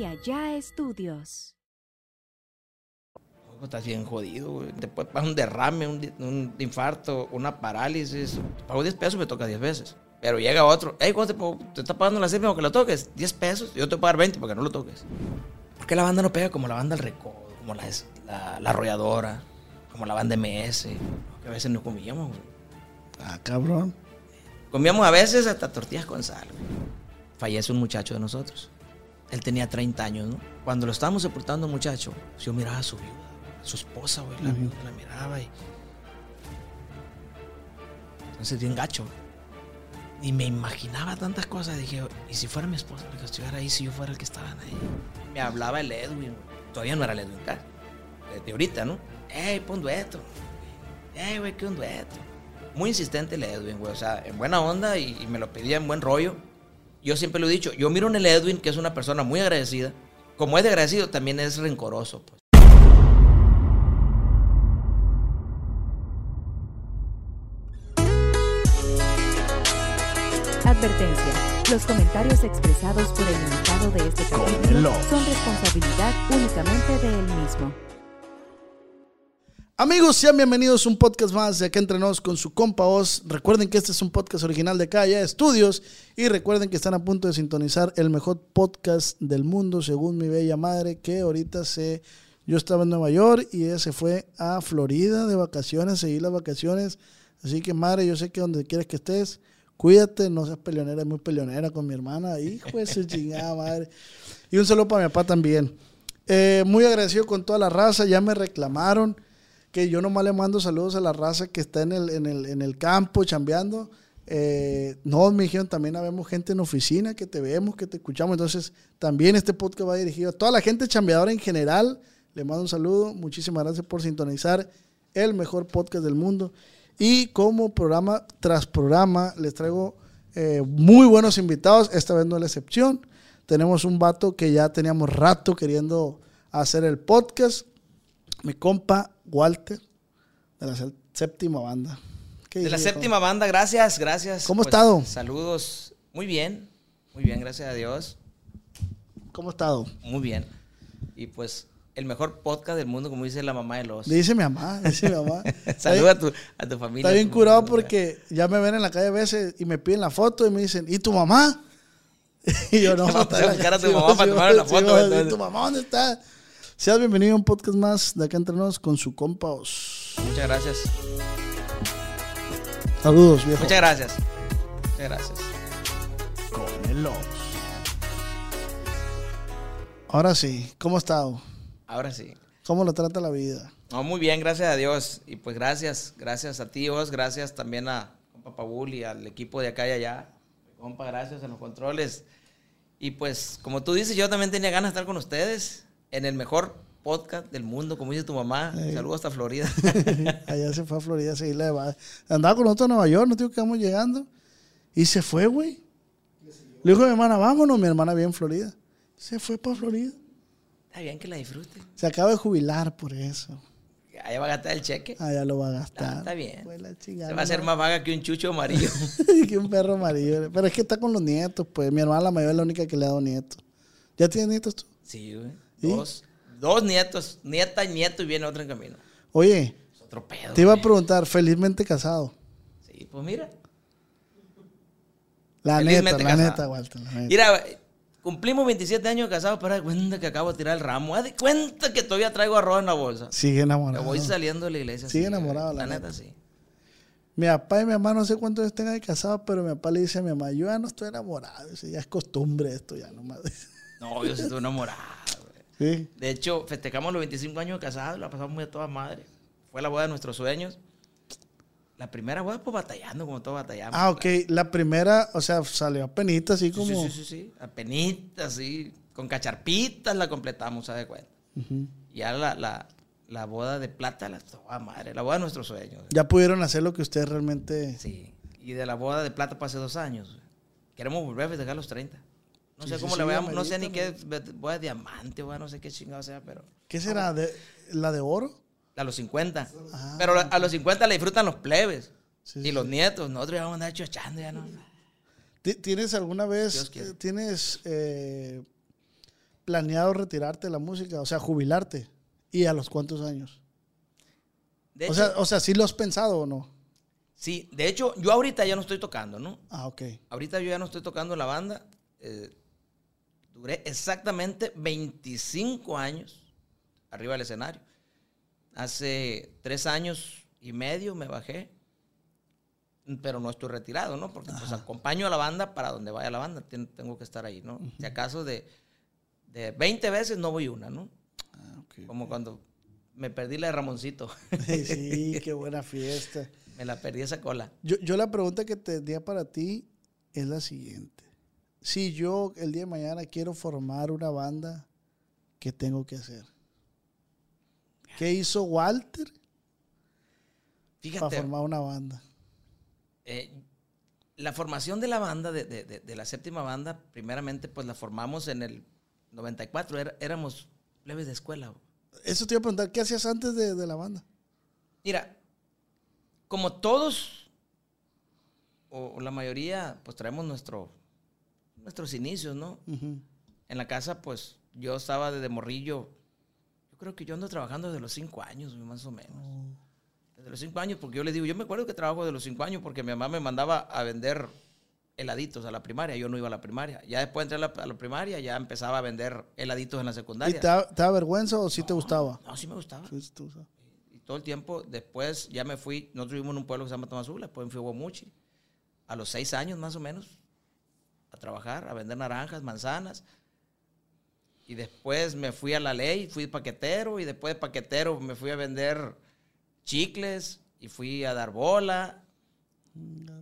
y allá estudios. Estás bien jodido, güey. Te puede pasar un derrame, un, un infarto, una parálisis. Pago 10 pesos, me toca 10 veces. Pero llega otro. Hey, ¿cuánto te, te está pagando la CEPI que lo toques? 10 pesos. Yo te voy a pagar 20 porque no lo toques. ¿Por qué la banda no pega como la banda El Recodo, como la, la, la Arrolladora, como la banda MS? Que a veces no comíamos, güey. Ah, cabrón. Comíamos a veces hasta tortillas con sal. güey. Fallece un muchacho de nosotros. Él tenía 30 años, ¿no? Cuando lo estábamos sepultando, muchacho, yo miraba a su viuda, su esposa, güey. La, viuda la miraba y. Entonces, bien gacho. Y me imaginaba tantas cosas. Dije, ¿y si fuera mi esposa la que estuviera ahí? Si yo fuera el que estaba ahí. Me hablaba el Edwin. Todavía no era el Edwin Cass. De ahorita, ¿no? ¡Ey, pon dueto! ¡Ey, güey, qué un dueto! Muy insistente el Edwin, güey. O sea, en buena onda y, y me lo pedía en buen rollo. Yo siempre lo he dicho. Yo miro en el Edwin, que es una persona muy agradecida. Como es de agradecido, también es rencoroso, pues. Advertencia. Los comentarios expresados por el invitado de este capítulo son responsabilidad únicamente de él mismo. Amigos, sean bienvenidos a un podcast más de Acá Entre Nos con su compa Oz. Recuerden que este es un podcast original de Calla Estudios y recuerden que están a punto de sintonizar el mejor podcast del mundo, según mi bella madre, que ahorita se... Yo estaba en Nueva York y ella se fue a Florida de vacaciones, seguir las vacaciones. Así que, madre, yo sé que donde quieras que estés, cuídate, no seas peleonera, es muy peleonera con mi hermana. Hijo de su chingada madre. Y un saludo para mi papá también. Eh, muy agradecido con toda la raza, ya me reclamaron que yo nomás le mando saludos a la raza que está en el, en el, en el campo chambeando. Eh, no, me dijeron, también habemos gente en oficina que te vemos, que te escuchamos. Entonces, también este podcast va dirigido a toda la gente chambeadora en general. Le mando un saludo. Muchísimas gracias por sintonizar el mejor podcast del mundo. Y como programa tras programa, les traigo eh, muy buenos invitados. Esta vez no es la excepción. Tenemos un vato que ya teníamos rato queriendo hacer el podcast mi compa Walter, de la sé- séptima banda. ¿Qué De la séptima banda, gracias, gracias. ¿Cómo ha Pues, estado? Saludos. Muy bien, muy bien, gracias a Dios. ¿Cómo ha estado? Muy bien. Y pues, el mejor podcast del mundo, como dice la mamá de los. Dice mi mamá, dice mi mamá. Saluda a tu, a tu familia. Está bien curado porque ya me ven en la calle a veces y me piden la foto y me dicen, ¿y tu mamá? Y yo no, Vamos a buscar a tu mamá para tomar la foto. ¿Y tu mamá dónde está? Seas bienvenido a un podcast más de acá entre nos con su compa Os. Muchas gracias. Saludos, viejo. Muchas gracias. Muchas gracias. Con el Os. Ahora sí, ¿cómo ha estado? Ahora sí. ¿Cómo lo trata la vida? No, muy bien, gracias a Dios. Y pues gracias, gracias a ti, Os, gracias también a compa Paul y al equipo de acá y allá. Compa, gracias en los controles. Y pues, como tú dices, yo también tenía ganas de estar con ustedes en el mejor podcast del mundo, como dice tu mamá. Ey. Saludos hasta Florida. Allá se fue a Florida a seguir la de Andaba con nosotros en Nueva York, no digo que vamos llegando. Y se fue, güey. Le dijo a mi hermana, vámonos. Mi hermana vive en Florida. Se fue para Florida. Está bien que la disfruten. Se acaba de jubilar por eso. Allá va a gastar el cheque. Allá lo va a gastar. Ah, está bien. Chingada, Se va a hacer más vaga que un chucho amarillo. que un perro amarillo. Pero es que está con los nietos, pues. Mi hermana la mayor es la única que le ha dado nietos. ¿Ya tienes nietos tú? Sí, güey. Dos, dos nietos, nieta y nieto y viene otro en camino. Oye, Es otro pedo. te iba a preguntar, felizmente casado. Sí, pues mira. La Felizmente neta, la neta, Walter. la neta. Mira, cumplimos 27 años casados, pero de cuenta que acabo de tirar el ramo. Haz de cuenta que todavía traigo arroz en la bolsa. Sigue Me enamorado. voy saliendo de la iglesia. Sigue así, enamorado, la La neta. neta, sí. Mi papá y mi mamá no sé cuántos años tengan de casados, pero mi papá le dice a mi mamá, yo ya no estoy enamorado. Dice, ya es costumbre esto, ya nomás. No, yo sí estoy enamorado. Sí. De hecho, festejamos los 25 años de casados, la pasamos muy a toda madre. Fue la boda de nuestros sueños. La primera boda, pues batallando, como todos batallamos. Ah, ok. La primera, o sea, salió a penita así Sí, como... sí, sí, sí, sí. Apenitas, sí. Con cacharpitas la completamos, ¿sabes cuenta? Ya la, la, la boda de plata, la toda madre. La boda de nuestros sueños. Ya pudieron hacer lo que ustedes realmente... Sí. Y de la boda de plata pasé dos años. Queremos volver a festejar los 30. No Sí, sé cómo sí, le veamos, no sé ni qué boda de diamante, boda no sé qué chingado sea, pero ¿Qué será? ¿De, ¿La de oro? a los 50. Ah, pero a los 50 le disfrutan los plebes Sí, y los nietos. Nosotros ya vamos a andar chochando, ya no. Ti- ¿Tienes alguna vez, tienes eh, planeado retirarte de la música? O sea, jubilarte. ¿Y a los cuántos años? De o, hecho, sea, o sea, ¿sí lo has pensado o no? sí, de hecho, yo ahorita ya no estoy tocando, ¿no? Ah, ok. Ahorita yo ya no estoy tocando la banda. eh, duré exactamente 25 años arriba del escenario. Hace tres años y medio me bajé, pero no estoy retirado, ¿no? Porque pues acompaño a la banda para donde vaya la banda, ten- tengo que estar ahí, ¿no? Si acaso de, de 20 veces no voy una, ¿no? Ah. Como cuando me perdí la de Ramoncito, sí, qué buena fiesta. me la perdí esa cola. Yo, yo la pregunta que tendría para ti es la siguiente. Si yo el día de mañana quiero formar una banda, ¿qué tengo que hacer? ¿Qué hizo Walter para Fíjate, formar una banda? Eh, la formación de la banda, de, de- de- de la séptima banda, primeramente, pues la formamos en el 94. Era- éramos plebes de escuela. Eso te iba a preguntar, ¿qué hacías antes de, de la banda? Mira, como todos, o, o la mayoría, pues traemos nuestro, nuestros inicios, ¿no? Ujú. En la casa, pues yo estaba desde morrillo. Yo creo que yo ando trabajando desde los cinco años, más o menos. Desde los cinco años, porque yo le digo, yo me acuerdo que trabajo de los cinco años porque mi mamá me mandaba a vender heladitos a la primaria. Yo no iba a la primaria. Ya después entré a la, a la primaria, ya empezaba a vender heladitos en la ¿Y secundaria. te da, te da vergüenza o sí te gustaba? No, sí me gustaba. Sí, gustaba. Y todo el tiempo, después ya me fui, nosotros vivimos en un pueblo que se llama Tamazula, después me fui a Guamuchi, a los seis años más o menos, a trabajar, a vender naranjas, manzanas. Y después me fui a la ley, fui paquetero, y después de paquetero me fui a vender chicles, y fui a dar bola.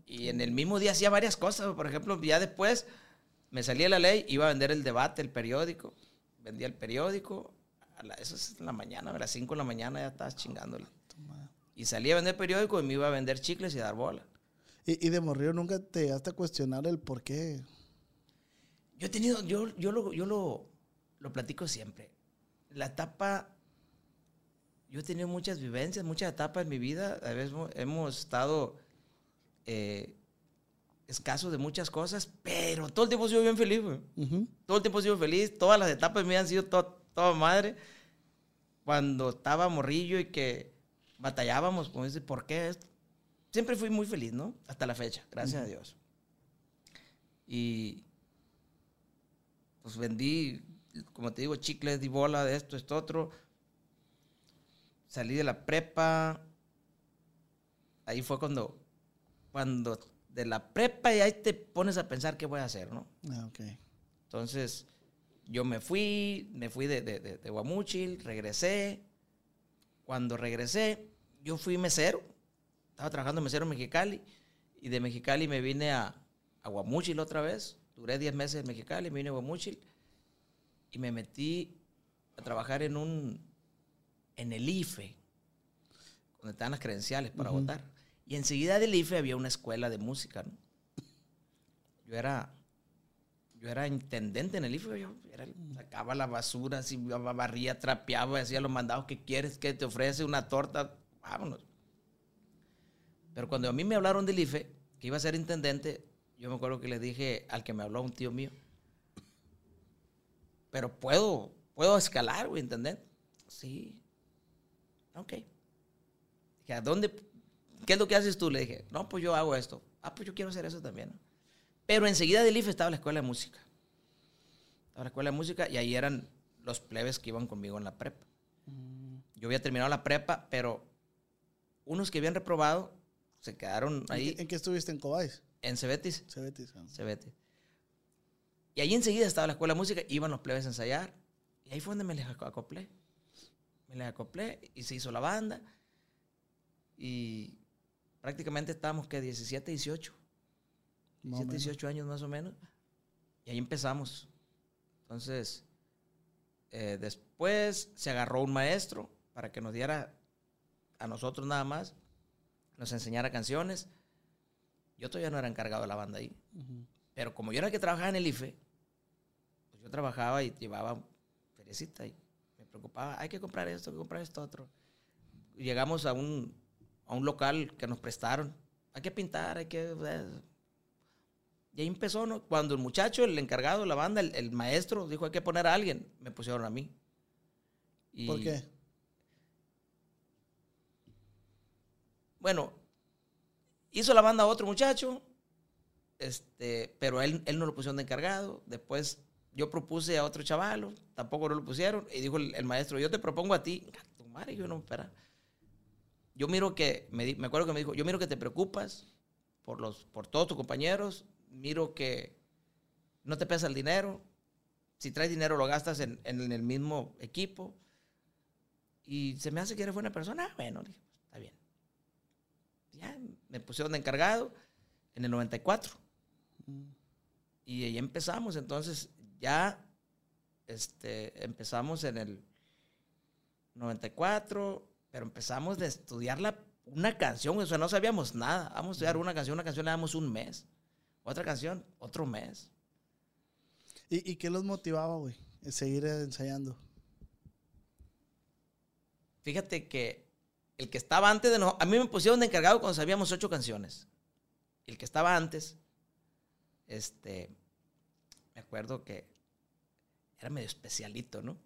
Y en el mismo día hacía varias cosas. Por ejemplo, ya después me salía de la ley, iba a vender el debate, el periódico. Vendía el periódico. A la- eso es en la mañana, a las 5 de la mañana ya estabas chingándole. Y salía a vender periódico y me iba a vender chicles y a dar bola. ¿Y, y de morrillo nunca te llegaste a cuestionar el por qué? Yo he tenido, yo, yo, lo, yo lo, lo platico siempre. La etapa, yo he tenido muchas vivencias, muchas etapas en mi vida. A veces hemos- estado eh, escasos de muchas cosas, pero todo el tiempo he sido bien feliz, güey. Ujú. Todo el tiempo he sido feliz. Todas las etapas vida han sido to- toda madre. Cuando estaba morrillo y que batallábamos, como dice, ¿por qué esto? Siempre fui muy feliz, ¿no? Hasta la fecha, gracias a Dios. Y pues vendí, como te digo, chicles, di bola de esto, esto, otro. Salí de la prepa. Ahí fue cuando, cuando de la prepa y ahí te pones a pensar qué voy a hacer, ¿no? Ah, ok. Entonces, yo me fui, me fui de, de, de, de Guamúchil, regresé. Cuando regresé, yo fui mesero. Estaba trabajando mesero en Mexicali. Y de Mexicali me vine a, a Guamúchil otra vez. Duré 10 meses en Mexicali, me vine a Guamúchil. Y me metí a trabajar en un, en el IFE, donde estaban las credenciales para votar. Y enseguida del IFE había una escuela de música, ¿no? Yo era, yo era intendente en el IFE, yo era sacaba la basura, así, barría, trapeaba, hacía los mandados que quieres, que te ofrece una torta, vámonos. Pero cuando a mí me hablaron del IFE, que iba a ser intendente, yo me acuerdo que le dije al que me habló, un tío mío, pero puedo, puedo escalar, güey, intendente. Sí. Ok. Dije, ¿a dónde? ¿Qué es lo que haces tú? Le dije, no, pues yo hago esto. Ah, pues yo quiero hacer eso también. ¿no? Pero enseguida del IFE estaba la escuela de música. Estaba la escuela de música y ahí eran los plebes que iban conmigo en la prepa. Yo había terminado la prepa, pero unos que habían reprobado se quedaron ¿En, ahí qué, en qué estuviste en Cobáis? En Cebetis. Cebetis. ah. Cebetis. Y ahí enseguida estaba la escuela de música, iban los plebes a ensayar. Y ahí fue donde me les aco- acoplé. Me les acoplé y se hizo la banda. Y prácticamente estábamos que 17, 18. Más o 17, menos. 18 años más o menos. Y ahí empezamos. Entonces, eh, después se agarró un maestro para que nos diera a nosotros nada más, nos enseñara canciones. Yo todavía no era encargado de la banda ahí. Pero como yo era el que trabajaba en el IFE, pues yo trabajaba y llevaba feriecita y me preocupaba, hay que comprar esto, hay que comprar esto otro. Llegamos a un, a un local que nos prestaron, hay que pintar, hay que... Y ahí empezó, ¿no? Cuando el muchacho, el encargado de la banda, el, el maestro, dijo hay que poner a alguien, me pusieron a mí. Y, ¿Por qué? Bueno, hizo la banda otro muchacho, este, pero él, él no lo pusieron de encargado. Después yo propuse a otro chavalo, tampoco no lo pusieron. Y dijo el, maestro, yo te propongo a ti. "Ah, Tu madre, yo no, espera. Yo miro que, me, me acuerdo que me dijo, yo miro que te preocupas por, los, por todos tus compañeros, miro que no te pesa el dinero, si traes dinero lo gastas en, en el mismo equipo. Y se me hace que eres buena persona. Bueno, dije, "Pues, está bien. Ya me pusieron de encargado en el 94. Y ahí empezamos. Entonces ya este, empezamos en el 94, pero empezamos de estudiar la, una canción. O sea, no sabíamos nada. Vamos a estudiar una canción, una canción le damos un mes. Otra canción, otro mes. ¿Y, y qué los motivaba, güey? en Seguir ensayando. Fíjate que el que estaba antes de nosotros, a mí me pusieron de encargado cuando sabíamos ocho canciones. El que estaba antes, este, me acuerdo que era medio especialito, ¿no?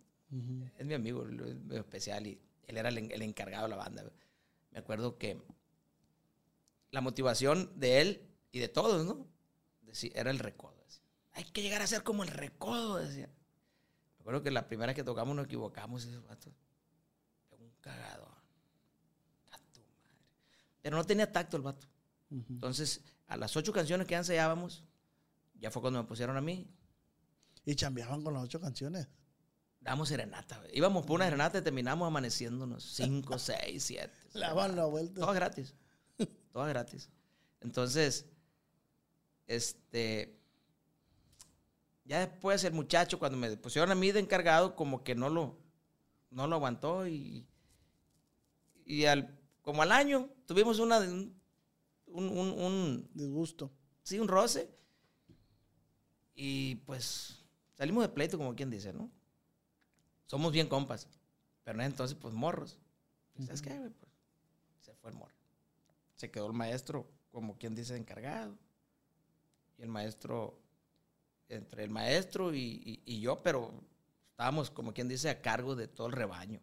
Es mi amigo, medio especial y él era el, en- el encargado de la banda. Me acuerdo que la motivación de él y de todos, ¿no? Era el recodo. decía. Hay que llegar a ser como el recodo, decía. Me acuerdo que la primera que tocamos nos equivocamos y pegó un cagadón. Pero no tenía tacto el vato. Entonces, a las ocho canciones que ensayábamos, ya fue cuando me pusieron a mí, Y chambeaban con las ocho canciones. damos serenata. Íbamos por una serenata y terminamos amaneciéndonos. Cinco, seis, siete. Le daban la vuelta. Todo gratis. Todo gratis. Entonces, este. Ya después el muchacho, cuando me pusieron a mí de encargado, como que no lo, no lo aguantó y. Y al, como al año tuvimos una, un, un, un- Disgusto. sí, un roce. Y pues salimos de pleito, como quien dice, ¿no? Somos bien compas. Pero en entonces, pues morros. Y, ¿Sabes qué, güey? Pues se fue el morro. Se quedó el maestro, como quien dice, encargado. Y el maestro, entre el maestro y, y- y yo, pero estábamos, como quien dice, a cargo de todo el rebaño.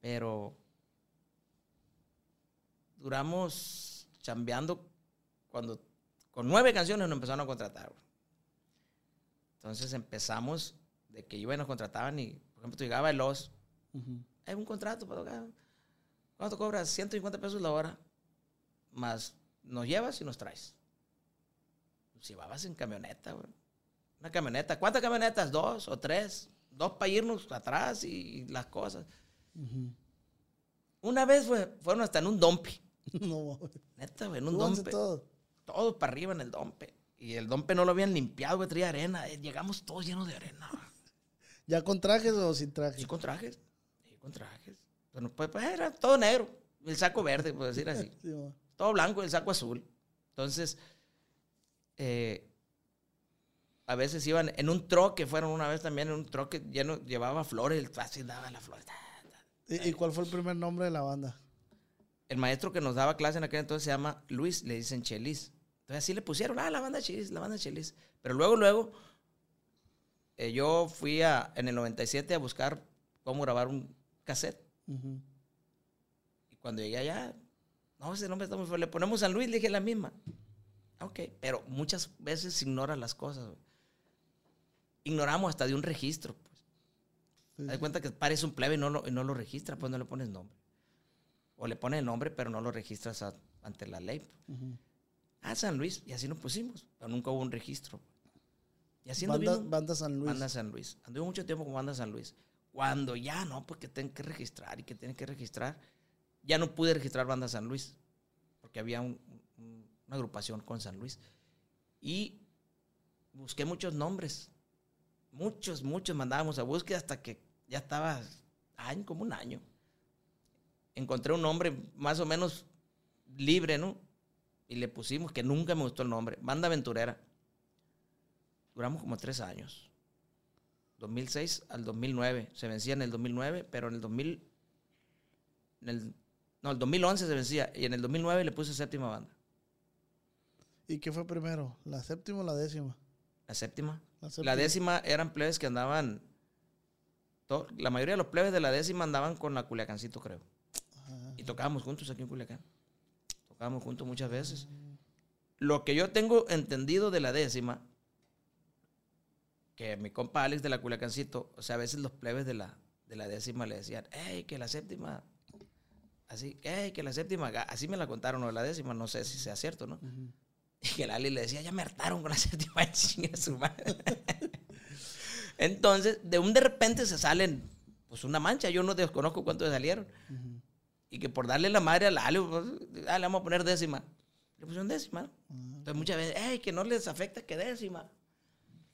Pero duramos chambeando cuando con nueve canciones nos empezaron a contratar. Entonces empezamos de que iban y nos contrataban y, por ejemplo, llegaba el OS. Hay un contrato para tocar. ¿Cuánto cobras? 150 pesos la hora. Más nos llevas y nos traes. Nos llevabas en camioneta, güey. Una camioneta. ¿Cuántas camionetas? Dos o tres. Dos para irnos atrás y las cosas. Una vez fue, fueron hasta en un dompe. no, mames. Neta, güey, en un dompe. todo. Todo para arriba en el dompe. Y el dompe no lo habían limpiado, güey, traía arena. Eh, Llegamos todos llenos de arena. güey. ¿Ya con trajes o sin trajes? Sí, con trajes. Sí, con trajes. Pues, pues, era todo negro. El saco verde, por decir así. Sí, todo blanco el saco azul. Entonces, eh, a veces iban en un troque, fueron una vez también en un troque lleno, llevaba flores, el fácil daba las flores. ¿Y, y cuál fue el primer nombre de la banda? El maestro que nos daba clase en aquel entonces se llama Luis, le dicen Chelis. Entonces así le pusieron, ah, la banda Chelis, la banda Chelis. Pero luego, luego, eh, yo fui a, en el 97 a buscar cómo grabar un cassette. Y cuando llegué allá, no, ese nombre está muy feo. Le ponemos San Luis, le dije la misma. Ok, pero muchas veces se ignoran las cosas. Ignoramos hasta de un registro. Pues. Sí, Te das cuenta que parece un plebe y no lo, y no lo registra, pues no le pones nombre. O le pones el nombre, pero no lo registras a- ante la ley. pues. Ujú. Ah, San Luis, y así nos pusimos, pero nunca hubo un registro. Y así Banda, anduvimos- banda San Luis. Banda San Luis. Anduve mucho tiempo con Banda San Luis. Cuando ya no, porque tienen que registrar y que tienen que registrar, ya no pude registrar Banda San Luis, porque había un- un- una agrupación con San Luis. Y busqué muchos nombres. Muchos, muchos mandábamos a búsqueda hasta que ya estaba año, como un año. Encontré un nombre más o menos libre, ¿no? Y le pusimos, que nunca me gustó el nombre, Banda Aventurera. Duramos como tres años. 2006 al 2009. Se vencía en el 2009, pero en el 2000... En el, no, el 2011 se vencía. Y en el 2009 le puse séptima banda. ¿Y qué fue primero? ¿La séptima o la décima? La séptima. La décima eran plebes que andaban. la mayoría de los plebes de la décima andaban con la Culiacancito, creo. Y tocábamos juntos aquí en Culiacán. Tocábamos juntos muchas veces. Lo que yo tengo entendido de la décima, que mi compa Alex de la Culiacancito, o sea, a veces los plebes de la, de la décima le decían, hey, que la séptima, así, hey, que la séptima, así me la contaron, o de la décima, no sé si sea cierto, ¿no? Y que el Ali le decía, ya me hartaron con la séptima, chinga su madre. Entonces, de un de repente se salen, pues una mancha, yo no desconozco cuántos salieron. Y que por darle la madre al Ali, pues, ah, le vamos a poner décima. Le pusieron décima. ¿no? Entonces muchas veces, hey, que no les afecta que décima.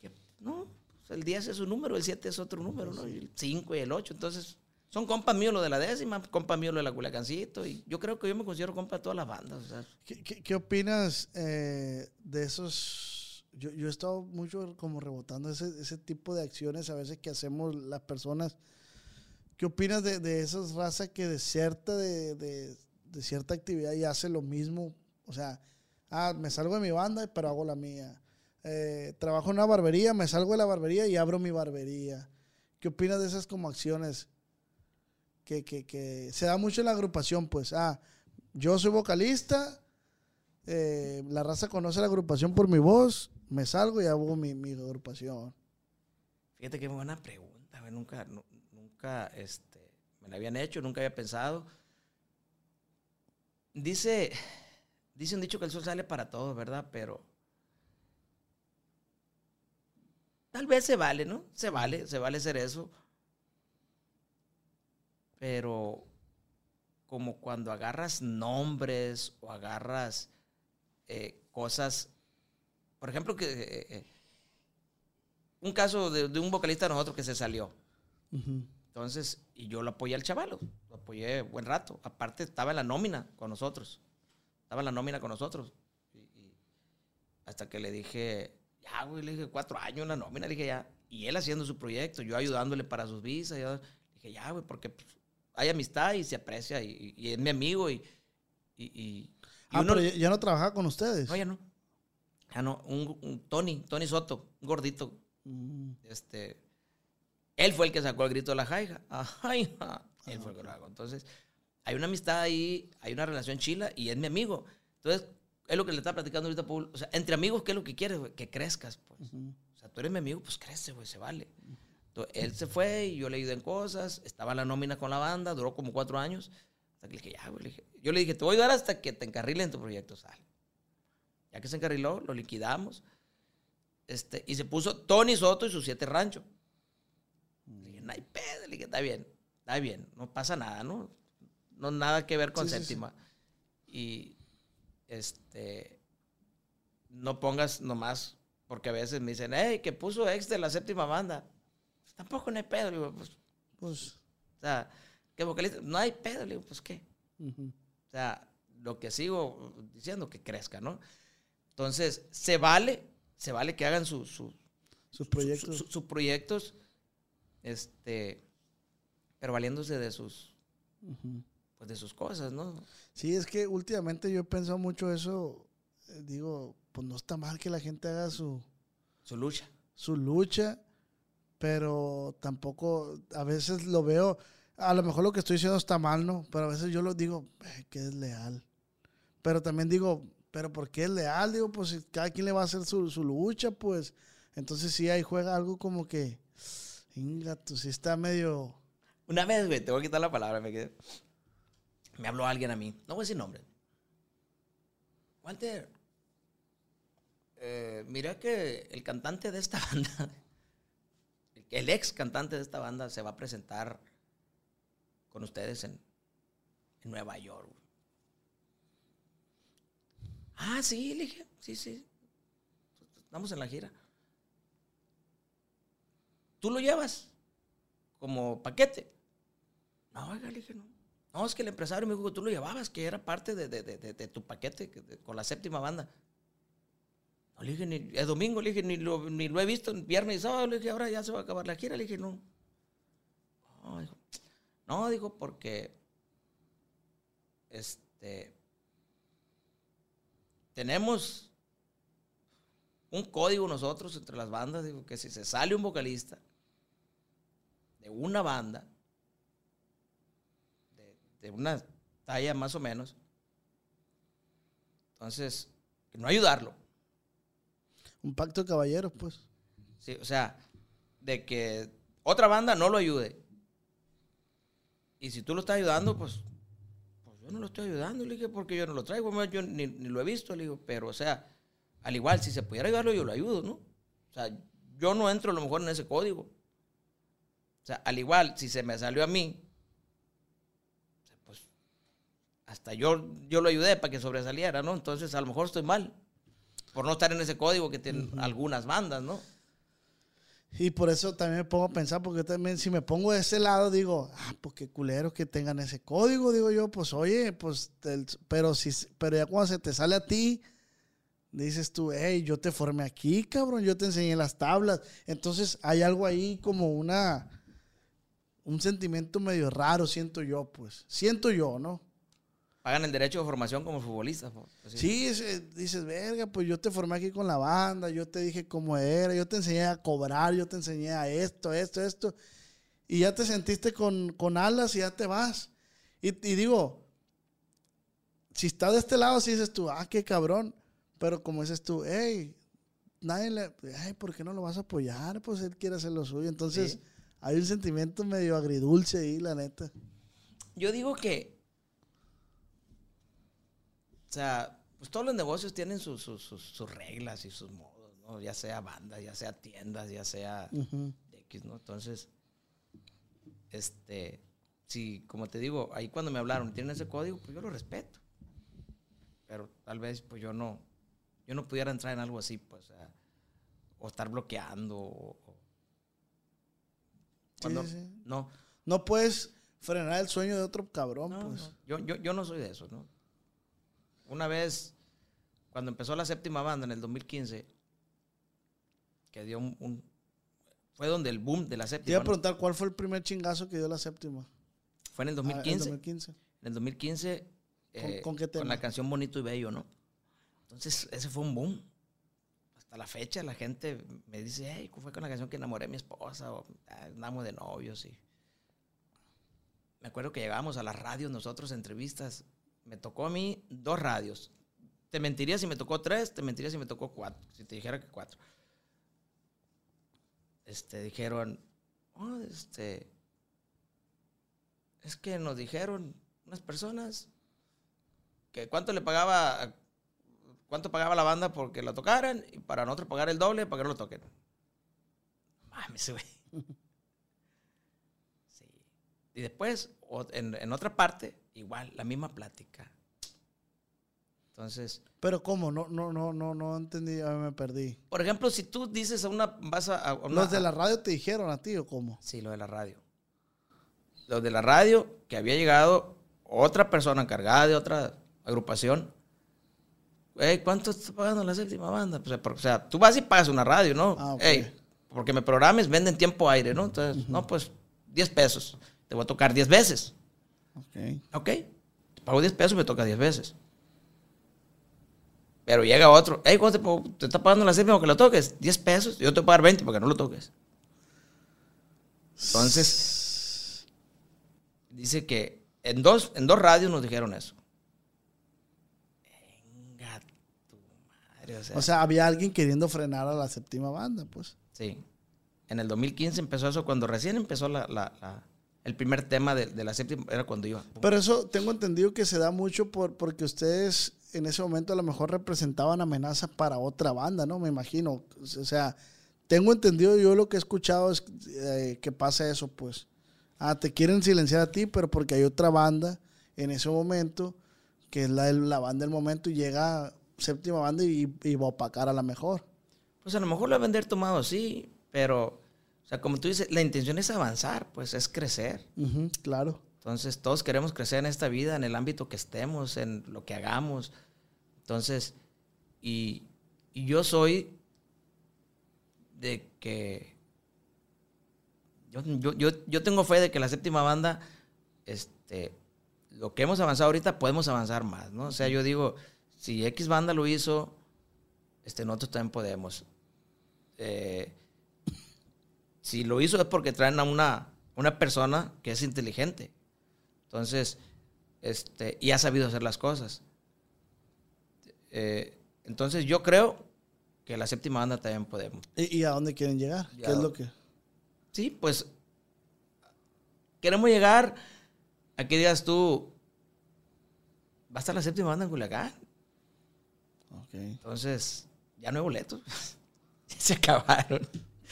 Que no, pues, el 10 es un número, el 7 es otro número, ¿no? Y el 5 y el 8. Entonces, son compas míos lo de la décima, compas míos lo de la Culiacancito. Y yo creo que yo me considero compa de todas las bandas. O sea, ¿Qué, qué- qué opinas eh, de esos? Yo, yo he estado mucho como rebotando ese, ese tipo de acciones a veces que hacemos las personas. ¿Qué opinas de, de esas razas que deserta de, de, de cierta actividad y hace lo mismo? O sea, ah, me salgo de mi banda, pero hago la mía. Eh, trabajo en una barbería, me salgo de la barbería y abro mi barbería. ¿Qué opinas de esas como acciones? Que, que, que se da mucho en la agrupación, pues, ah, yo soy vocalista, eh, la raza conoce la agrupación por mi voz, me salgo y hago mi, mi agrupación. Fíjate qué buena pregunta. Nunca, nu- nunca, este, me la habían hecho, nunca había pensado. Dice, dice un dicho que el sol sale para todos, ¿verdad? Pero tal vez se vale, ¿no? Se vale, se vale hacer eso. Pero como cuando agarras nombres o agarras eh, cosas, por ejemplo, que eh, eh, un caso de, un vocalista de nosotros que se salió. Entonces, y yo lo apoyé al chavalo, lo apoyé buen rato. Aparte, estaba en la nómina con nosotros. Estaba en la nómina con nosotros. Y, y hasta que le dije, ya, güey, le dije, cuatro años en la nómina, le dije, ya. Y él haciendo su proyecto, yo ayudándole para sus visas. Yo, le dije, ya, güey, porque pues, hay amistad y se aprecia y, y es mi amigo y... y, Ah, uno- pero ya, ya no trabajaba con ustedes. no, ya no. Ya no, un, un Tony, Tony Soto, un gordito. Mm, Este, él fue el que sacó el grito de la jaija. Ajá. Él fue el que lo hago. Entonces, hay una amistad ahí, hay una relación chila y es mi amigo. Entonces, es lo que le está platicando ahorita, Paul. O sea, entre amigos, ¿qué es lo que quieres? güey? Que crezcas, pues. O sea, tú eres mi amigo, pues crece, güey, se vale. Entonces, él se fue y yo le ayudé en cosas. Estaba en la nómina con la banda, duró como cuatro años. Hasta que le dije, ya, güey. yo le dije, te voy a ayudar hasta que te encarrile en tu proyecto, sal. Ya que se encarriló, lo liquidamos. Este, y se puso Tony Soto y sus siete ranchos. No hay pedo, le dije, está bien, está bien, no pasa nada, ¿no? No nada que ver con Sí, sí, sí. séptima. Y este, no pongas nomás, porque a veces me dicen, hey, que puso ex de la séptima banda. Pues tampoco no hay pedo, le digo, pues, Pues, o sea, que vocalista, no hay pedo, le digo, pues qué. ujú. O sea, lo que sigo diciendo, que crezca, ¿no? Entonces, se vale, se vale que hagan su- su- sus su- proyectos. su- sus proyectos, este, pero valiéndose de sus, pues de sus cosas, ¿no? Sí, es que últimamente yo he pensado mucho eso. eh, digo, pues no está mal que la gente haga su, Su lucha. su lucha, pero tampoco, a veces lo veo, a lo mejor lo que estoy diciendo está mal, ¿no? Pero a veces yo lo digo, "Eh, que es leal. Pero también digo, pero ¿por qué es leal? Digo, pues si cada quien le va a hacer su, su lucha, pues entonces sí ahí juega algo como que, ingato, sí está medio... Una vez, güey, te voy a quitar la palabra, me quedé. Me habló alguien a mí, no voy a decir nombre. Walter, eh, mira que el cantante de esta banda, el, ex cantante de esta banda se va a presentar con ustedes en, Nueva York. güey". Ah, sí, le dije, sí, sí. Estamos en la gira. ¿Tú lo llevas como paquete? No, oiga, le dije, no. No, es que el empresario me dijo que tú lo llevabas, que era parte de, de- de- tu paquete con la séptima banda. No, le dije, ni, es domingo, le dije, ni lo, ni lo he visto, viernes y sábado, le dije, ahora ya se va a acabar la gira, le dije, no. No, dijo, no, dijo, porque, este, tenemos un código nosotros entre las bandas, digo que si se sale un vocalista de una banda, de, de una talla más o menos, entonces, que no ayudarlo. Un pacto de caballeros, pues. Sí, o sea, de que otra banda no lo ayude. Y si tú lo estás ayudando, pues, pues yo no lo estoy ayudando, le dije, porque yo no lo traigo, yo ni, ni lo he visto, le digo, pero o sea, al igual, si se pudiera ayudarlo, yo lo ayudo, ¿no? O sea, yo no entro a lo mejor en ese código. O sea, al igual, si se me salió a mí, pues hasta yo, yo lo ayudé para que sobresaliera, ¿no? Entonces, a lo mejor estoy mal por no estar en ese código que tienen algunas bandas, ¿no? Y por eso también me pongo a pensar, porque también si me pongo de ese lado, digo, ah, pues qué culeros que tengan ese código, digo yo, pues oye, pues, el- pero, si, pero ya cuando se te sale a ti, dices tú, hey, yo te formé aquí, cabrón, yo te enseñé las tablas. Entonces hay algo ahí como una, un sentimiento medio raro, siento yo, pues, siento yo, ¿no? Pagan el derecho de formación como futbolistas. pues. Sí, es, eh, dices, verga, pues yo te formé aquí con la banda, yo te dije cómo era, yo te enseñé a cobrar, yo te enseñé a esto, esto, esto. Y ya te sentiste con, con alas y ya te vas. Y, y digo, si estás de este lado, sí dices tú, ah, qué cabrón. Pero como dices tú, hey, nadie le, ay, ¿por qué no lo vas a apoyar? Pues él quiere hacer lo suyo. Entonces, Sí. hay un sentimiento medio agridulce ahí, la neta. Yo digo que, o sea, pues todos los negocios tienen sus, sus, sus- sus reglas y sus modos, ¿no? Ya sea bandas, ya sea tiendas, ya sea Ujú. X, ¿no? Entonces, este, sí, como te digo, ahí cuando me hablaron, tienen ese código, pues yo lo respeto. Pero tal vez, pues yo no, yo no pudiera entrar en algo así, pues, o estar bloqueando, o... o- cuando- sí, sí. No, No puedes frenar el sueño de otro cabrón, no, pues. no. Yo, yo, yo no soy de eso, ¿no? Una vez, cuando empezó la séptima banda en el 2015, que dio un... un- fue donde el boom de la Te iba séptima. a preguntar cuál fue el primer chingazo que dio la séptima. Fue en el Ah, en 2015. 2015. En el 2015, eh, con qué tema? la canción Bonito y Bello, ¿no? Entonces, ese fue un boom. Hasta la fecha, la gente me dice, hey, fue con la canción que enamoré a mi esposa, o "Ah, andamos de novios, y... Me acuerdo que llegábamos a las radios nosotros, entrevistas. Me tocó a mí dos radios. Te mentiría si me tocó tres, te mentiría si me tocó cuatro, si te dijera que cuatro. Este, dijeron, oh, este, es que nos dijeron unas personas que cuánto le pagaba, cuánto pagaba la banda porque la tocaran y para nosotros pagar el doble para que no lo toquen. Mames, güey. Sí. Y después, en, en otra parte, igual, la misma plática. Entonces, Pero ¿cómo? No, no, no, no, no entendí, ya me perdí. por ejemplo, si tú dices a una, vas a, a una, ¿Los de la radio te dijeron a ti o cómo? Sí, lo de la radio. Lo de la radio, que había llegado otra persona encargada de otra agrupación. Ey, ¿cuánto está pagando la séptima banda? Pues, por- o sea, tú vas y pagas una radio, ¿no? Ah, porque me programes, venden tiempo aire, ¿no? Entonces, no, pues 10 pesos. Te voy a tocar 10 veces. Ok. Ok. Te pago 10 pesos y me toca 10 veces. Pero llega otro. Ey, ¿cuánto te, te está pagando la séptima que lo toques? 10 pesos. Yo te voy a pagar 20 para que no lo toques. Entonces, dice que en dos, en dos radios nos dijeron eso. Venga, tu madre. O sea, O sea, había alguien queriendo frenar a la séptima banda, pues. sí. En el 2015 empezó eso, cuando recién empezó la, la- la- el primer tema de, de la séptima, era cuando iba. Pero eso tengo entendido que se da mucho por, porque ustedes en ese momento a lo mejor representaban amenaza para otra banda, ¿no? Me imagino. O sea, tengo entendido yo lo que he escuchado es eh, que pasa eso, pues. Ah, te quieren silenciar a ti, pero porque hay otra banda en ese momento, que es la, la banda del momento, y llega séptima banda y, y va a opacar a la mejor. Pues a lo mejor lo deben de haber tomado así, pero, o sea, como tú dices, la intención es avanzar, pues es crecer. Claro. Entonces, todos queremos crecer en esta vida, en el ámbito que estemos, en lo que hagamos. Entonces, y, y yo soy de que yo, yo, yo, yo tengo fe de que la séptima banda, este, lo que hemos avanzado ahorita, podemos avanzar más, ¿no? O sea, yo digo, si X banda lo hizo, este, nosotros también podemos. Eh, si lo hizo es porque traen a una, una persona que es inteligente. Entonces, este, y ha sabido hacer las cosas. Eh, entonces yo creo que la séptima banda también podemos. ¿Y, y a dónde quieren llegar? ¿Qué es lo que...? Sí, pues queremos llegar a que digas tú, va a estar la séptima banda en Culiacán. Ok. Entonces, ya no hay boletos. Se acabaron.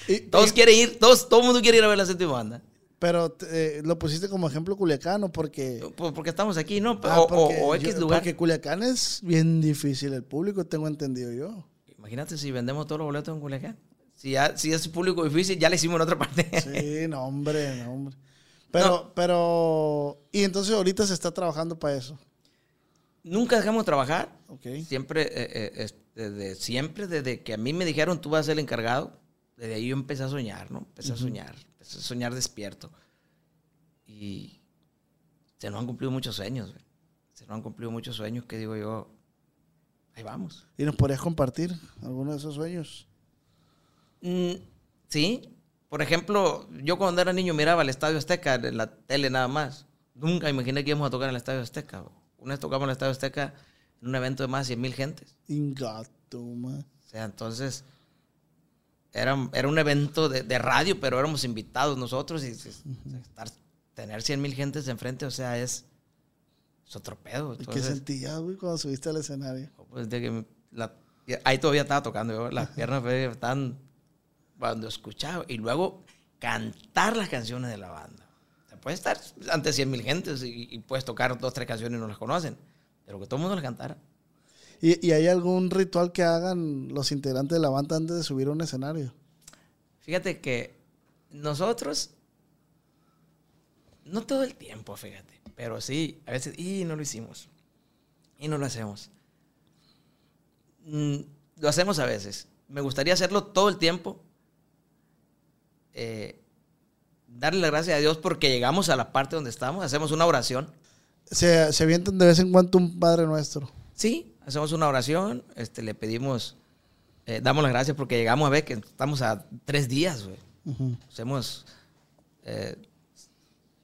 Y- Todos y- quieren ir, todos, todo el mundo quiere ir a ver la séptima banda. pero eh, lo pusiste como ejemplo Culiacán, ¿o porque... Por- Porque estamos aquí, ¿no? Ah, o, o- porque o yo- X lugar. Porque Culiacán es bien difícil el público, tengo entendido yo. Imagínate si vendemos todos los boletos en Culiacán. Si, ya, si es público difícil, ya le hicimos en otra parte. Sí, no, hombre, no, hombre. Pero, pero... Y entonces ahorita se está trabajando para eso. Nunca dejamos de trabajar. Siempre, eh, eh, es- desde siempre, desde que a mí me dijeron tú vas a ser el encargado, desde ahí yo empecé a soñar, ¿no? Empecé a soñar, empecé a soñar despierto. Y se nos han cumplido muchos sueños, güey. Se nos han cumplido muchos sueños que digo yo, ahí vamos. ¿Y nos podrías compartir alguno de esos sueños? Mm, sí, por ejemplo, yo cuando era niño miraba el Estadio Azteca en la tele nada más. Nunca imaginé que íbamos a tocar en el Estadio Azteca. güey. Una vez tocamos en el Estadio Azteca en un evento de más de 100 mil gentes. Ingato, man. O sea, entonces era, era un evento de, de radio, pero éramos invitados nosotros y, estar, tener 100 mil gentes enfrente, o sea, es, es otro pedo. ¿Y ¿Qué Entonces, sentías, güey, cuando subiste al escenario? pues, de que la- ahí todavía estaba tocando, yo, las piernas estaban cuando escuchaba y luego cantar las canciones de la banda. Puedes estar ante 100 mil gentes y, y puedes tocar dos, tres canciones y no las conocen, pero que todo el mundo las cantara. ¿Y, y hay algún ritual que hagan los integrantes de la banda antes de subir a un escenario? Fíjate que nosotros, no todo el tiempo, fíjate, pero sí, a veces, y no lo hicimos, y no lo hacemos. Mm, lo hacemos a veces. Me gustaría hacerlo todo el tiempo. Eh, darle la gracia a Dios porque llegamos a la parte donde estamos, hacemos una oración. Se, se avientan de vez en cuando un Padre Nuestro. Sí, hacemos una oración, este, le pedimos, eh, damos las gracias porque llegamos a ver que estamos a tres días, güey. Ujú. Hacemos eh,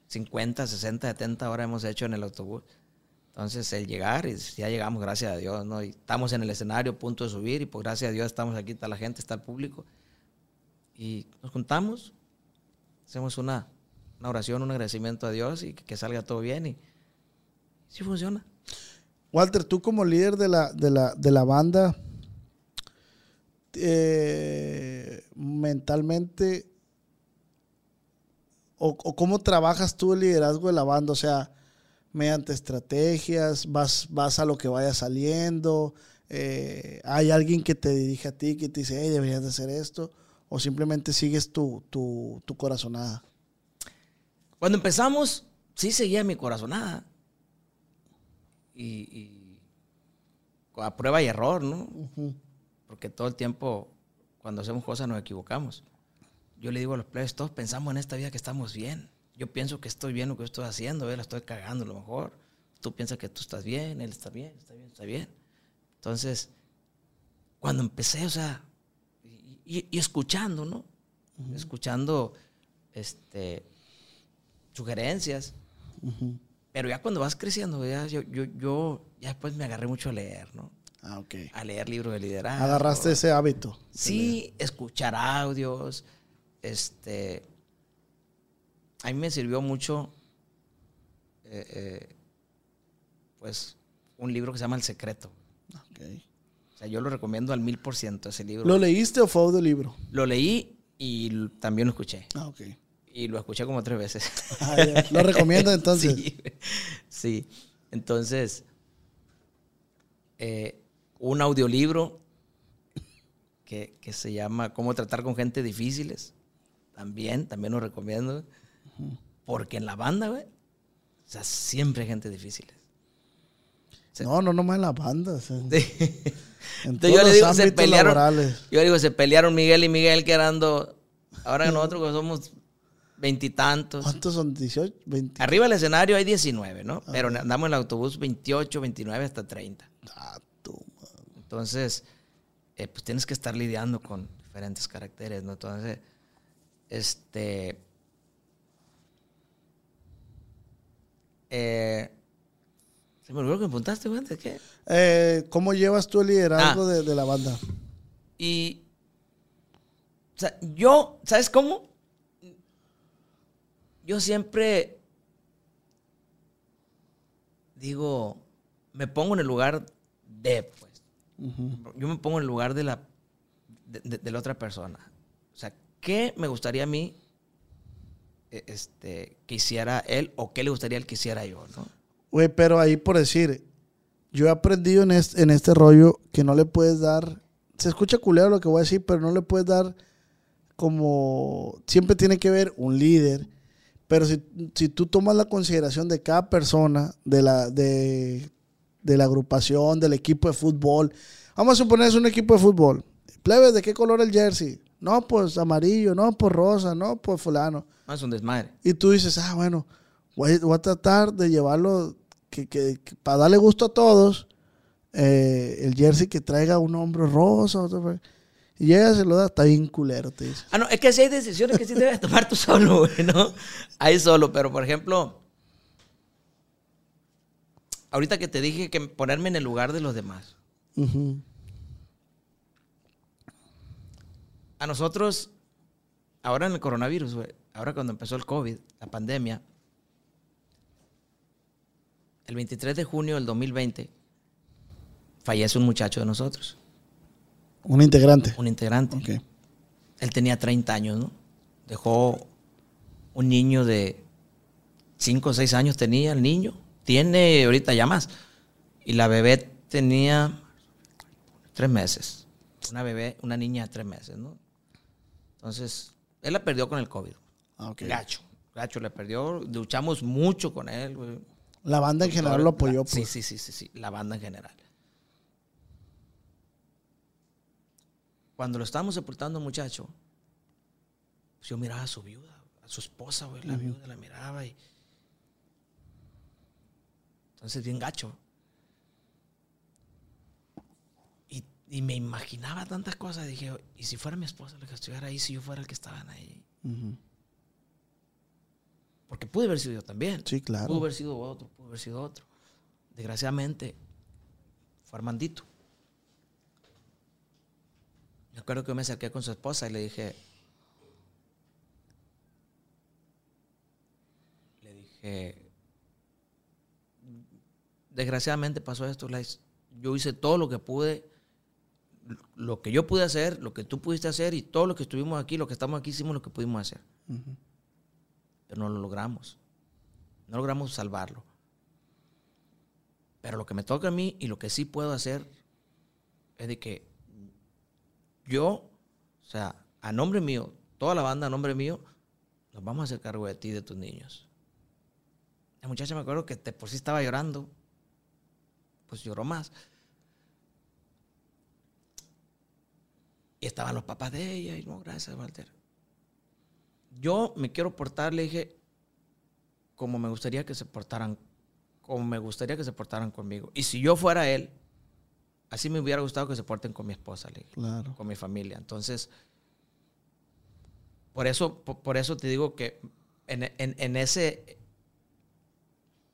50, 60, 70 horas hemos hecho en el autobús. Entonces, el llegar, y ya llegamos, gracias a Dios, ¿no? Y estamos en el escenario, punto de subir, y pues gracias a Dios estamos aquí, está la gente, está el público. Y nos juntamos, hacemos una, una oración, un agradecimiento a Dios y que, salga todo bien. Y sí funciona. Walter, tú como líder de la, de la, de la banda, eh, mentalmente, o, o cómo trabajas tú el liderazgo de la banda? O sea, mediante estrategias, vas, vas a lo que vaya saliendo, eh, hay alguien que te dirige a ti, que te dice, hey, deberías de hacer esto, o simplemente sigues tu, tu, tu corazonada. Cuando empezamos, sí seguía mi corazonada. Y, y a prueba y error, ¿no? Porque todo el tiempo, cuando hacemos cosas, nos equivocamos. Yo le digo a los players, todos pensamos en esta vida que estamos bien. Yo pienso que estoy bien lo que estoy haciendo, ¿eh? la estoy cagando a lo mejor. Tú piensas que tú estás bien, él está bien, está bien, está bien. Entonces, cuando empecé, o sea, y, escuchando, ¿no? Escuchando, este, sugerencias. Pero ya cuando vas creciendo, ya, yo, yo, yo ya después me agarré mucho a leer, ¿no? Ah, ok. A leer libros de liderazgo. Agarraste ese hábito. Sí, escuchar audios. Este. A mí me sirvió mucho. eh, eh, pues un libro que se llama El Secreto. Ok. Sea, yo lo recomiendo al mil por ciento ese libro. ¿Lo leíste o fue audiolibro? Lo leí y también lo escuché. Ah, ok. Y lo escuché como tres veces. Ah. ¿Lo recomiendas entonces? Sí, sí. Entonces, eh, un audiolibro que, que se llama Cómo tratar con gente difíciles. También, también lo recomiendo. Porque en la banda, güey, o sea, siempre hay gente difícil. Sí. No, no nomás en las bandas. En, en Entonces todos yo le los digo, se pelearon. laborales. Yo le digo, se pelearon Miguel y Miguel quedando. Ahora que nosotros somos veintitantos. ¿Cuántos son? ¿18? ¿20? Arriba del escenario hay 19, ¿no? Pero andamos en el autobús 28, 29 hasta 30. Ah, tú. Entonces, eh, pues tienes que estar lidiando con diferentes caracteres, ¿no? Entonces, este... Eh, se me olvidó que me preguntaste, güey, ¿de qué? Eh, ¿Cómo llevas tú el liderazgo Ah. de, de la banda? Y. O sea, yo, ¿sabes cómo? Yo siempre. Digo, me pongo en el lugar de, pues. Yo me pongo en el lugar de la, de, de- de la otra persona. O sea, ¿qué me gustaría a mí eh, este, que hiciera él o qué le gustaría él que hiciera yo, no? Güey, pero ahí por decir, yo he aprendido en este, en este rollo que no le puedes dar, se escucha culero lo que voy a decir, pero no le puedes dar como, siempre tiene que ver un líder, pero si, si tú tomas la consideración de cada persona, de la, de, de la agrupación, del equipo de fútbol, vamos a suponer es un equipo de fútbol, plebes, ¿de qué color el jersey? No, pues amarillo, no, pues rosa, no, pues fulano. No, es un desmadre. Y tú dices, ah, bueno, voy, voy a tratar de llevarlo, que, que- que para darle gusto a todos, eh, el jersey que traiga un hombro rosa. otro- y llega, se lo da, está bien culero, te dice. Ah, no, es que sí hay decisiones que sí debes tomar tú solo, güey, ¿no? Ahí solo, pero por ejemplo, ahorita que te dije que ponerme en el lugar de los demás. A nosotros, ahora en el coronavirus, güey, ahora cuando empezó el COVID, la pandemia, el 23 de junio del 2020, fallece un muchacho de nosotros, Un integrante. un integrante. Ok. Él tenía 30 años, ¿no? Dejó un niño de 5 o 6 años tenía el niño. Tiene ahorita ya más. Y la bebé tenía 3 meses. Una bebé, una niña de 3 meses, ¿no? Entonces, él la perdió con el COVID. Ah, ok. Gacho. Gacho le perdió. Luchamos mucho con él, güey. La banda en general lo apoyó. La- sí, pues. sí, sí, sí, sí. La banda en general. Cuando lo estábamos sepultando, muchacho, pues yo miraba a su viuda, a su esposa, güey, la viuda la miraba y. Entonces, bien gacho. Y, y me imaginaba tantas cosas. Dije, ¿y si fuera mi esposa la que estuviera ahí, si yo fuera el que estaban ahí? Porque pude haber sido yo también. Sí, claro. Pudo haber sido otro, pudo haber sido otro. Desgraciadamente, fue Armandito. Me acuerdo que yo me acerqué con su esposa y le dije, le dije, desgraciadamente pasó esto. Yo hice todo lo que pude, lo que yo pude hacer, lo que tú pudiste hacer y todo lo que estuvimos aquí, lo que estamos aquí, hicimos lo que pudimos hacer Ujú. Pero no lo logramos. No logramos salvarlo. Pero lo que me toca a mí y lo que sí puedo hacer es de que yo, o sea, a nombre mío, toda la banda a nombre mío, nos vamos a hacer cargo de ti y de tus niños. La muchacha me acuerdo que por sí estaba llorando, pues lloró más. Y estaban los papás de ella, y no, gracias, Walter yo me quiero portar, le dije, como me gustaría que se portaran, como me gustaría que se portaran conmigo. Y si yo fuera él, así me hubiera gustado que se porten con mi esposa, le dije, Claro. con mi familia. Entonces, por eso, por, por eso te digo que en, en- en ese,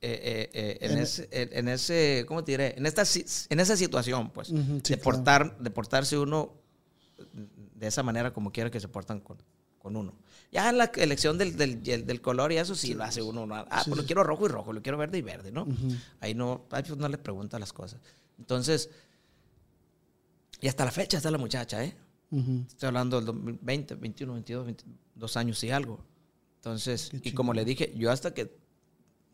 eh, eh, eh, en, En- ese, en- ese, ¿cómo te diré? En esta, en esa situación, pues, sí, de, claro. portar, de portarse uno de esa manera como quiera que se portan con, con uno. Ya en la elección del, del, del color y eso sí, lo hace uno. ¿no? Ah, pues lo quiero rojo y rojo, lo quiero verde y verde, ¿no? Ujú. Ahí no, ahí pues no le pregunta las cosas. Entonces, y hasta la fecha está la muchacha, ¿eh? Ujú. Estoy hablando del 2020, 21, 22, 22 años y algo. Entonces, y como le dije, yo hasta que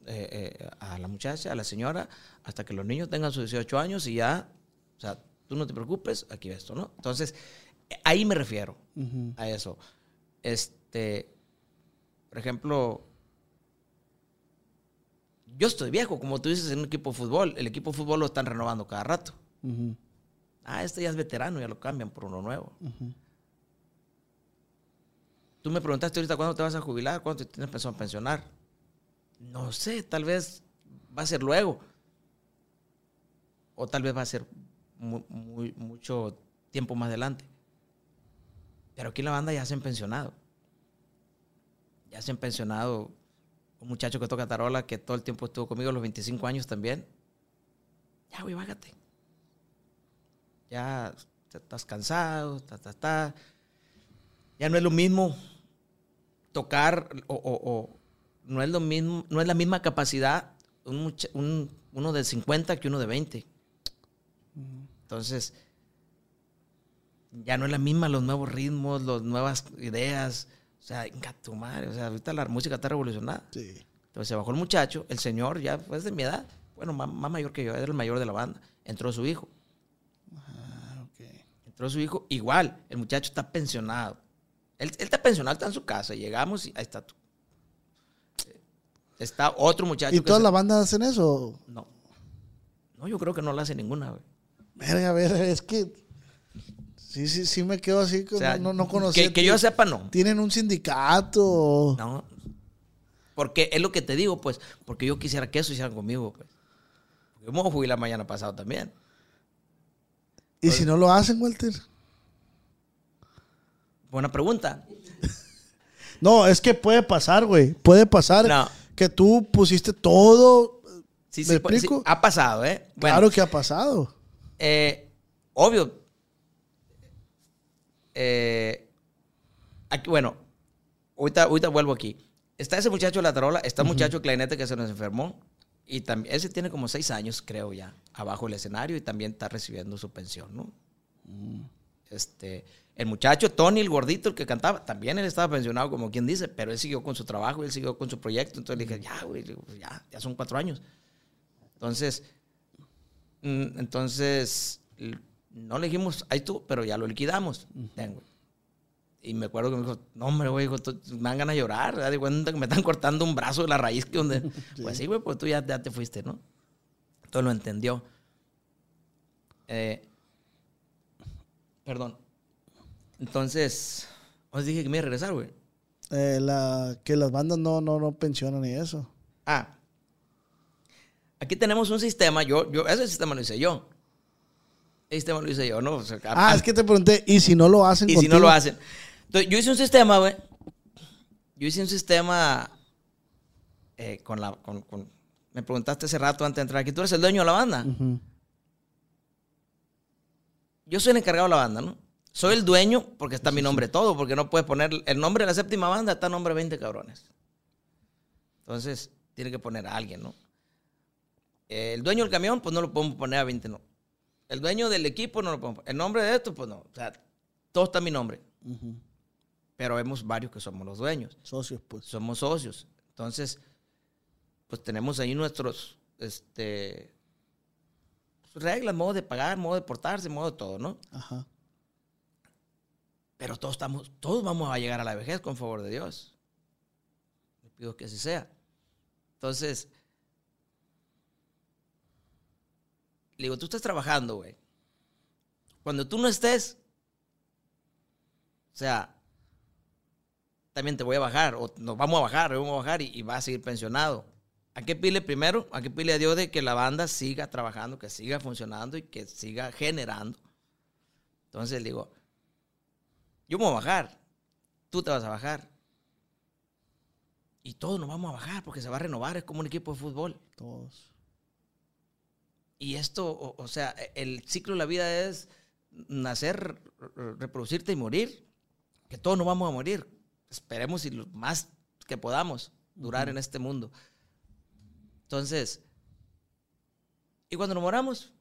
eh, eh, a la muchacha, a la señora, hasta que los niños tengan sus 18 años y ya, o sea, tú no te preocupes, aquí ves esto, ¿no? Entonces, ahí me refiero Ujú. a eso. Este, por ejemplo, yo estoy viejo, como tú dices, en un equipo de fútbol. El equipo de fútbol lo están renovando cada rato. Ah, este ya es veterano, ya lo cambian por uno nuevo. Tú me preguntaste ahorita cuándo te vas a jubilar, cuándo te tienes pensado en pensionar. No sé, tal vez va a ser luego. O tal vez va a ser muy, mucho tiempo más adelante. Pero aquí en la banda ya se han pensionado. Ya se han pensionado un muchacho que toca tarola que todo el tiempo estuvo conmigo, a los 25 años también. Ya, güey, bájate. Ya estás cansado, ta, ta, ta. Ya no es lo mismo tocar o, o- o no es lo mismo, no es la misma capacidad un un- uno de 50 que uno de 20. Entonces, ya no es la misma los nuevos ritmos, las nuevas ideas. O sea, venga tu madre. O sea, ahorita la música está revolucionada. Sí. Entonces se bajó el muchacho, el señor ya pues de mi edad, bueno, más, más mayor que yo, era el mayor de la banda. Entró su hijo. Ah, ok. Entró su hijo, igual, el muchacho está pensionado. Él, él está pensionado, está en su casa. Llegamos y ahí está tú. Está otro muchacho. ¿Y todas se- las bandas hacen eso? No. No, yo creo que no la hace ninguna, güey. Verga, a ver, es que. Sí, sí, sí me quedo así. O sea, no, no conocía. que, que yo sepa, no. ¿Tienen un sindicato? No. Porque es lo que te digo, pues, porque yo quisiera que eso hicieran conmigo, pues. Yo me voy a jubilar mañana pasado también. ¿Y si no lo hacen, Walter? Buena pregunta. No, es que puede pasar, güey. Puede pasar No. que tú pusiste todo. Sí, ¿Me sí, pues, sí, explico? ha pasado, ¿eh? Bueno, Claro que ha pasado. eh, obvio. Eh, aquí, bueno, ahorita, ahorita vuelvo aquí. Está ese muchacho de la tarola, está el muchacho clarinete que se nos enfermó. Y también, ese tiene como seis años, creo ya, abajo del escenario y también está recibiendo su pensión, ¿no? Este, el muchacho Tony, el gordito, el que cantaba, también él estaba pensionado, como quien dice, pero él siguió con su trabajo, él siguió con su proyecto. Entonces le dije, ya, güey, ya, ya son cuatro años. Entonces, mm, entonces, no le dijimos, ahí tú, pero ya lo liquidamos. Y me acuerdo que me dijo, no, hombre, güey, me dan ganas de llorar. De cuenta que me están cortando un brazo de la raíz que donde... Pues sí, güey, pues tú ya, ya te fuiste, ¿no? Entonces lo entendió. Eh, perdón. Entonces, os dije que me iba a regresar, güey. Eh, la, que las bandas no, no, no pensionan ni eso. Ah. Aquí tenemos un sistema, yo, yo, ese sistema lo hice yo. Sistema lo hice yo, ¿no? O sea, Ah, a- es que te pregunté, ¿y si no lo hacen y si no lo hacen. Entonces, yo hice un sistema, güey. Yo hice un sistema eh, con la. Con, con- me preguntaste hace rato antes de entrar aquí. ¿Tú eres el dueño de la banda? Yo soy el encargado de la banda, ¿no? Soy el dueño porque está mi nombre todo, porque no puedes poner. El nombre de la séptima banda está nombre de 20 cabrones. Entonces, tiene que poner a alguien, ¿no? El dueño del camión, pues no lo podemos poner a 20, no. El dueño del equipo, no lo podemos poner. El nombre de esto, pues no. O sea, todo está mi nombre. Pero vemos varios que somos los dueños. Socios, pues. Somos socios. Entonces, pues tenemos ahí nuestros, este, reglas, modo de pagar, modo de portarse, modo de todo, ¿no? Ajá. Pero todos estamos, todos vamos a llegar a la vejez con favor de Dios. Le pido que así sea. Entonces, le digo, tú estás trabajando, güey. Cuando tú no estés, o sea, también te voy a bajar, o nos vamos a bajar, vamos a bajar y, y vas a seguir pensionado. Hay que pile primero, hay que pile a Dios de que la banda siga trabajando, que siga funcionando y que siga generando. Entonces le digo, yo me voy a bajar, tú te vas a bajar. Y todos nos vamos a bajar porque se va a renovar, es como un equipo de fútbol. Todos. Y esto, o, o sea, el ciclo de la vida es nacer, re- reproducirte y morir. Que todos nos vamos a morir. Esperemos y lo más que podamos durar en este mundo. Entonces, ¿y cuando nos moramos?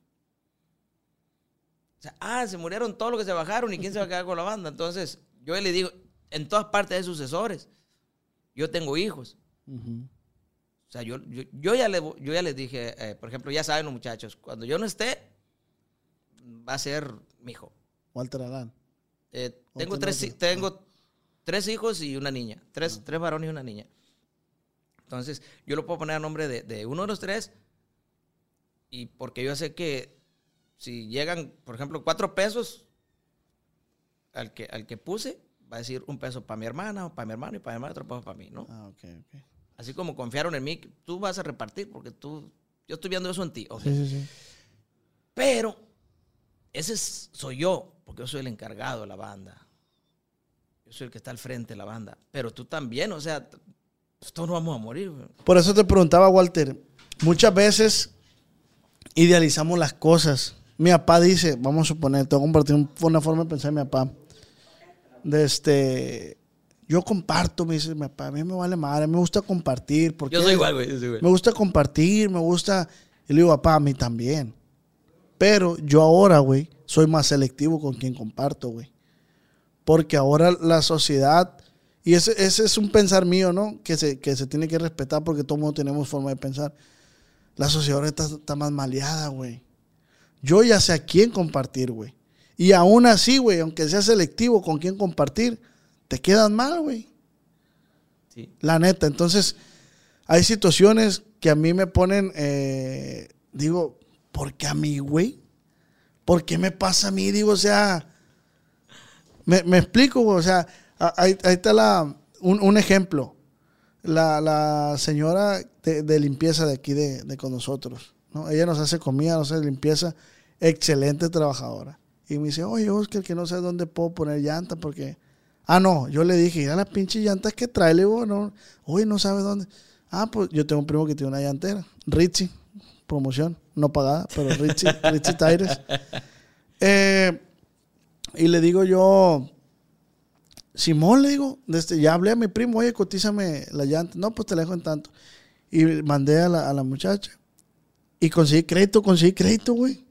O sea, ah, se murieron todos los que se bajaron y quién se va a quedar con la banda. Entonces, yo le digo, en todas partes hay sucesores. Yo tengo hijos. Sea, yo, yo, yo ya, le, yo ya les dije, eh, por ejemplo, ya saben los muchachos, cuando yo no esté, va a ser mi hijo. Walter Alán. Eh, tengo, tres, tengo tres hijos y una niña. Tres, tres varones y una niña. Entonces, yo lo puedo poner a nombre de, de uno de los tres. Y porque yo sé que si llegan, por ejemplo, cuatro pesos al que, al que puse, va a decir un peso para mi hermana, o para mi hermano y para mi hermano, otro peso para mí, ¿no? Ah, ok, ok. Así como confiaron en mí, tú vas a repartir porque tú, yo estoy viendo eso en ti. ok. Sí, sí, sí. Pero ese es- soy yo, porque yo soy el encargado de la banda. Yo soy el que está al frente de la banda. Pero tú también, o sea, todos nos vamos a morir. Por eso te preguntaba, Walter, muchas veces idealizamos las cosas. Mi papá dice, vamos a suponer, te voy a compartir un- una forma de pensar de mi papá. De este, yo comparto, me dice mi papá, a mí me vale madre, me gusta compartir. Porque Yo soy igual, güey. yo soy igual. Me gusta compartir, me gusta. Y le digo, papá, a mí también. Pero yo ahora, güey, soy más selectivo con quien comparto, güey. Porque ahora la sociedad, y ese, ese es un pensar mío, ¿no? Que se, que se tiene que respetar porque todos mundo tenemos forma de pensar. La sociedad ahora está, está más maleada, güey. Yo ya sé a quién compartir, güey. Y aún así, güey, aunque sea selectivo con quién compartir, te quedan mal, güey. Sí. La neta. Entonces, hay situaciones que a mí me ponen, eh, digo, ¿por qué a mí, güey? ¿Por qué me pasa a mí? Digo, o sea, me, me explico, güey. O sea, ahí, ahí está la, un, un ejemplo. La, la señora de, de limpieza de aquí de, de con nosotros, ¿no? Ella nos hace comida, nos hace limpieza, excelente trabajadora. Y me dice, oye, Oscar, que no sé dónde puedo poner llanta porque... Ah, no, yo le dije, mira las pinches llantas que trae, le digo, no, oye, no sabe dónde. Ah, pues yo tengo un primo que tiene una llantera, Richie, promoción, no pagada, pero Richie, Richie Tires. Eh, y le digo yo, Simón, le digo, desde, ya hablé a mi primo, oye, cotízame la llanta. No, pues te la dejo en tanto. Y mandé a la, a la muchacha. Y conseguí crédito, conseguí crédito, güey.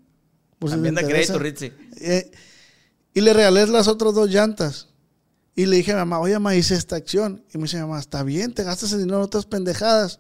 También da crédito, Ritzy. Eh, y le regalé las otras dos llantas. Y le dije a mi mamá, oye, mamá, hice esta acción. Y me dice, mamá, está bien, te gastas el dinero en otras pendejadas.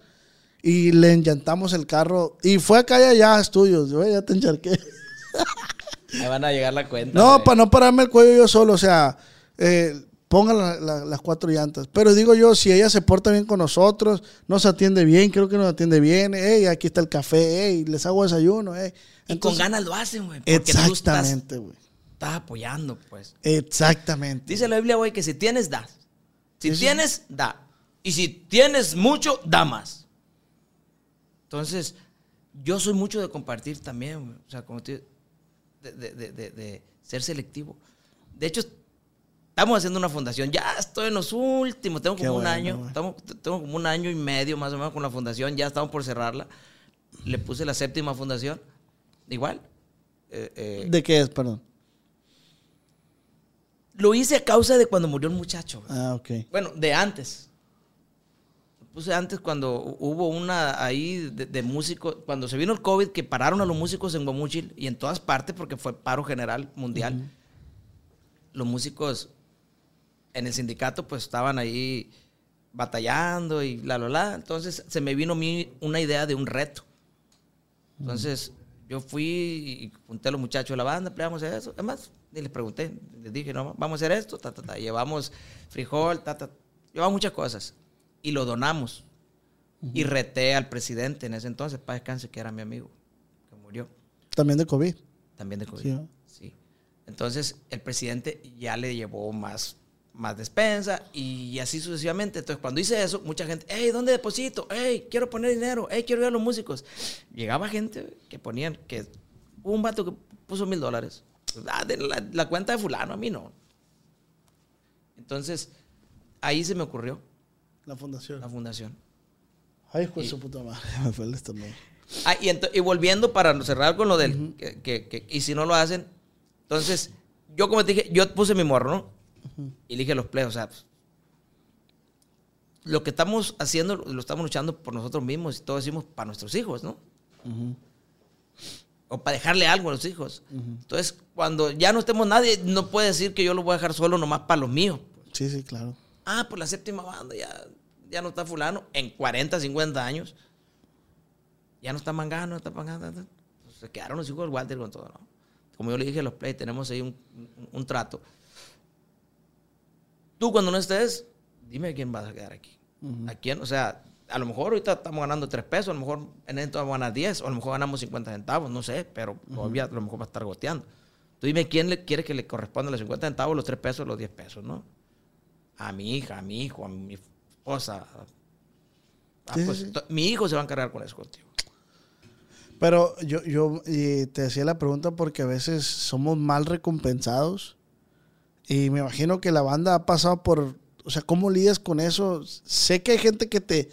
Y le enllantamos el carro. Y fue acá y allá a estudios. Yo, ya te encharqué. Me van a llegar la cuenta. No, para no pararme el cuello yo solo. O sea, eh, pongan la- la- las cuatro llantas. Pero digo yo, si ella se porta bien con nosotros, nos atiende bien, creo que nos atiende bien. Ey, aquí está el café, ey, les hago desayuno, ey. Y con ganas lo hacen, güey. Exactamente, güey. Estás apoyando, pues. Exactamente. Dice la Biblia, güey, que si tienes, das. Si Sí, sí. tienes, da. Y si tienes mucho, da más. Entonces, yo soy mucho de compartir también, güey. O sea, como te de, de- de- ser selectivo. De hecho, estamos haciendo una fundación. Ya estoy en los últimos. Tengo como un año. Estamos, tengo como un año y medio más o menos con la fundación. Ya estamos por cerrarla. Le puse la séptima fundación. Igual. Eh, eh, ¿De qué es, perdón? Lo hice a causa de cuando murió un muchacho. Ah, ok. Bueno, de antes. Puse antes cuando hubo una ahí de, de músicos, cuando se vino el COVID, que pararon a los músicos en Guamúchil y en todas partes, porque fue paro general mundial. Los músicos en el sindicato, pues estaban ahí batallando y la, la, la. Entonces se me vino a mí una idea de un reto. Entonces yo fui y junté a los muchachos de la banda, plegamos eso. Además, ni les pregunté, les dije, no, vamos a hacer esto, ta, ta, ta. Llevamos frijol, ta, ta. Llevamos muchas cosas. Y lo donamos. Y reté al presidente en ese entonces, para descanse, que era mi amigo, que murió También de COVID. también de COVID. Sí, ¿no? Sí. Entonces, el presidente ya le llevó más, más despensa y así sucesivamente. Entonces, cuando hice eso, mucha gente, hey, ¿dónde deposito? Hey, quiero poner dinero. Hey, quiero ver a los músicos. Llegaba gente que ponían, que un vato que puso mil dólares. Ah, de la, la cuenta de fulano, a mí no. Entonces, ahí se me ocurrió La fundación. la fundación. Ay, de su puta madre. Me fue el estómago. Ah, y, y volviendo para cerrar con lo del que, que- que- y si no lo hacen, entonces yo como te dije, yo puse mi morro, ¿no? Y le dije a los players, o sea, pues, lo que estamos haciendo lo estamos luchando por nosotros mismos y todo decimos para nuestros hijos, ¿no? O para dejarle algo a los hijos. Entonces, cuando ya no estemos nadie, no puede decir que yo lo voy a dejar solo nomás para los míos. Sí, sí, claro. Ah, pues la séptima banda ya, ya no está fulano en 40, 50 años. Ya no está mangano, no está mangano. Pues se quedaron los hijos del Walter con todo, ¿no? Como yo le dije a los play, tenemos ahí un, un- un trato. Tú cuando no estés, dime quién va a quedar aquí. ¿A quién? O sea, a lo mejor ahorita estamos ganando 3 pesos, a lo mejor en esto vamos a ganar 10, o a lo mejor ganamos 50 centavos, no sé, pero todavía a lo mejor va a estar goteando. Tú dime quién le quiere que le corresponda los 50 centavos, los 3 pesos, los 10 pesos, ¿no? a mi hija, a mi hijo, a mi esposa. Ah, Sí, pues, sí, Mi hijo se va a encargar con eso contigo. Pero yo, yo y te hacía la pregunta porque a veces somos mal recompensados. Y me imagino que la banda ha pasado por. O sea, ¿cómo lidias con eso? Sé que hay gente que te,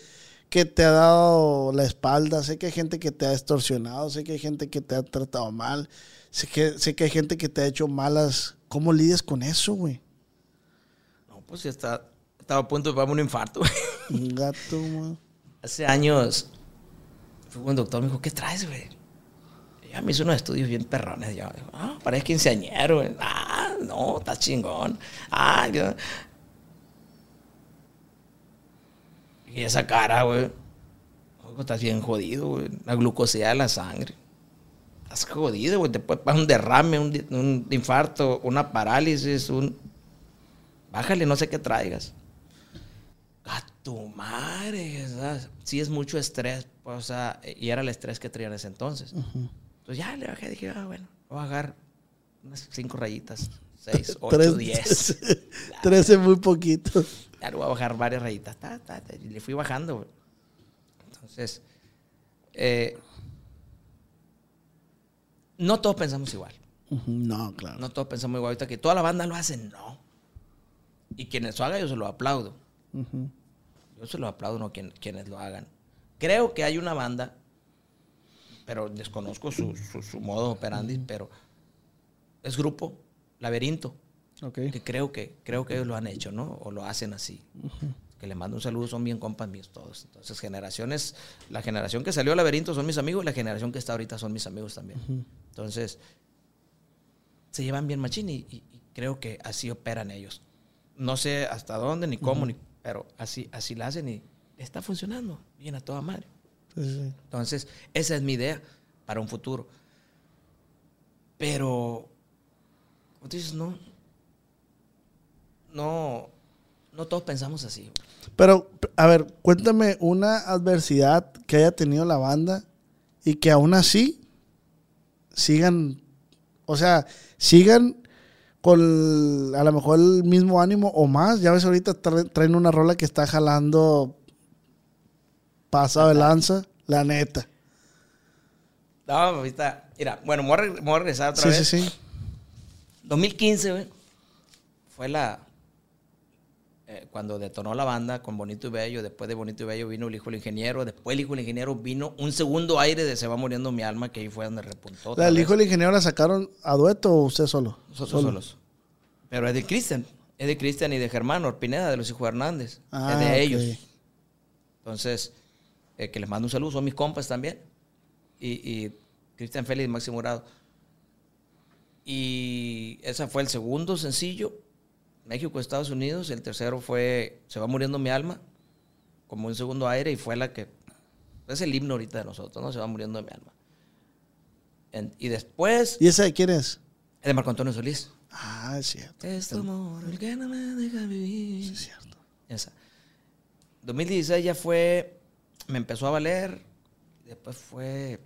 que te ha dado la espalda, sé que hay gente que te ha extorsionado, sé que hay gente que te ha tratado mal, sé que, sé que hay gente que te ha hecho malas. ¿Cómo lidias con eso, güey? No, pues ya está, estaba a punto de darme un infarto. güey. Un gato, güey. Hace años fui con un doctor, me dijo, ¿qué traes, güey? Ya me hizo unos estudios bien perrones. Yo, digo, ah, parece quinceañero, güey. Ah, no, está chingón. Ah, yo... Y esa cara, güey. Estás bien jodido, güey. La glucosidad de la sangre. Estás jodido, güey. Te puede pasar un derrame, un, un infarto, una parálisis, un... Bájale, no sé qué traigas. A tu madre, ¿sabes? Sí es mucho estrés, pues, o sea, y era el estrés que traía en ese entonces. Entonces ya le bajé, dije, ah, bueno, voy a bajar unas cinco rayitas, seis, ocho, diez. Trece muy poquito. Ya le voy a bajar varias rayitas, ta, ta, ta, y le fui bajando, güey. Entonces, eh, no todos pensamos igual. No, claro. No todos pensamos igual. Ahorita que toda la banda lo hace, no. Y quienes lo hagan, yo se lo aplaudo. Yo se lo aplaudo, no quien- quienes lo hagan. Creo que hay una banda, pero desconozco su, su, su modo operandi, pero es grupo, laberinto, Ok. que creo que creo que ellos lo han hecho, ¿no? O lo hacen así. Que le mando un saludo, son bien compas míos todos. Entonces, generaciones, la generación que salió laberinto son mis amigos, la generación que está ahorita son mis amigos también. Entonces, se llevan bien machín y, y- y creo que así operan ellos. No sé hasta dónde, ni cómo, ni, pero así, así la hacen y está funcionando bien a toda madre. Sí. Entonces, esa es mi idea para un futuro. Pero, dices, no, no, no todos pensamos así. Pero, a ver, cuéntame una adversidad que haya tenido la banda y que aún así sigan, o sea, sigan con a lo mejor el mismo ánimo o más. Ya ves, ahorita tra- traen una rola que está jalando pasado de lanza, la neta. No, ahorita, mira, bueno, me voy a, regresar otra Sí, vez. sí, sí. 2015, güey, fue la. Eh, cuando detonó la banda con Bonito y Bello. Después de Bonito y Bello vino el hijo del ingeniero. Después el hijo del ingeniero vino un segundo aire de Se va muriendo mi alma, que ahí fue donde repuntó. otra ¿La del vez. hijo del ingeniero la sacaron a dueto o usted solo? Nosotros Solo. solos. Pero es de Cristian. Es de Cristian y de Germán Orpineda, de los hijos Hernández. Ah, es de ellos. Entonces, eh, que les mando un saludo. Son mis compas también. Y, y Cristian Félix y Máximo Grado. Y ese fue el segundo sencillo. México, Estados Unidos. El tercero fue Se va muriendo mi alma. Como un segundo aire. Y fue la que... Es el himno ahorita de nosotros, ¿no? Se va muriendo mi alma. En- y después... ¿Y esa de quién es? Es de Marco Antonio Solís. Ah, es cierto. Es tu amor el que no me deja vivir. Es cierto. Esa. 2016 ya fue. Me empezó a valer. Después fue.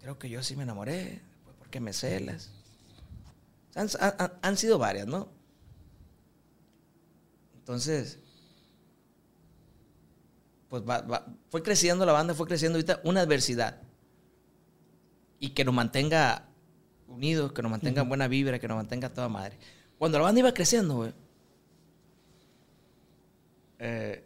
Creo que yo sí me enamoré. Después porque me celas. Han, han- han sido varias, ¿no? Entonces. Pues va- va- fue creciendo la banda, fue creciendo ahorita una adversidad. Y que nos mantenga unidos, que nos mantenga buena vibra, que nos mantenga toda madre. Cuando la banda iba creciendo, güey. eh,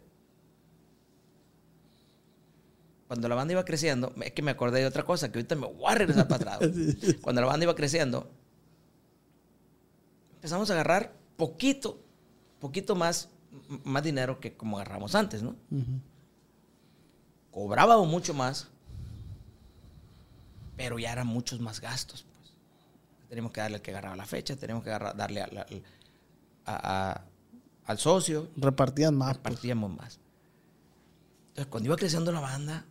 cuando la banda iba creciendo, es que me acordé de otra cosa, que ahorita me voy a regresar para atrás. güey. Cuando la banda iba creciendo, empezamos a agarrar poquito, poquito más, más dinero que como agarramos antes, ¿no? Cobrábamos mucho más, pero ya eran muchos más gastos. Pues. Teníamos que darle al que agarraba la fecha, teníamos que agarrar- darle a- a- al socio, Repartían más. pues. partíamos más. Entonces, cuando iba creciendo la banda,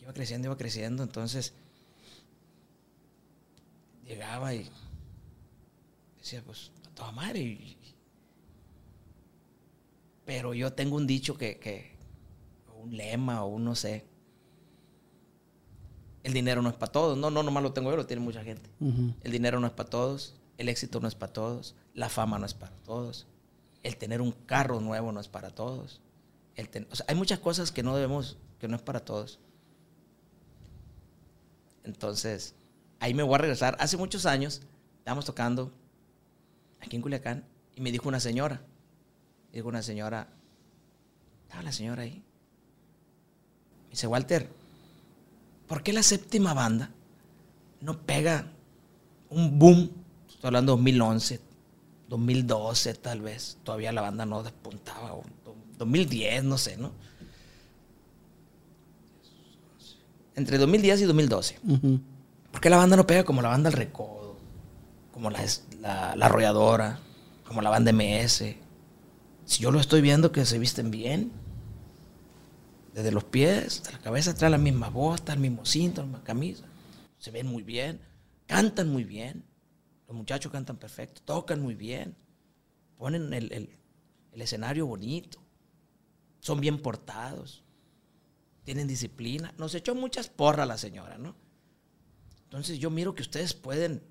iba creciendo, iba creciendo, entonces llegaba y decía, pues, a toda madre. pero yo tengo un dicho que, que, o un lema, o un no sé. El dinero no es para todos. No, no, nomás lo tengo yo, lo tiene mucha gente. El dinero no es para todos, el éxito no es para todos, la fama no es para todos, el tener un carro nuevo no es para todos. El ten- o sea, hay muchas cosas que no debemos, que no es para todos. Entonces, ahí me voy a regresar. Hace muchos años, estábamos tocando aquí en Culiacán y me dijo una señora, me dijo una señora, estaba la señora ahí. Me dice, Walter, ¿por qué la séptima banda no pega un boom? Estoy hablando de 2011, 2012 tal vez. Todavía la banda no despuntaba. o 2010, no sé, ¿no? Entre 2010 y 2012. ¿Por qué la banda no pega como la banda El Recodo? Como la, la, la Arrolladora, como la banda MS. Si yo lo estoy viendo que se visten bien, desde los pies hasta la cabeza trae la misma bota, el mismo cinto, la misma camisa. Se ven muy bien, cantan muy bien. Los muchachos cantan perfecto, tocan muy bien, ponen el, el, el escenario bonito, son bien portados, tienen disciplina. Nos echó muchas porras la señora, ¿no? Entonces yo miro que ustedes pueden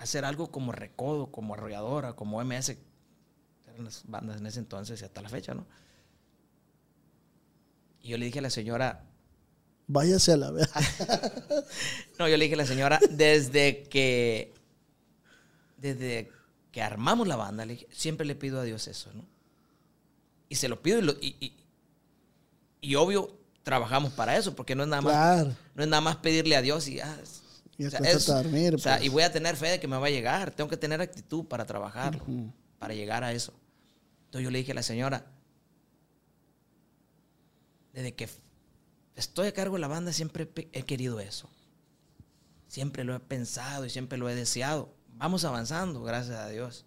hacer algo como Recodo, como Arrolladora, como MS, eran las bandas en ese entonces y hasta la fecha, ¿no? Y yo le dije a la señora. Váyase a la vez. no, yo le dije a la señora, desde que. Desde que armamos la banda, le dije, siempre le pido a Dios eso, ¿no? Y se lo pido y, lo, y, y, y, obvio trabajamos para eso, porque no es nada más, no es nada más pedirle a Dios y. Ah, y, o sea, es, dormir, o sea, pues. y voy a tener fe de que me va a llegar. Tengo que tener actitud para trabajarlo, uh -huh. para llegar a eso. Entonces yo le dije a la señora, desde que estoy a cargo de la banda siempre he querido eso. Siempre lo he pensado y siempre lo he deseado. Vamos avanzando, gracias a Dios.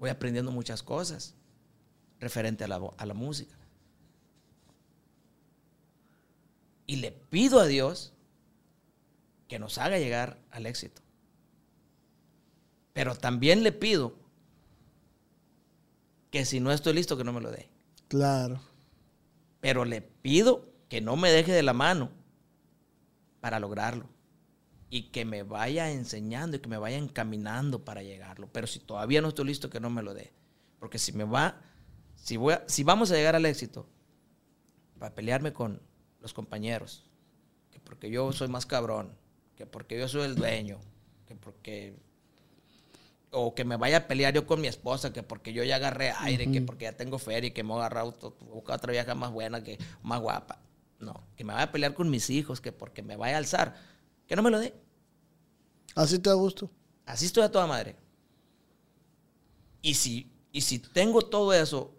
Voy aprendiendo muchas cosas referente a la, a la música. Y le pido a Dios que nos haga llegar al éxito. Pero también le pido que si no estoy listo, que no me lo dé. Claro. Pero le pido que no me deje de la mano para lograrlo. Y que me vaya enseñando y que me vaya encaminando para llegarlo. Pero si todavía no estoy listo, que no me lo dé. Porque si me va, si, voy a, si vamos a llegar al éxito, para pelearme con los compañeros, que porque yo soy más cabrón, que porque yo soy el dueño, que porque o que me vaya a pelear yo con mi esposa, que porque yo ya agarré aire, uh -huh. que porque ya tengo feria y que me voy a agarrar otro, otra vieja más buena, que más guapa. No, que me vaya a pelear con mis hijos, que porque me vaya a alzar, que no me lo dé. Así te da gusto. Así estoy a toda madre. Y si, y si tengo todo eso,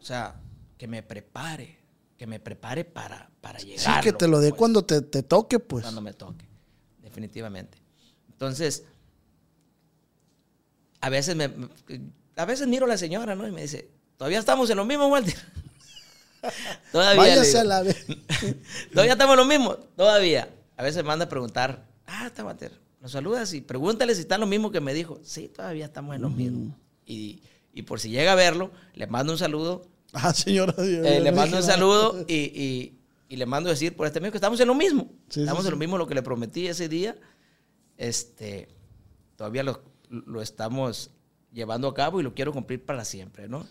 o sea, que me prepare, que me prepare para, para llegar. Sí, que te lo dé pues, cuando te, te toque, pues. Cuando me toque, definitivamente. Entonces, a veces me, a veces miro a la señora, ¿no? Y me dice, todavía estamos en lo mismo, Walter. todavía. Váyase a la vez. todavía estamos en lo mismo, todavía. A veces me manda a preguntar, ah, está Walter, nos saludas y pregúntale si está lo mismo que me dijo. Sí, todavía estamos en lo mismo. Y, y, por si llega a verlo, le mando un saludo. Ah, señora. Dios, eh, le mando un saludo y, y, y, le mando a decir por este medio que estamos en lo mismo. Sí, estamos sí, en lo mismo, lo que le prometí ese día. Este, todavía lo, lo estamos llevando a cabo y lo quiero cumplir para siempre, ¿no?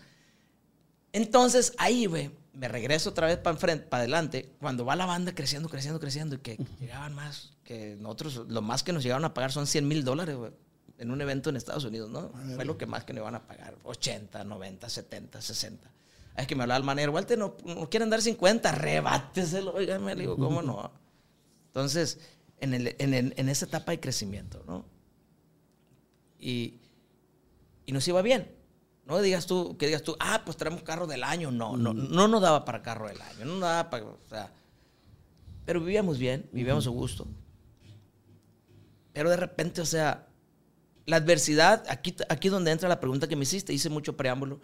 Entonces, ahí, güey, me regreso otra vez para para adelante, cuando va la banda creciendo, creciendo, creciendo, y que uh -huh. llegaban más, que nosotros, lo más que nos llegaron a pagar son 100 mil dólares, güey, en un evento en Estados Unidos, ¿no? Fue lo que más que nos iban a pagar, 80, 90, 70, 60. Es que me hablaba el manero, Walter, no, no quieren dar 50, rebáteselo, oiga, me digo, ¿cómo no? Entonces, en, el, en, el, en esa etapa de crecimiento, ¿no? Y, y nos iba bien. No digas tú, que digas tú, ah, pues traemos carro del año. No, no, no nos daba para carro del año. No nos daba para, o sea, pero vivíamos bien, vivíamos a gusto. Pero de repente, o sea, la adversidad, aquí, aquí donde entra la pregunta que me hiciste, hice mucho preámbulo.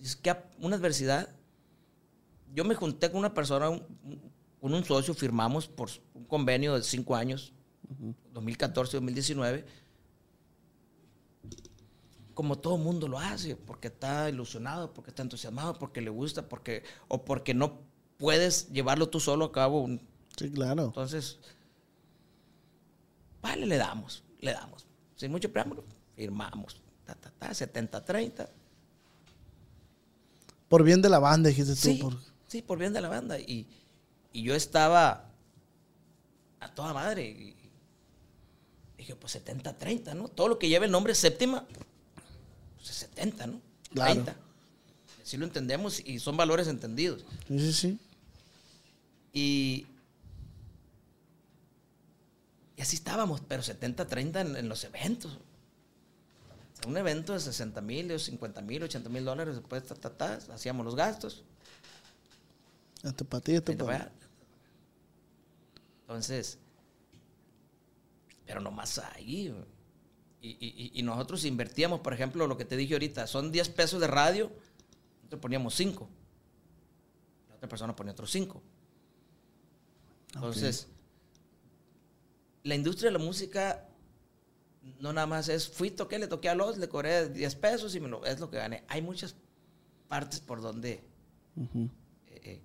Es que una adversidad, yo me junté con una persona, un, con un socio, firmamos por un convenio de cinco años, uh -huh. 2014-2019 como todo mundo lo hace, porque está ilusionado, porque está entusiasmado, porque le gusta, porque o porque no puedes llevarlo tú solo a cabo. Sí, claro. Entonces, vale, le damos, le damos. Sin mucho preámbulo, firmamos. Ta, ta, ta, 70-30. Por bien de la banda, dijiste sí, tú. Por... Sí, por bien de la banda. Y, y yo estaba a toda madre. Y dije, pues 70-30, ¿no? Todo lo que lleva el nombre séptima, pues es 70, ¿no? Claro. 30. Así lo entendemos y son valores entendidos. Sí, sí, sí. Y, y así estábamos, pero 70-30 en, en los eventos. Un evento de 60 mil, 50 mil, 80 mil dólares, después ta, ta, ta, hacíamos los gastos. Esto para ti, te para. Entonces, pero nomás ahí. güey. Y, y- y- y nosotros invertíamos, por ejemplo, lo que te dije ahorita, son 10 pesos de radio, nosotros poníamos 5. La otra persona ponía otros 5. Entonces, la industria de la música no nada más es, fui, toqué, le toqué a los, le cobré 10 pesos y me lo, es lo que gané. Hay muchas partes por donde eh, eh,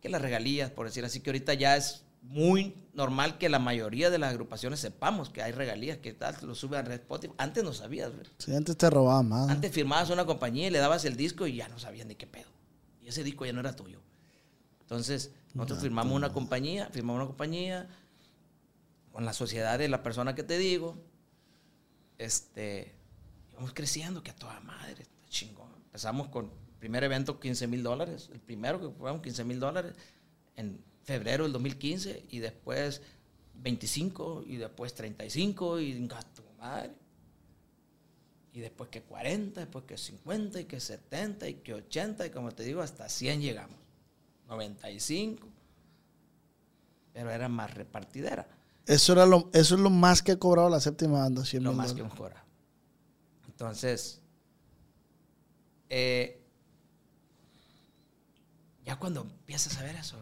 que las regalías, por decir así, que ahorita ya es muy normal que la mayoría de las agrupaciones sepamos que hay regalías, que tal, lo sube a Red Spotify. Antes no sabías, güey. Sí, antes te robaban más. Antes firmabas una compañía y le dabas el disco y ya no sabían de qué pedo. Y ese disco ya no era tuyo. Entonces, nosotros firmamos una compañía, firmamos una compañía con la sociedad de la persona que te digo. Este, íbamos creciendo, que a toda madre, chingón. Empezamos con el primer evento 15 mil dólares, el primero que fueron 15 mil dólares en febrero del 2015 y después 25 y después 35 y tu madre. Y después que 40, después que 50 y que 70 y que 80 y como te digo, hasta 100 llegamos. 95. Pero era más repartidera. Eso, era lo, eso es lo más que ha cobrado la séptima banda. 100 Lo más que dólares. mejora. Entonces, eh, ya cuando empiezas a ver eso,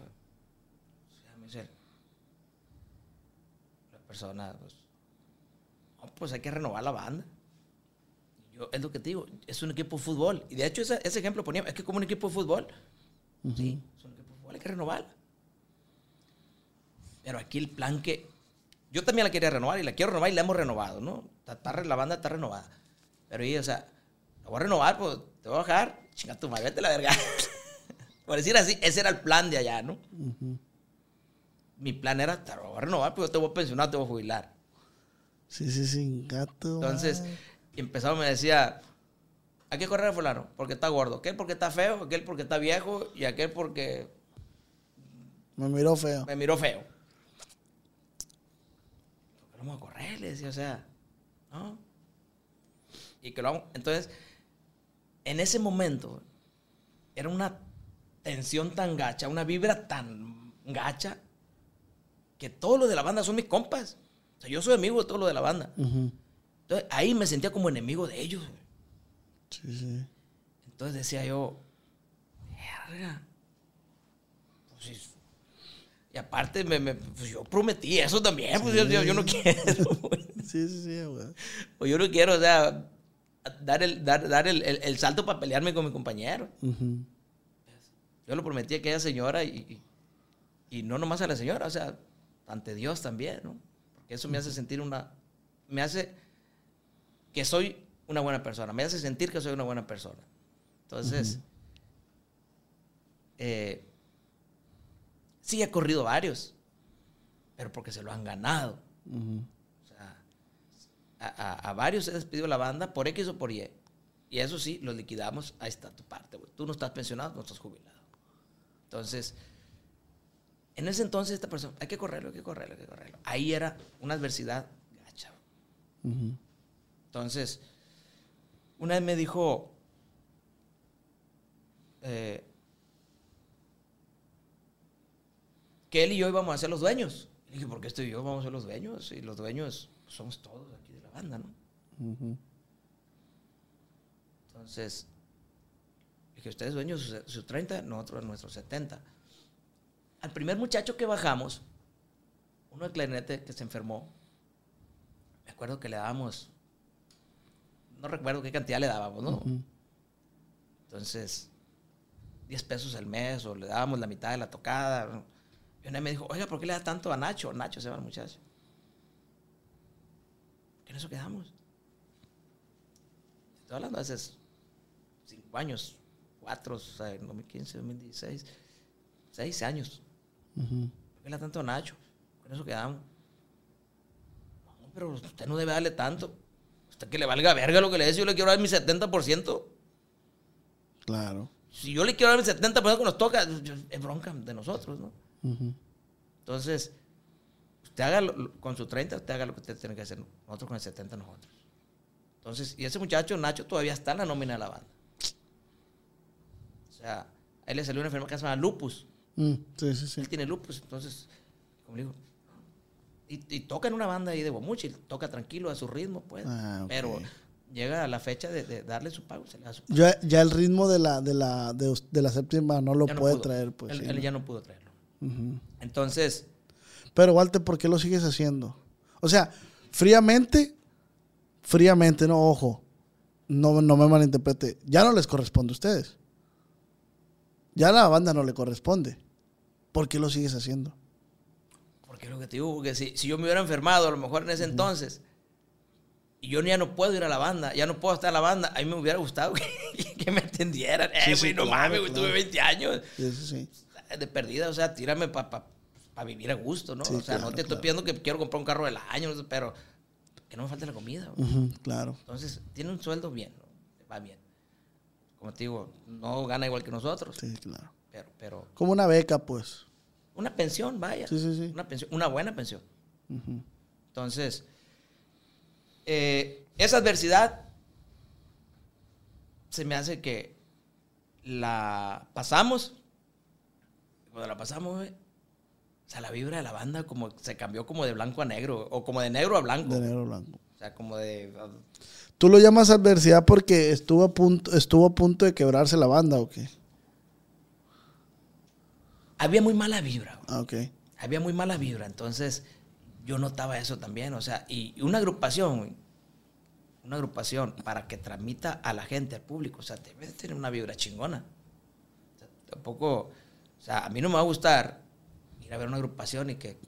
o sea, la persona, pues, "No, pues hay que renovar la banda. Yo, es lo que te digo, es un equipo de fútbol. Y de hecho, ese, ese ejemplo ponía, es que como un equipo de fútbol, sí, es un equipo de fútbol, hay que renovarla. Pero aquí el plan que. Yo también la quería renovar y la quiero renovar y la hemos renovado, ¿no? La banda está renovada. Pero o sea, la voy a renovar, pues te voy a bajar. Chinga tu madre, vete la verga. Por decir así, ese era el plan de allá, ¿no? Mi plan era, te voy a renovar, pero yo te voy a pensionar, te voy a jubilar. Sí, sí, sí, gato. Entonces, empezaba, me decía, hay que correr a fulano, porque está gordo. Aquel porque está feo, aquel porque está viejo y aquel porque Me miró feo. me miró feo. ¿Por qué no vamos o sea, ¿no? Y que lo. Entonces, en ese momento, era una tensión tan gacha, una vibra tan gacha, que todos los de la banda son mis compas. O sea, yo soy amigo de todos los de la banda. Entonces, ahí me sentía como enemigo de ellos. güey. Sí, sí. Entonces decía yo, verga. Y aparte, me, me- pues yo prometí eso también, pues yo, yo- yo no quiero. Sí, sí, sí, güey. Pues yo no quiero, o sea, dar el, dar, dar el, el- el salto para pelearme con mi compañero. Yo lo prometí a aquella señora y, y, y no nomás a la señora, o sea, ante Dios también, ¿no? Porque eso me hace sentir una, me hace que soy una buena persona, me hace sentir que soy una buena persona. Entonces, eh, sí he corrido varios, pero porque se lo han ganado. O sea, a, a- a varios se despidió la banda por X o por Y. Y eso sí, los liquidamos, ahí está tu parte, güey. Tú no estás pensionado, no estás jubilado. Entonces, en ese entonces esta persona, hay que correrlo, hay que correrlo, hay que correrlo. Ahí era una adversidad gacha. Entonces, una vez me dijo, eh, que él y yo íbamos a ser los dueños. Y dije, ¿por qué estoy yo? Vamos a ser los dueños. Y los dueños somos todos aquí de la banda, ¿no? Ujú. Entonces, dije, ustedes dueños sus, sus 30, nosotros nuestros 70. Al primer muchacho que bajamos, uno de clarinete que se enfermó, me acuerdo que le dábamos, no recuerdo qué cantidad le dábamos, ¿no? Entonces, 10 pesos al mes o le dábamos la mitad de la tocada. ¿no? Y una vez me dijo, oiga, ¿por qué le da tanto a Nacho? Nacho se llama el muchacho. ¿Qué en eso quedamos? Estoy hablando de hace 5 años, 4, o sea, en 2015, 2016, 6 años. Ujú. ¿Por qué le da tanto a Nacho? ¿Por qué con eso quedamos. No, pero usted no debe darle tanto. Usted que le valga verga lo que le dice, yo le quiero dar mi 70%. Claro. Si yo le quiero dar mi 70% que nos toca, es bronca de nosotros, ¿no? Entonces, usted haga lo- con su 30, usted haga lo que usted tiene que hacer. Nosotros con el 70, nosotros. Entonces, y ese muchacho, Nacho, todavía está en la nómina de la banda. O sea, a él le salió una enfermedad que se llama lupus. Mm, sí, sí, sí. Él tiene lupus, entonces, como digo, y, y toca en una banda ahí de Guamuchi, toca tranquilo a su ritmo, pues. Ah. Pero llega a la fecha de, de darle su pago, se le da su pago. Ya, ya el ritmo de la, de la, de, la séptima no lo Ya puede traer, pues. él, sí, él ¿no? ya no pudo Entonces, Pero Walter, ¿por qué lo sigues haciendo? O sea, fríamente, fríamente, no, ojo, no, no me malinterprete, ya no les corresponde a ustedes. Ya a la banda no le corresponde. ¿Por qué lo sigues haciendo? Porque es lo que te digo, porque si, si yo me hubiera enfermado a lo mejor en ese entonces, y yo ya no puedo ir a la banda, ya no puedo estar en la banda, a mí me hubiera gustado que, que me entendieran. Eh, Sí, güey, sí, no claro, mames, güey, claro. tuve 20 años Sí, sí, sí. De perdida, o sea, tírame para vivir a gusto, ¿no? Sí, o sea, claro, no te estoy claro. pidiendo que quiero comprar un carro del año, pero que no me falte la comida. claro. Entonces, tiene un sueldo bien, ¿no? va bien. Como te digo, no gana igual que nosotros, Sí, claro. pero, pero Como una beca, pues. una pensión, vaya. Sí, sí, sí. Una pensión, una buena pensión. Entonces, eh, esa adversidad se me hace que la pasamos. Cuando la pasamos, güey, o sea, la vibra de la banda como se cambió como de blanco a negro, o como de negro a blanco. De negro blanco. O sea, como de... ¿Tú lo llamas adversidad porque estuvo a punto, estuvo a punto de quebrarse la banda o qué? Había muy mala vibra. Ah, ok. había muy mala vibra, entonces yo notaba eso también, o sea, y una agrupación, güey, una agrupación para que transmita a la gente, al público, o sea, debe de tener una vibra chingona. O sea, tampoco, o sea, a mí no me va a gustar ir a ver una agrupación y que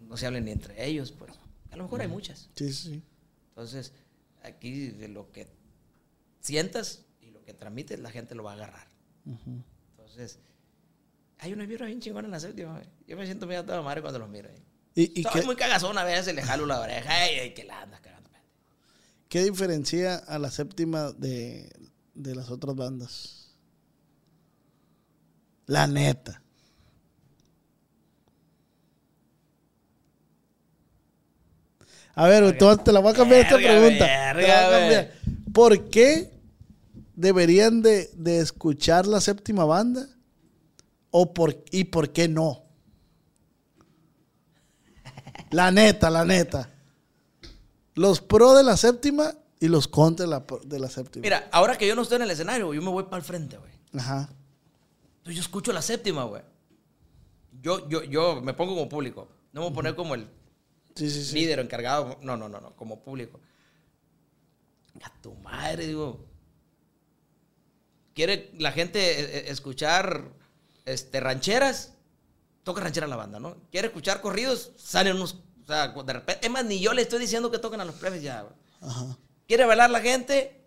no se hablen ni entre ellos, pues, a lo mejor hay muchas. Sí, sí, sí. Entonces, aquí de lo que sientas y lo que transmites, la gente lo va a agarrar. Entonces, hay una vibra bien chingona en la séptima. Yo me siento a toda madre cuando los miro. ahí. ¿Y, y Soy qué, muy cagazón a veces, le jalo la oreja. Ay, ay, que la andas cagando. qué diferencia a la séptima de, de las otras bandas? La neta. A ver, güey, te la voy a cambiar esta pregunta. verga, Te la voy a cambiar. ¿Por qué deberían de, de escuchar la séptima banda? ¿O por, ¿Y por qué no? La neta, la neta. Los pro de la séptima y los contra de la, de la séptima. Mira, ahora que yo no estoy en el escenario, yo me voy para el frente, güey. Ajá. Entonces yo escucho la séptima, güey. Yo, yo, yo me pongo como público. No me voy a poner como el Sí, sí, sí. líder o encargado. No, no, no, no, como público. A tu madre, digo. ¿Quiere la gente eh, eh, escuchar este, rancheras? Toca ranchera la banda, ¿no? ¿Quiere escuchar corridos? Salen unos. O sea, de repente. Es más, ni yo le estoy diciendo que toquen a los plebes ya, güey. Ajá. ¿Quiere bailar la gente?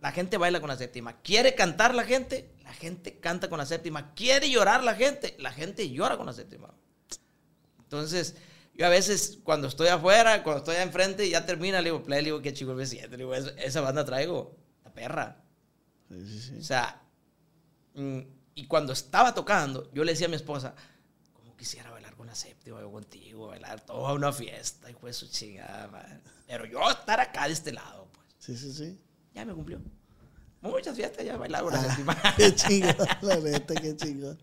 La gente baila con la séptima. ¿Quiere cantar la gente? La gente canta con la séptima. ¿Quiere llorar la gente? La gente llora con la séptima. Entonces, yo a veces cuando estoy afuera, cuando estoy enfrente, ya termina, le digo, play, le digo, qué chico me siento. Le digo, "Esa- banda traigo, la perra. Sí, sí, sí. O sea, mm, y cuando estaba tocando, yo le decía a mi esposa, como quisiera bailar con la séptima, yo contigo, bailar toda una fiesta, hijo de su chingada, madre. Pero yo estar acá de este lado, pues, Sí, sí, sí. Ya me cumplió. Muchas fiestas ya bailar con la Ah, séptima. qué chingón, la neta, qué chingón.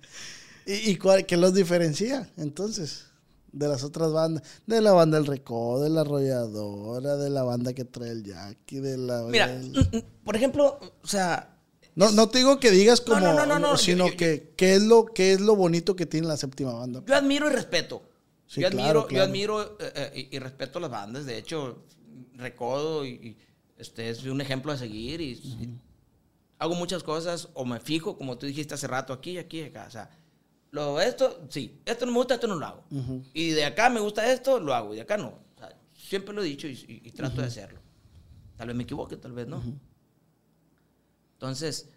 ¿Y, y cuál, qué los diferencia, entonces, de las otras bandas? De la banda El Recodo, de la Arrolladora, de la banda que trae el Jackie, de la... Mira, mm, mm, por ejemplo, o sea, No, no te digo que digas como, no, no, no, no, sino yo- yo- que qué es lo es lo bonito que tiene la séptima banda. yo admiro y respeto. Sí, yo, claro, admiro, claro. yo admiro eh, eh, y, y respeto a las bandas. De hecho, Recodo y, este, es un ejemplo a seguir. Y, hago muchas cosas o me fijo, como tú dijiste hace rato, aquí, aquí, acá. O sea, lo, esto, sí, esto no me gusta, esto no lo hago. Ujú. Y de acá me gusta esto, lo hago. Y de acá no. O sea, siempre lo he dicho y, y- y trato de hacerlo. Tal vez me equivoque, tal vez no. Entonces,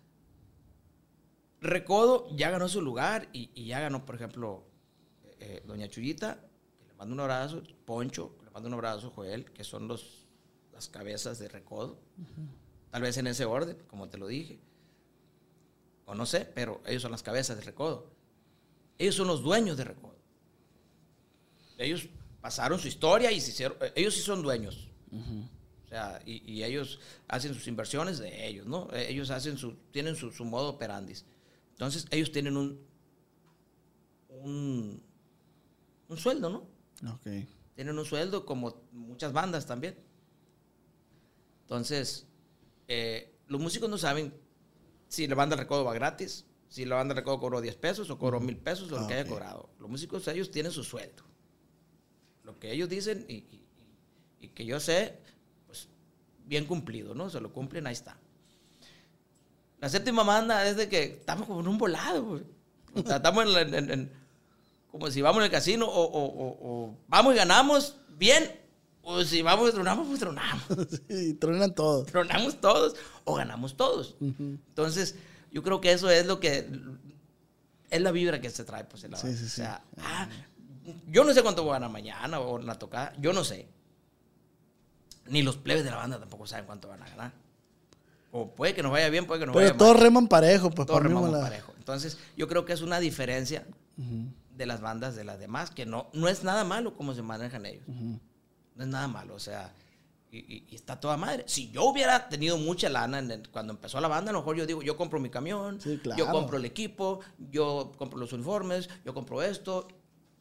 Recodo ya ganó su lugar y, y ya ganó, por ejemplo, eh, Doña Chuyita, que le mando un abrazo, Poncho, que le mando un abrazo, Joel, que son los, las cabezas de recodo. Tal vez en ese orden, como te lo dije. O no sé, pero ellos son las cabezas de recodo. Ellos son los dueños de recodo. Ellos pasaron su historia y se hicieron, eh, ellos sí son dueños. O sea, y, y ellos hacen sus inversiones de ellos, ¿no? Eh, Ellos hacen su, tienen su, su modo operandis. Entonces, ellos tienen un, un, un sueldo, ¿no? Ok. Tienen un sueldo como muchas bandas también. Entonces, eh, los músicos no saben si la banda de recodo va gratis, si la banda de recodo cobró 10 pesos o cobró mil pesos o lo que Ah, haya ok. cobrado. Los músicos, ellos tienen su sueldo. Lo que ellos dicen y, y- y que yo sé, pues bien cumplido, ¿no? Se lo cumplen, ahí está. La séptima banda es de que estamos como en un volado, güey. O sea, estamos en, en- en- como si vamos en el casino o, o- o- o vamos y ganamos bien, o si vamos y tronamos, pues tronamos. y truenan todo. Tronamos todos o ganamos todos. Entonces, yo creo que eso es lo que es la vibra que se trae, pues, en la Sí, sí, O sí. sea, ah, yo no sé cuánto voy a ganar mañana o la tocada, yo no sé. Ni los plebes de la banda tampoco saben cuánto van a ganar. O puede que nos vaya bien, puede que nos Pero vaya mal. todos reman parejo, pues Todos la- parejo. Entonces, yo creo que es una diferencia de las bandas de las demás, que no, no es nada malo como se manejan ellos. No es nada malo, o sea, y, y- y está toda madre. Si yo hubiera tenido mucha lana en el- cuando empezó la banda, a lo mejor yo digo, yo compro mi camión, Sí, claro. yo compro el equipo, yo compro los uniformes, yo compro esto,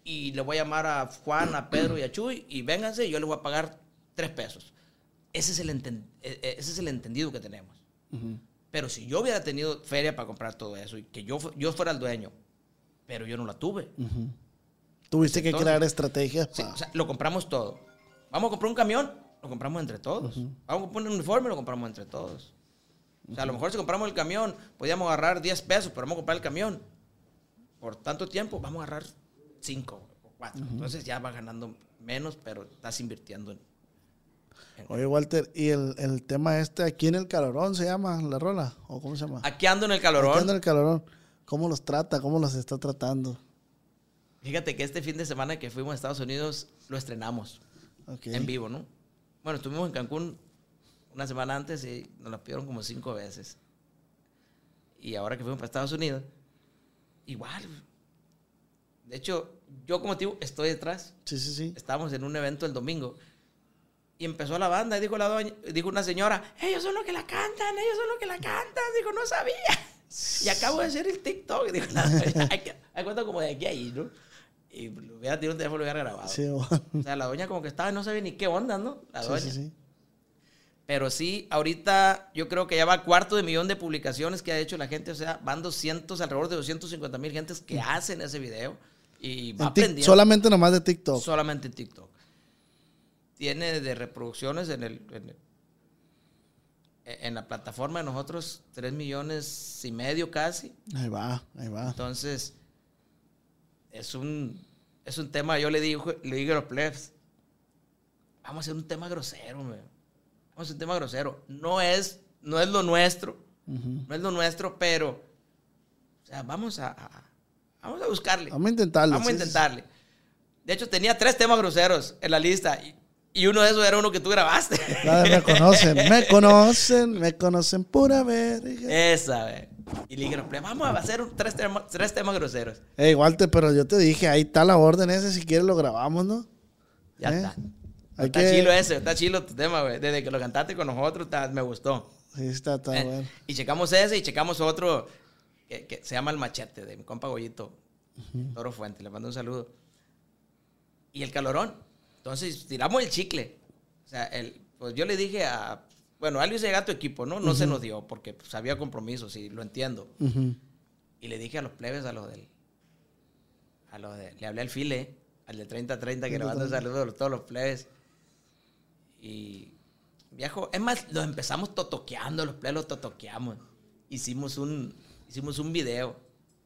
y le voy a llamar a Juan, a Pedro y a Chuy, y vénganse, y yo les voy a pagar tres pesos. Ese es el, enten- e- e- ese es el entendido que tenemos. Pero si yo hubiera tenido feria para comprar todo eso y que yo, yo fuera el dueño, pero yo no la tuve. Tuviste que crear estrategias. Sí, o sea, lo compramos todo. Vamos a comprar un camión, lo compramos entre todos. Vamos a comprar un uniforme, lo compramos entre todos. O sea, a lo mejor si compramos el camión, podíamos agarrar 10 pesos, pero vamos a comprar el camión. Por tanto tiempo, vamos a agarrar 5 o 4. Entonces ya vas ganando menos, pero estás invirtiendo en... Oye, Walter, ¿y el, el tema este aquí en el calorón se llama la rola? ¿O cómo se llama? Aquí ando en el Aquí anda calorón. el calorón. ¿Cómo los trata? ¿Cómo los está tratando? Fíjate que este fin de semana que fuimos a Estados Unidos, lo estrenamos. Ok. en vivo, ¿no? Bueno, estuvimos en Cancún una semana antes y nos la pidieron como cinco veces. Y ahora que fuimos para Estados Unidos, igual. De hecho, yo como digo, estoy detrás. Sí, sí, sí. Estábamos en un evento el domingo. Y empezó la banda y dijo, la doña, dijo una señora, ellos son los que la cantan, ellos son los que la cantan. Dijo, no sabía. Y acabo de hacer el TikTok. Dijo, la doña, hay, que- hay cuenta como de aquí a ahí, ¿no? Y lo hubiera tenido un teléfono y lo hubiera grabado. Sí. O sea, la doña como que estaba, no sabía ni qué onda, ¿no? La doña. sí, sí. Pero sí, ahorita yo creo que ya va cuarto de millón de publicaciones que ha hecho la gente. O sea, van 200, alrededor de 250 mil gentes que hacen ese video. Y va aprendiendo. solamente nomás de TikTok. Solamente en TikTok. Tiene de reproducciones en el... En, el- en la plataforma de nosotros 3 millones y medio casi. Ahí va, ahí va. Entonces, es un, es un tema, yo le digo, le digo a los plebs, vamos a hacer un tema grosero, me. Vamos a hacer un tema grosero. No es, no es lo nuestro, no es lo nuestro, pero, o sea, vamos a, a- vamos a buscarle. Vamos a intentarlo. Vamos a sí, intentarle. De hecho, tenía tres temas groseros en la lista y, y uno de esos era uno que tú grabaste. Claro, me conocen, me conocen, me conocen pura verga. Esa, ve. Y le dije, a los plebs, vamos a hacer tres, temas, tres temas groseros. Ey, Walter, pero yo te dije, ahí está la orden ese, si quieres lo grabamos, ¿no? Ya ¿Eh? está. Hay está que- chilo ese, está chilo tu tema, güey. Desde que lo cantaste con nosotros, está- me gustó. Sí, está, está Eh, bueno. Y checamos ese y checamos otro que, que se llama El Machete, de mi compa Goyito, Toro Fuente. Le mando un saludo. Y el calorón. Entonces, tiramos el chicle. O sea, el, pues yo le dije a... Bueno, algo se llega a tu equipo, ¿no? No se nos dio porque pues, había compromisos y lo entiendo. Ujú. Y le dije a los plebes, a los del. A los de, le hablé al file, al de 30-30, que le mando un saludo a todos los plebes. Y. Viejo, es más, los empezamos totoqueando, los plebes los totoqueamos. Hicimos un, hicimos un video.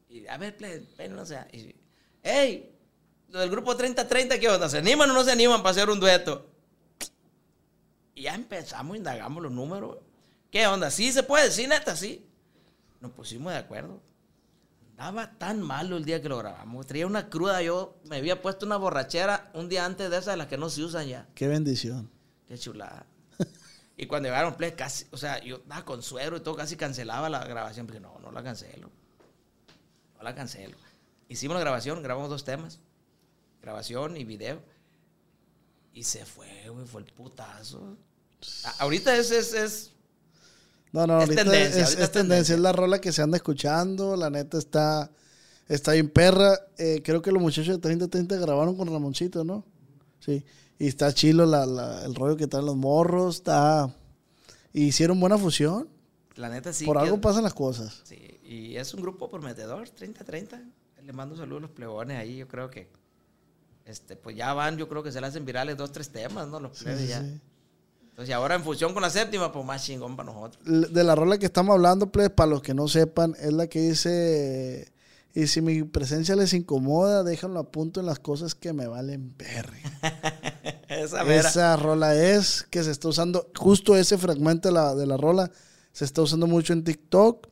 Y a ver, plebes, no sea. ¡Ey! Lo del grupo 30-30, ¿qué onda? ¿Se animan o no se animan para hacer un dueto? Y ya empezamos, indagamos los números. ¿Qué onda? ¿Sí se puede? ¿Sí, neta? Sí. Nos pusimos de acuerdo Estaba tan malo el día que lo grabamos. Traía una cruda. Yo me había puesto una borrachera un día antes de esas de las que no se usan ya. Qué bendición. Qué chulada. y cuando llegaron play, casi, o sea, yo estaba con suero y todo, casi cancelaba la grabación. Porque no, no la cancelo. No la cancelo. Hicimos la grabación, grabamos dos temas. Grabación y video. Y se fue, güey, fue el putazo. Ahorita es, es, es No, no, Es ahorita tendencia, es, ahorita es tendencia, tendencia. es la rola que se anda escuchando, la neta está, está bien perra. Eh, creo que los muchachos de 3030 grabaron con Ramoncito, ¿no? Sí, y está chilo la, la- el rollo que traen los morros, está... y Hicieron buena fusión, la neta sí. por que- algo pasan las cosas. Sí, y es un grupo prometedor, 30-30. Le mando saludos a los plebones ahí, yo creo que. Este, pues ya van, yo creo que se le hacen virales dos, tres temas, ¿no? Los plebes sí, ya. sí. Entonces, y ahora en fusión con la séptima, pues más chingón para nosotros. De la rola que estamos hablando, pues, para los que no sepan, es la que dice... Y si mi presencia les incomoda, déjenlo a punto en las cosas que me valen verga. Esa. Esa rola es que se está usando, justo ese fragmento de la, de la rola se está usando mucho en TikTok.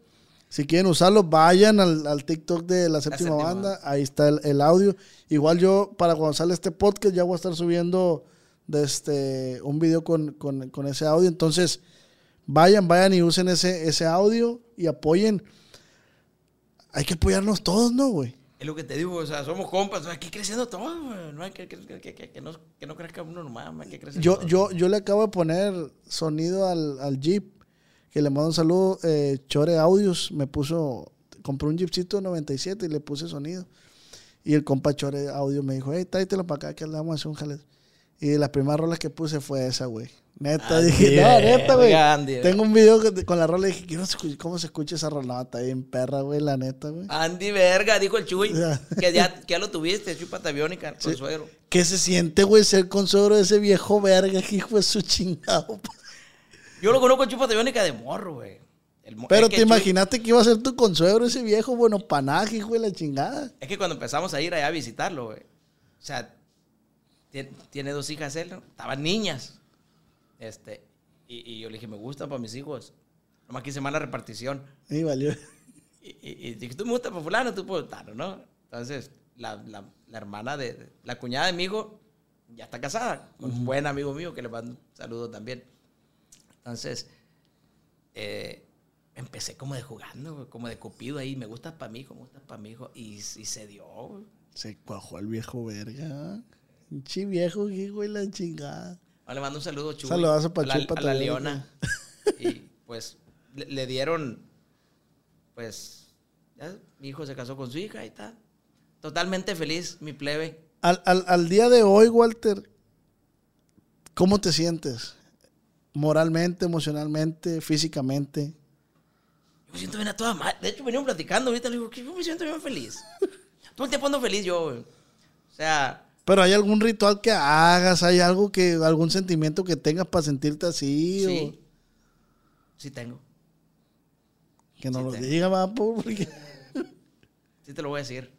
Si quieren usarlo, vayan al, al TikTok de la séptima séptima banda. Ahí está el, el audio. Igual yo, para cuando sale este podcast, ya voy a estar subiendo de este, un video con, con- con ese audio. Entonces, vayan, vayan y usen ese, ese audio y apoyen. Hay que apoyarnos todos, ¿no, güey? Es lo que te digo, o sea, somos compas, aquí creciendo todos, güey. No hay que, que, que, que- que no, que no crezca uno nomás, hay que crecer Yo, todos. yo, yo le acabo de poner sonido al, al Jeep, que le mando un saludo. eh, Chore Audios me puso, compré un Jeepcito 97 y le puse sonido. Y el compa Chore Audio me dijo, hey, tráetelo para acá que le vamos a hacer un jale. Y las primeras rolas que puse fue esa, güey. Neta, Andy, dije, no, neta, güey. Tengo un video que- con la rola y dije, quiero cómo se escucha esa rola. No, está bien perra, güey, la neta, güey. Andy Verga, dijo el Chuy, que ya, que ya lo tuviste, Chuy Pataviónica, con suegro. ¿Qué se siente, güey, ser consuegro de ese viejo verga, hijo de su chingado? Yo lo conozco Chuy Pataviónica de morro, güey. Pero es que te Chuy- imaginaste que iba a ser tu consuegro ese viejo, bueno, panaje, hijo de la chingada. Es que cuando empezamos a ir allá a visitarlo, güey. O sea, tiene dos hijas él, ¿no? Estaban niñas. Este, y, y yo le dije, me gustan para mis hijos. Nomás quise más la repartición. Y valió. Y, y- y dije, tú me gustas para fulano, tú por tano, ¿no? Entonces, la, la- la hermana de, la cuñada de mi hijo ya está casada con un buen amigo mío que le mando un saludo también. Entonces, eh, empecé como de jugando, como de cupido ahí, me gustas para mi hijo, me gustas para mi hijo. Y, se dio. Se cuajó el viejo verga. Chi viejo, hijo de la chingada. Ah, Le mando un saludo, Chuy. Saludazo pa' a la, Chuy a la. Leona. y pues le, le dieron, pues, ya, mi hijo se casó con su hija y está. Totalmente feliz, mi plebe. Al, al- al día de hoy, Walter, ¿cómo te sientes? Moralmente, emocionalmente, físicamente. Yo me siento bien a toda madre. De hecho, veníamos platicando ahorita, le digo, que yo me siento bien feliz. Todo el tiempo ando feliz yo, güey. O sea, Pero hay algún ritual que hagas, hay algo que, algún sentimiento que tengas para sentirte así, sí. Sí tengo. o que no sí lo tengo. diga, va, porque Sí te lo voy a decir.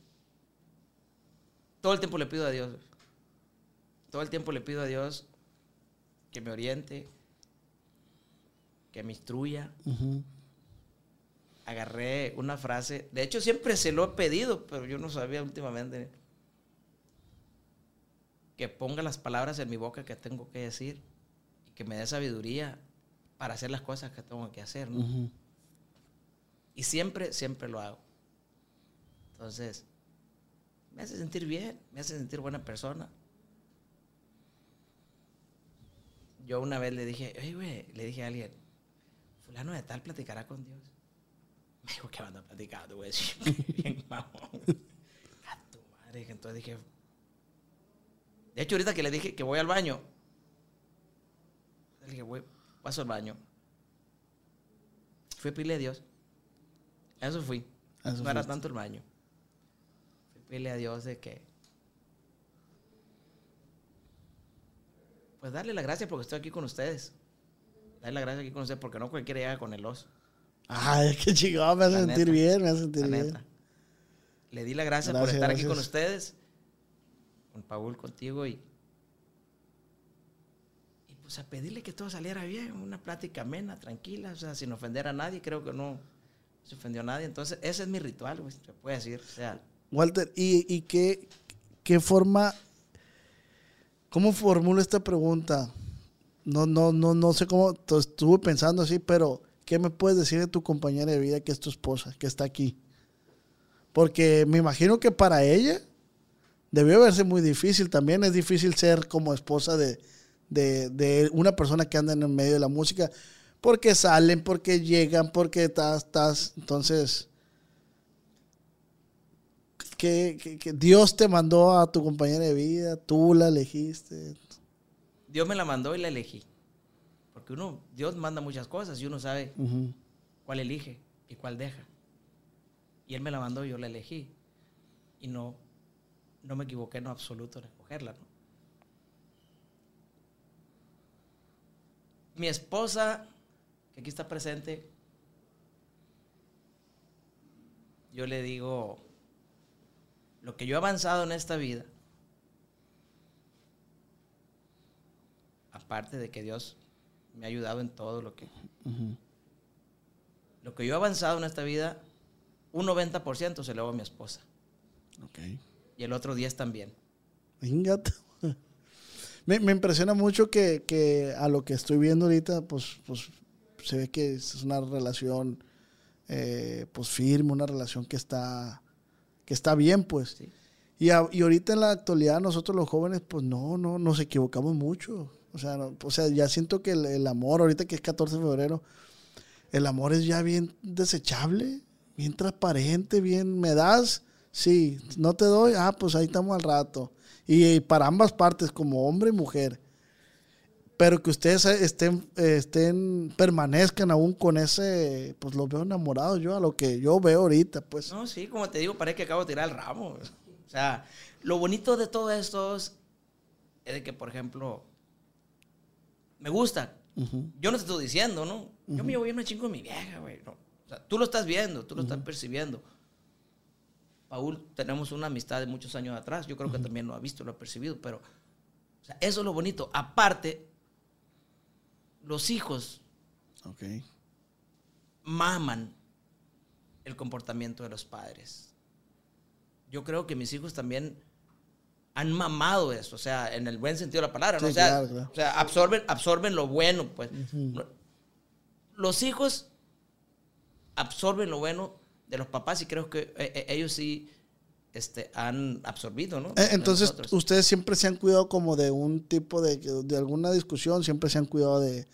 Todo el tiempo le pido a Dios. Todo el tiempo le pido a Dios que me oriente, que me instruya. Agarré una frase. De hecho, siempre se lo he pedido, pero yo no sabía últimamente. Que ponga las palabras en mi boca que tengo que decir y que me dé sabiduría para hacer las cosas que tengo que hacer. ¿no? Y siempre, siempre lo hago. Entonces, me hace sentir bien, me hace sentir buena persona. Yo una vez le dije, oye, güey, le dije a alguien, fulano de tal platicará con Dios. Me dijo, ¿qué anda platicando, güey? bien mamón. A tu madre. Entonces dije, de hecho, ahorita que le dije que voy al baño, le dije, güey, paso al baño. Fui a pedirle a Dios. A Eso fui. Eso no era tanto el baño. Fui a pedirle a Dios de que. Pues darle la gracia porque estoy aquí con ustedes. Darle la gracia aquí con ustedes porque no cualquiera llega con el oso. Ay, qué chingado, me hace sentir neta. bien, me hace sentir bien. neta. Le di la gracia por Gracias, estar aquí con ustedes. Con Paul, contigo y. Pues a pedirle que todo saliera bien. Una plática amena, tranquila, o sea, sin ofender a nadie. Creo que no. se ofendió a nadie. Entonces, ese es mi ritual, güey, se puede decir. Walter, ¿y, y qué, qué forma, cómo formulo esta pregunta? No, no, no, no sé cómo, estuve pensando así, pero ¿qué me puedes decir de tu compañera de vida que es tu esposa, que está aquí? Porque me imagino que para ella debió verse muy difícil. También es difícil ser como esposa de, de, de una persona que anda en el medio de la música. Porque salen, porque llegan, porque estás, estás. Entonces, que, que- que Dios te mandó a tu compañera de vida, tú la elegiste. Dios me la mandó y la elegí. Porque uno, Dios manda muchas cosas y uno sabe cuál elige y cuál deja. Y Él me la mandó y yo la elegí. Y no, no me equivoqué en absoluto en escogerla. ¿no? Mi esposa, que aquí está presente, yo le digo, lo que yo he avanzado en esta vida, aparte de que Dios me ha ayudado en todo lo que lo que yo he avanzado en esta vida, un 90% se lo hago a mi esposa. Y el otro 10 también. Me, me impresiona mucho que, que a lo que estoy viendo ahorita, pues, pues se ve que es una relación eh, pues firme, una relación que está, que está bien, pues. Sí. Y, a- y ahorita en la actualidad nosotros los jóvenes, pues no, no, nos equivocamos mucho. O sea, no- o sea ya siento que el, el amor, ahorita que es 14 de febrero, el amor es ya bien desechable, bien transparente, bien, ¿me das? Sí, no te doy, ah, pues ahí estamos al rato. Y, y para ambas partes, como hombre y mujer. Pero que ustedes estén, eh, estén, permanezcan aún con ese, pues los veo enamorados yo, a lo que yo veo ahorita, pues. No, sí, como te digo, parece que acabo de tirar el ramo. O sea, lo bonito de todo esto es de que, por ejemplo, me gusta. Yo no te estoy diciendo, ¿no? Yo me llevo bien una chingo con mi vieja, güey. ¿no? O sea, tú lo estás viendo, tú lo estás percibiendo. Paul, tenemos una amistad de muchos años atrás. Yo creo que también lo ha visto, lo ha percibido, pero o sea, eso es lo bonito. Aparte, los hijos Ok. maman el comportamiento de los padres. Yo creo que mis hijos también han mamado eso, o sea, en el buen sentido de la palabra, ¿no? Sí, o, sea, claro, claro. o sea, absorben, absorben lo bueno, pues. Los hijos absorben lo bueno de los papás y creo que eh, eh, ellos sí este, han absorbido, ¿no? Eh, Entonces, ustedes siempre se han cuidado como de un tipo de, de alguna discusión, siempre se han cuidado de... de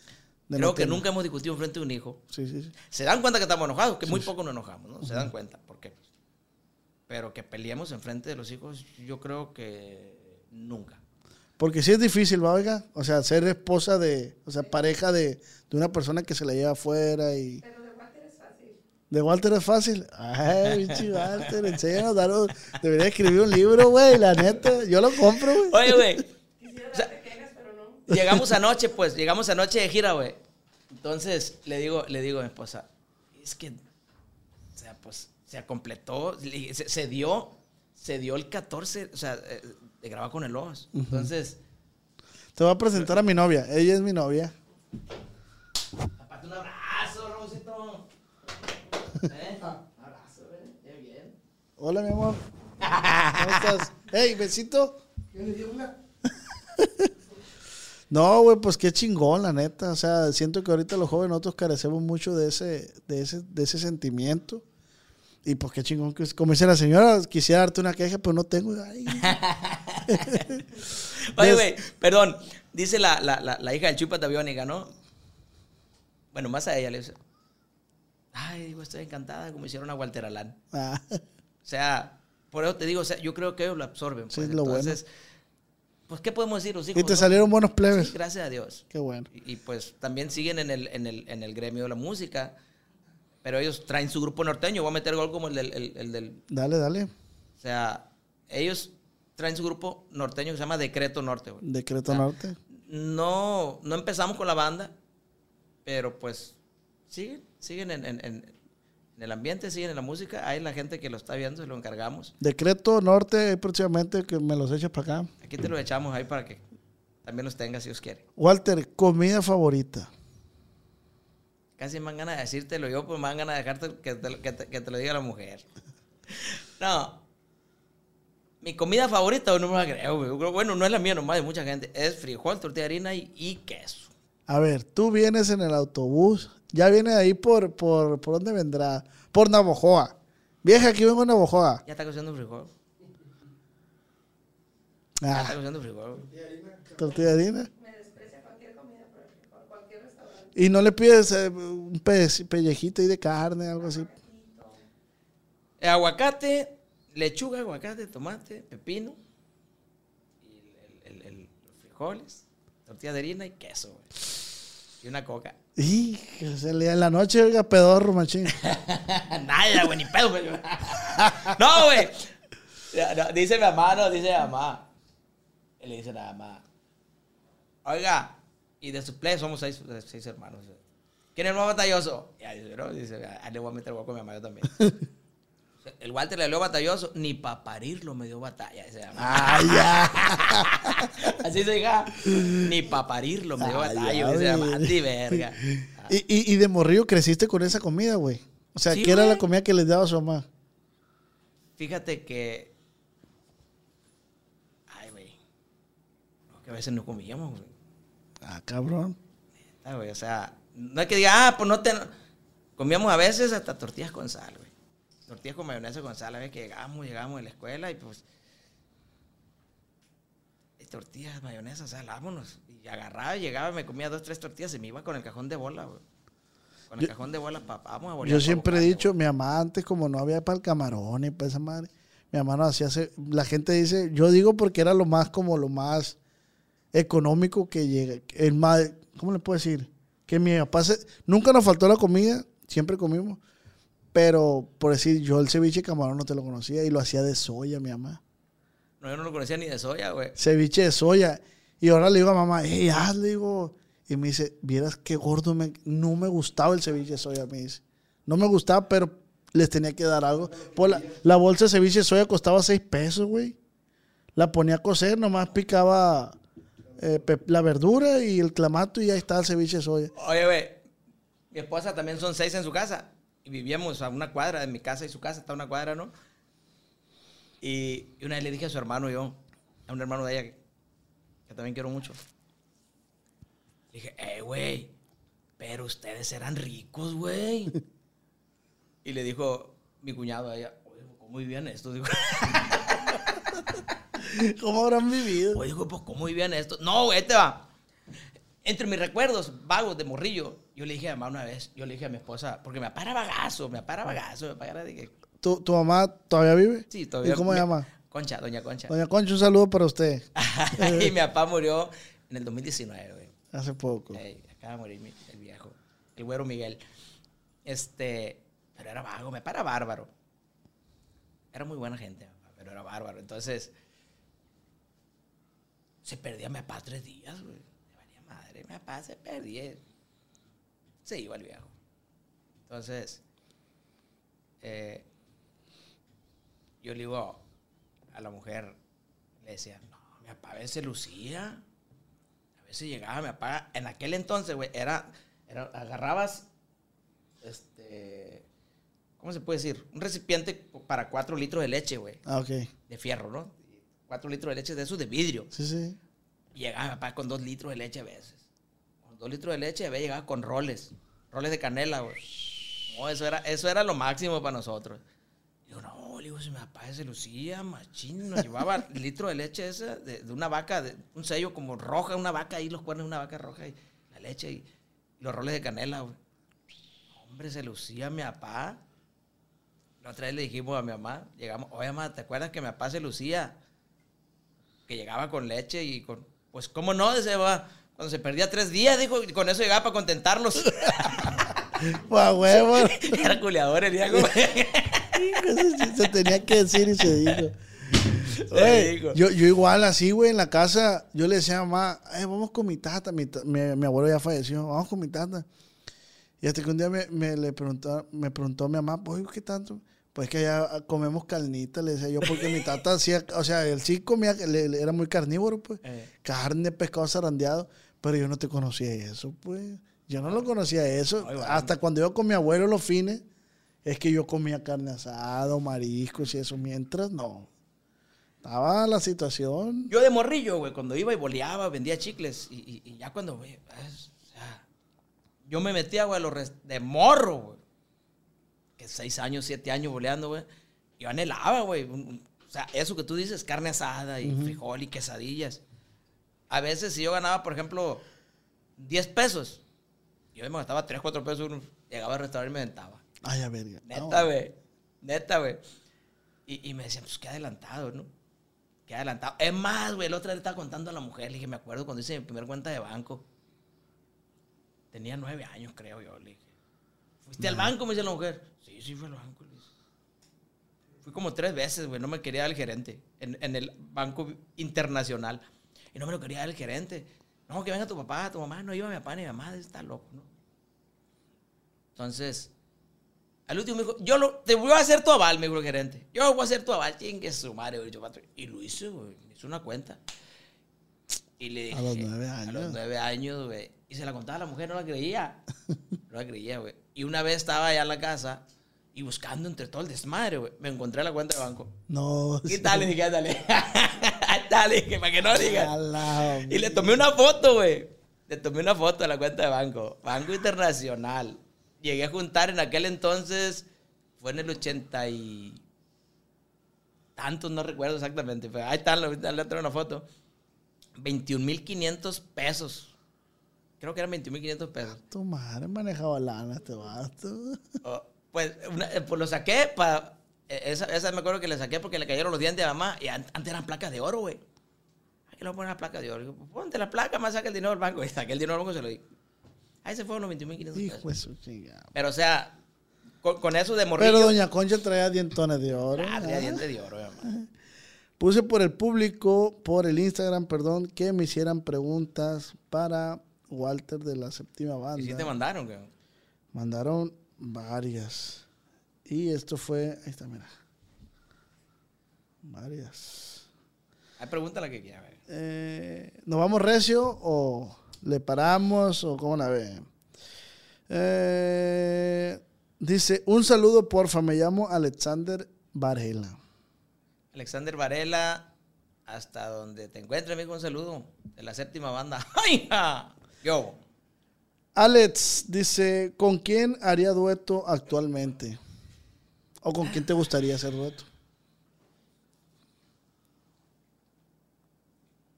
creo no que tener- nunca hemos discutido frente a un hijo. Sí, sí, sí. Se dan cuenta que estamos enojados, que muy poco nos enojamos, ¿no? Se dan cuenta, ¿por qué? Pero que peleemos enfrente de los hijos, yo creo que nunca. Porque sí es difícil, ¿va, oiga? O sea, ser esposa de... O sea, pareja de, de una persona que se la lleva afuera y... Pero de Walter es fácil. ¿De Walter es fácil? Ay, pinche Walter, enséñanos, daros- Debería escribir un libro, güey, la neta. Yo lo compro, güey. Oye, güey, Quisiera O sea, darte quejas, pero no. llegamos anoche, pues, llegamos anoche de gira, güey. Entonces, le digo, le digo a mi esposa, es que, o sea, pues, se completó, se, se dio, se dio el 14, o sea, eh, de grabar con el Ojos. Entonces, Te voy a presentar a mi novia. Ella es mi novia. aparte un abrazo, Rosito. ¿Eh? Un abrazo, güey, qué bien. Hola, mi amor. ¿Cómo estás? Hey, besito. No, güey, pues qué chingón, la neta. O sea, siento que ahorita los jóvenes nosotros carecemos mucho de ese, de ese, de ese sentimiento. Y pues qué chingón que, como dice la señora, quisiera darte una queja, pero no tengo. Ay. Oye, Des- güey, perdón. Dice la, la, la, la hija del Chupa Tabiónica, ¿no? Bueno, más a ella le dice. Ay, digo, estoy encantada como hicieron a Walter Alán. Ah, O sea, por eso te digo, o sea, yo creo que ellos lo absorben. Sí, Pues. lo bueno. Entonces, pues, ¿qué podemos decir los hijos? y te salieron buenos plebes. Sí, gracias a Dios. Qué bueno. Y, y, pues también siguen en el, en, el, en el gremio de la música. Pero ellos traen su grupo norteño. Voy a meter gol como el del, el- el del Dale, dale. o sea, ellos traen su grupo norteño que se llama Decreto Norte. güey. Decreto. Norte. No, no empezamos con la banda, pero pues siguen, siguen en, en- en- en el ambiente, siguen en la música. Hay la gente que lo está viendo y lo encargamos. Decreto Norte, próximamente que me los eches para acá. Aquí te lo echamos ahí para que también los tengas si Dios quiere. Walter, comida favorita. Casi me dan ganas de decírtelo yo, pues me dan ganas de dejarte que te, que te- que te lo diga la mujer. No. Mi comida favorita, no me la creo. Bueno, no es la mía nomás, de mucha gente. Es frijol, tortilla de harina y, y queso. A ver, tú vienes en el autobús. Ya vienes ahí por, por, ¿por dónde vendrá? Por Navojoa. Vieja, aquí vengo a Navojoa. Ya está cociendo frijol. Ya está Ah, cociendo frijol. tortilla de harina. Me desprecia cualquier comida por, el- por cualquier restaurante. Y no le pides eh, un pe- pellejito ahí de carne, algo así. Eh, aguacate, lechuga, aguacate, tomate, pepino. Y el, el- el- el- los frijoles, tortilla de harina y queso, güey. Y una coca. Y que se le en la noche, oiga, pedorro, machín. Nada, güey, ni pedo, güey. No, güey. No, dice mi mamá, no, dice mi mamá. Y le dice a la mamá. Oiga, y de su play somos seis, seis hermanos. ¿Quién es el más batalloso? Y ahí dice, no, dice, ah, le voy a meter hueco a mi mamá, yo también. El Walter le dio batalloso, ni para parirlo me dio batalla. Mamá. Ah, ya. Así se diga, ni para parirlo me dio Ah, batalla. "Andi verga. Ah, Y, y, y de morrillo creciste con esa comida, güey. O sea, Sí, ¿qué era la comida que les daba su mamá? Fíjate que. Ay, güey. No, que a veces no comíamos, güey. Ah, cabrón. Güey, O sea, no es que diga, ah, pues no te. Comíamos a veces hasta tortillas con sal, güey. Tortillas con mayonesa con sal, a veces que llegamos, llegamos de la escuela y pues. y tortillas, mayonesa, sal, vámonos. Y agarraba, llegaba, me comía dos, tres tortillas y me iba con el cajón de bola, güey. Con el Yo- cajón de bola, papá, vamos a bolear Yo siempre he dicho, mi mamá antes, como no había para el camarón y para esa madre, mi mamá no hacía. La gente dice, yo digo porque era lo más, como lo más económico que llega. El más, ¿cómo le puedo decir? Que mi papá se- nunca nos faltó la comida, siempre comimos. Pero, por decir, yo el ceviche camarón no te lo conocía y lo hacía de soya, mi mamá. No, yo no lo conocía ni de soya, güey. ceviche de soya. Y ahora le digo a mamá, hey, haz, le digo. Y me dice, vieras qué gordo, me, no me gustaba el ceviche de soya, me dice. No me gustaba, pero les tenía que dar algo. Pues la, la bolsa de ceviche de soya costaba 6 pesos, güey. La ponía a cocer, nomás picaba eh, la verdura y el clamato y ahí estaba el ceviche de soya. Oye, güey, mi esposa también son seis en su casa. Y vivíamos a una cuadra de mi casa y su casa está a una cuadra, ¿no? Y, y una vez le dije a su hermano yo, a un hermano de ella que, que también quiero mucho. Le dije, eh, güey, pero ustedes eran ricos, güey. y le dijo mi cuñado a ella, oye, ¿cómo vivían esto? Digo, ¿Cómo habrán vivido? Oye, pues, ¿cómo vivían esto? No, güey, te va. Entre mis recuerdos vagos de morrillo, yo le dije a mamá una vez, yo le dije a mi esposa, porque me apara bagazo, me apara bagazo, me apara de que... ¿Tu, tu mamá todavía vive? Sí, todavía... ¿Y cómo se llama? Concha, doña Concha. Doña Concha, un saludo para usted. y mi papá murió en el 2019, güey. Hace poco. Ey, acaba de morir el viejo, el güero Miguel. Este, pero era vago, me para bárbaro. Era muy buena gente, pero era bárbaro. Entonces, se perdía mi papá tres días, güey. Madre, mi papá se perdía. Se iba el viejo. Entonces, eh, yo le digo a la mujer, le decía, no, mi papá a veces lucía. A veces llegaba mi papá, en aquel entonces, güey, era, era, agarrabas, este, ¿cómo se puede decir? Un recipiente para cuatro litros de leche, güey, Ah, ok. de fierro, ¿no? Cuatro litros de leche de esos de vidrio. Sí, sí. Y llegaba mi papá con dos litros de leche a veces. Dos litros de leche, a veces llegaba con roles, roles de canela, güey. No, eso era, eso era lo máximo para nosotros. Digo, no, le digo, si mi papá se lucía, machín, nos llevaba litro de leche esa, de, de una vaca, de un sello como roja, una vaca ahí, los cuernos de una vaca roja, y la leche y, y los roles de canela, güey. Hombre, se lucía mi papá. La otra vez le dijimos a mi mamá, llegamos, oye, mamá, ¿te acuerdas que mi papá se lucía? Que llegaba con leche y con, pues, ¿cómo no? Dice, va, cuando se perdía tres días, dijo, y con eso llegaba para contentarlos. ¡Guau, huevo! Era culeador el sí se tenía que decir y se dijo. Oye, yo, yo igual así, güey, en la casa, yo le decía a mamá, "Eh, vamos con mi tata, mi, mi, mi abuelo ya falleció, vamos con mi tata. Y hasta que un día me, me le preguntó, me preguntó a mi mamá, oye, ¿qué tanto? Pues que allá comemos carnita, le decía yo, porque mi tata hacía, o sea, él sí comía, le- le- era muy carnívoro, pues, Eh. carne, pescado zarandeado, pero yo no te conocía eso, pues. Yo no lo conocía eso. Ay, bueno. Hasta cuando yo con mi abuelo los fines, es que yo comía carne asada, mariscos y eso. Mientras, no. Estaba la situación. Yo de morrillo, güey, cuando iba y boleaba, vendía chicles. Y, y- y ya cuando, güey, o sea, yo me metía, güey, a los de morro, güey. Que seis años, siete años boleando, güey. Yo anhelaba, güey. O sea, eso que tú dices, carne asada y frijol y quesadillas. A veces si yo ganaba, por ejemplo, 10 pesos, yo me gastaba 3, 4 pesos, llegaba al restaurante y me aventaba. Ay, a verga. Neta, güey. Neta, güey. Y, y me decían, pues qué adelantado, ¿no? Qué adelantado. Es más, güey, el otro día le estaba contando a la mujer, le dije, me acuerdo cuando hice mi primer cuenta de banco. Tenía nueve años, creo yo, le dije. ¿Fuiste al banco? Me dice la mujer. Sí, sí, fui al banco. le dije. Fui como tres veces, güey, no me quería dar el gerente en, en el banco internacional. Y no me lo quería dar el gerente. No, que venga tu papá, tu mamá. No iba mi papá ni mi mamá, está loco, ¿no? Entonces, al último me dijo, yo lo, te voy a hacer tu aval, me dijo el gerente. Yo voy a hacer tu aval, chingue su madre. Y lo hice, güey. Hizo una cuenta. Y le dije. A los nueve A los años. nueve años, güey. Y se la contaba a la mujer, no la creía. No la creía, güey. Y una vez estaba allá en la casa y buscando entre todo el desmadre, güey. Me encontré la cuenta de banco. No. ¿Qué tal? Le dije, dale. dale, dije, para que no digan. Y le tomé una foto, güey. Le tomé una foto de la cuenta de banco. Banco Internacional. Llegué a juntar en aquel entonces, fue en el 80 y... Tantos, no recuerdo exactamente. Pero ahí está, le traigo una foto. 21.500 pesos. Creo que eran 21.500 pesos. Tu madre manejaba lana este vato. Oh, pues, una- eh, pues lo saqué para... Esa, esa me acuerdo que le saqué porque le cayeron los dientes a mamá. Y an- antes eran placas de oro, güey. Ay, que le voy a poner las placas de oro. Digo, pues, ponte la placa, más saca el dinero del banco. Y saqué el dinero del banco y se lo di. Ahí se fueron los 21.500 Hijo de su chingada. Pero, o sea, con, con eso de morrillo... Pero Doña Concha traía dientones de oro. Ah, traía ¿ah? diente de oro, mamá. Puse por el público, por el Instagram, perdón, que me hicieran preguntas para Walter de la séptima banda. Y sí te mandaron. Mandaron varias. Y esto fue, ahí está, mira. Varias. Hay pregunta la que quiera, güey. Eh, ¿Nos vamos recio o le paramos o cómo la ve? Eh, dice, un saludo porfa, me llamo Alexander Varela. Alexander Varela, hasta donde te encuentres, amigo, un saludo. De la séptima banda. ¡Ay, ja! Yo. Alex dice, ¿con quién haría dueto actualmente? ¿O con quién te gustaría hacer dueto?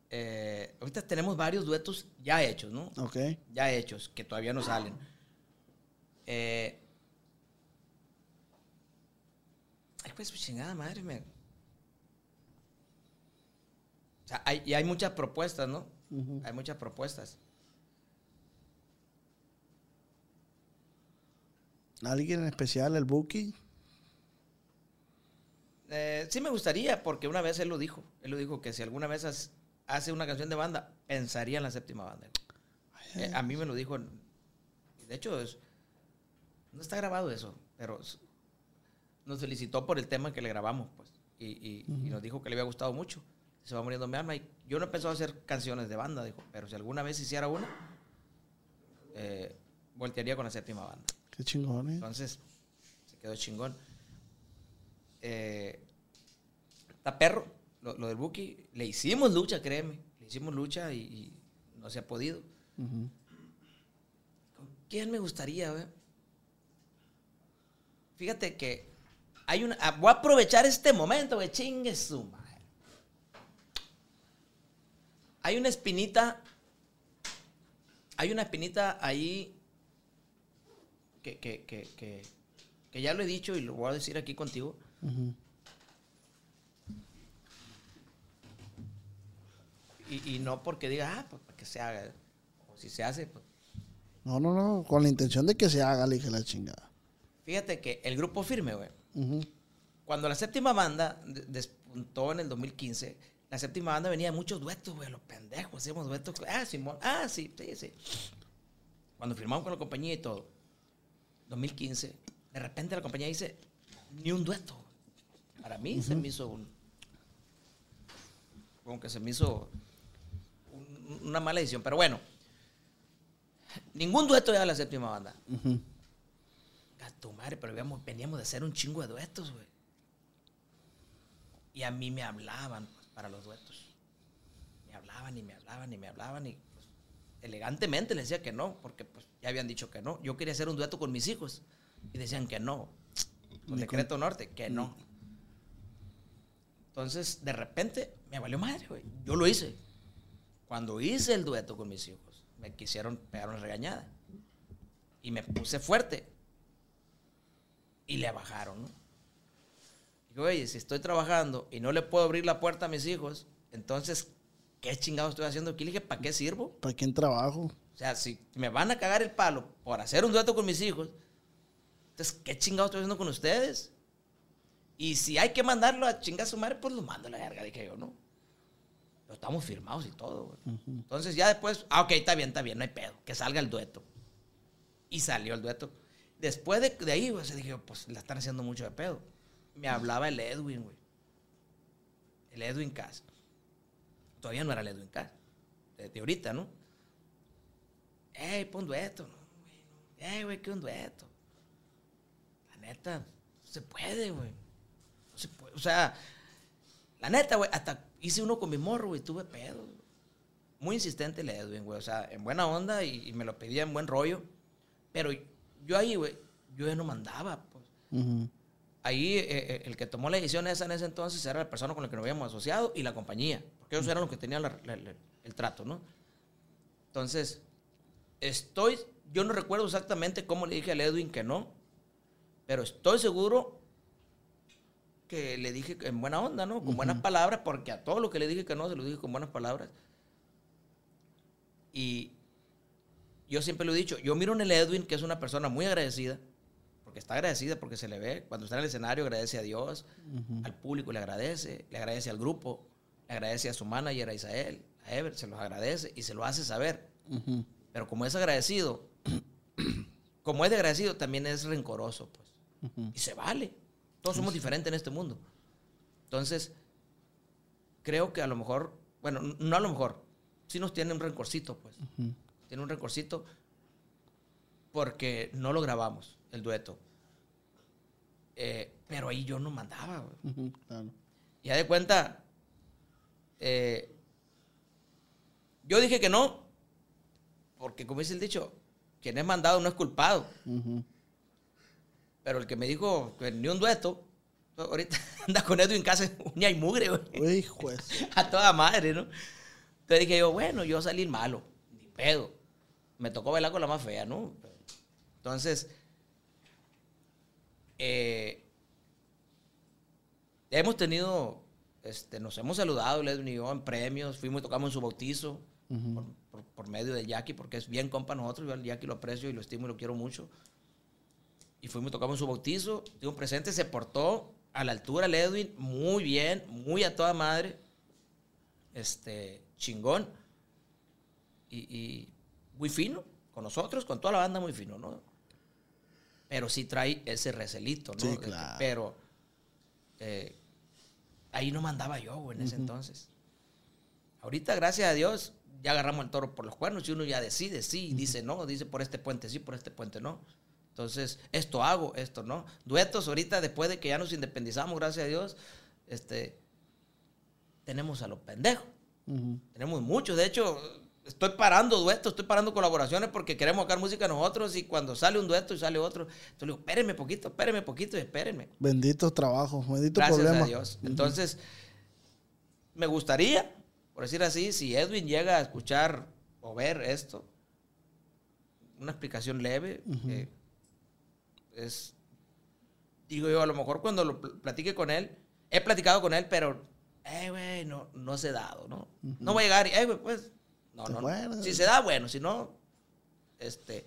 Eh, ahorita tenemos varios duetos ya hechos, ¿no? Ok. ya hechos, que todavía no salen. Eh, ay, pues, chingada madre, me. O sea, hay, y hay muchas propuestas, ¿no? Hay muchas propuestas. ¿Alguien en especial, el Buki? Eh, sí me gustaría, porque una vez él lo dijo. Él lo dijo que si alguna vez has- hace una canción de banda, pensaría en la séptima banda. Eh, a mí me lo dijo. De hecho, es- no está grabado eso, pero nos felicitó por el tema que le grabamos, pues. Y, y- y nos dijo que le había gustado mucho. Se va muriendo mi alma. Y yo no he pensado hacer canciones de banda, dijo. Pero si alguna vez hiciera una, eh, voltearía con la séptima banda. Qué chingón, ¿eh? Entonces, se quedó chingón. Eh, está perro, lo, lo del Buki. Le hicimos lucha, créeme. Le hicimos lucha y, y no se ha podido. ¿Con quién me gustaría, güey? Fíjate que hay una. ah, Voy a aprovechar este momento, güey. Chingue su madre. Hay una espinita. Hay una espinita ahí. Que, que, que, que, ya lo he dicho y lo voy a decir aquí contigo. Y, y no porque diga, ah, pues para que se haga. O si se hace, pues. No, no, no, con la intención de que se haga, le dije la chingada. Fíjate que el grupo firme, güey. Cuando la séptima banda de- despuntó en el 2015, la séptima banda venía de muchos duetos, güey, los pendejos, hacíamos duetos. Ah, Simón, ah, sí, sí, sí. Cuando firmamos con la compañía y todo, 2015, de repente la compañía dice, ni un dueto. Para mí se me hizo un... Como que se me hizo un- una mala decisión, pero bueno. Ningún dueto ya la séptima banda. Ujú. A tu madre, pero veníamos, veníamos de hacer un chingo de duetos, güey. Y a mí me hablaban pues, para los duetos. Me hablaban y me hablaban y me hablaban y pues, elegantemente les decía que no, porque pues ya habían dicho que no. Yo quería hacer un dueto con mis hijos y decían que no. Con Decreto Norte, que no. Entonces, de repente, me valió madre, güey. Yo lo hice. Cuando hice el dueto con mis hijos, me quisieron pegar una regañada. Y me puse fuerte. Y le bajaron, ¿no? Digo, oye, si estoy trabajando y no le puedo abrir la puerta a mis hijos, entonces, ¿qué chingado estoy haciendo aquí? Le dije, ¿para qué sirvo? ¿Para quién trabajo? O sea, si me van a cagar el palo por hacer un dueto con mis hijos, entonces, ¿qué chingado estoy haciendo con ustedes? Y si hay que mandarlo a chingar a su madre, pues lo mando a la verga, dije yo, ¿no? Pero estamos firmados y todo, güey. Entonces ya después, ah, ok, está bien, está bien, no hay pedo, que salga el dueto. Y salió el dueto. Después de, de ahí, güey, se dije, pues la están haciendo mucho de pedo. Me hablaba el Edwin, güey. El Edwin Cass. Todavía no era el Edwin Cass. De ahorita, ¿no? Ey, pon dueto. ¿no? güey, no. Güey, ¿qué un dueto? La neta, no se puede, güey. No se puede. O sea, la neta, güey, hasta hice uno con mi morro, güey, tuve pedo. güey. Muy insistente el Edwin, güey. O sea, en buena onda y, y me lo pedía en buen rollo. Pero yo ahí, güey, yo ya no mandaba, pues. Ahí eh, eh, el que tomó la decisión esa en ese entonces era la persona con la que nos habíamos asociado y la compañía. Porque ellos eran los que tenían la- la- la- el trato, ¿no? Entonces, estoy, yo no recuerdo exactamente cómo le dije al Edwin que no, pero estoy seguro que le dije en buena onda, ¿no? Con buenas palabras, porque a todo lo que le dije que no, se lo dije con buenas palabras. Y yo siempre lo he dicho, yo miro en el Edwin que es una persona muy agradecida, porque está agradecida, porque se le ve, cuando está en el escenario agradece a Dios, al público le agradece, le agradece al grupo, le agradece a su manager, a Isael, a Ever, se los agradece y se lo hace saber. Pero como es agradecido, como es de agradecido, también es rencoroso, pues. Y se vale. Todos somos diferentes en este mundo. Entonces, creo que a lo mejor, bueno, no a lo mejor, sí nos tiene un rencorcito, pues. Tiene un rencorcito porque no lo grabamos, el dueto. Eh, pero ahí yo no mandaba. Claro. Y ya de cuenta, eh, yo dije que no, porque como dice el dicho, quien es mandado no es culpado. Pero el que me dijo que ni un dueto, ahorita anda con Edwin en casa, uña y mugre, güey. A toda madre, ¿no? Entonces dije yo, bueno, yo salí malo, ni pedo. Me tocó bailar con la más fea, ¿no? Entonces, eh, hemos tenido, este, nos hemos saludado, Edwin y yo, en premios, fuimos y tocamos en su bautizo por, por- por medio del Jackie, porque es bien compa nosotros, yo al Jackie lo aprecio y lo estimo y lo quiero mucho. Y fuimos tocamos su bautizo, estuvo presente, se portó a la altura el Edwin, muy bien, muy a toda madre, este, chingón, y, y muy fino, con nosotros, con toda la banda muy fino, ¿no? Pero sí trae ese recelito, ¿no? Sí, claro. Pero eh, ahí no mandaba yo, güey, en ese entonces. Ahorita, gracias a Dios, ya agarramos el toro por los cuernos y uno ya decide, sí, dice no, dice por este puente sí, por este puente no. Entonces, esto hago, esto no. Duetos, ahorita, después de que ya nos independizamos, gracias a Dios, este, tenemos a los pendejos. Ujú. Tenemos muchos. De hecho, estoy parando duetos, estoy parando colaboraciones porque queremos sacar música nosotros y cuando sale un dueto y sale otro, entonces le digo, espérenme poquito, espérenme poquito y espérenme. Bendito trabajo, bendito Gracias problema. a Dios. Entonces, me gustaría, por decir así, si Edwin llega a escuchar o ver esto, una explicación leve, eh, es, digo yo, a lo mejor cuando lo pl- platique con él, he platicado con él, pero, eh, güey, no, no se dado, ¿no? No voy a llegar y, eh, güey, pues, no, Te no. Si se da, bueno, si no, este,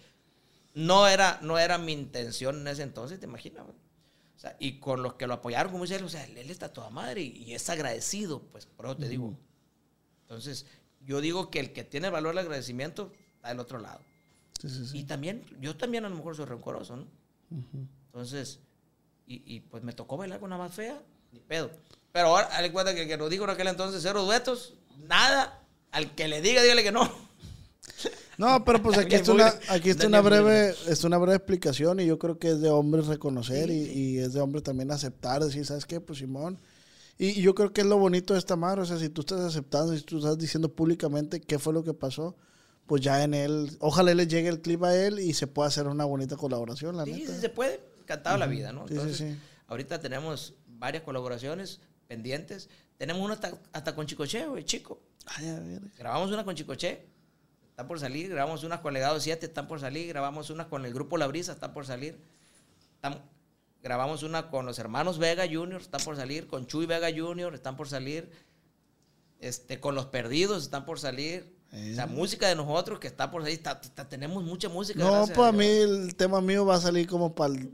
no era, no era mi intención en ese entonces, ¿te imaginas? güey? O sea, y con los que lo apoyaron, como dice él, o sea, él está toda madre y, y es agradecido, pues, por eso te digo. Entonces, yo digo que el que tiene valor del agradecimiento está del otro lado. Sí, sí, sí. Y también, yo también a lo mejor soy rencoroso, ¿no? Entonces, y, y, pues me tocó bailar con una más fea, ni pedo. Pero ahora, dale cuenta que el que nos dijo en aquel entonces cero duetos, nada. Al que le diga, dígale que no. No, pero pues aquí está una, Mugre. aquí está Daniel una breve, está una breve explicación y yo creo que es de hombres reconocer y, y es de hombres también aceptar, decir, ¿sabes qué? Pues Simón. Y, yo creo que es lo bonito de esta madre, o sea, si tú estás aceptando, si tú estás diciendo públicamente qué fue lo que pasó, pues ya en él, ojalá le llegue el clip a él y se pueda hacer una bonita colaboración, la Sí, neta. sí se puede. Encantado la vida, ¿no? Sí, sí, Entonces, sí. ahorita tenemos varias colaboraciones pendientes. Tenemos una hasta, hasta con Chicoche, güey, chico. Ay, a ver. Grabamos una con Chicoche, está por salir. Grabamos una con Legado 7, están por salir. Grabamos una con el grupo La Brisa, está por salir. Grabamos una con los hermanos Vega Junior, están por salir. Con Chuy Vega Junior, están por salir. Este, con Los Perdidos, están por salir. O sea, música de nosotros que está por salir. Está- está- tenemos mucha música. No, gracias pues mí el tema mío va a salir como para el...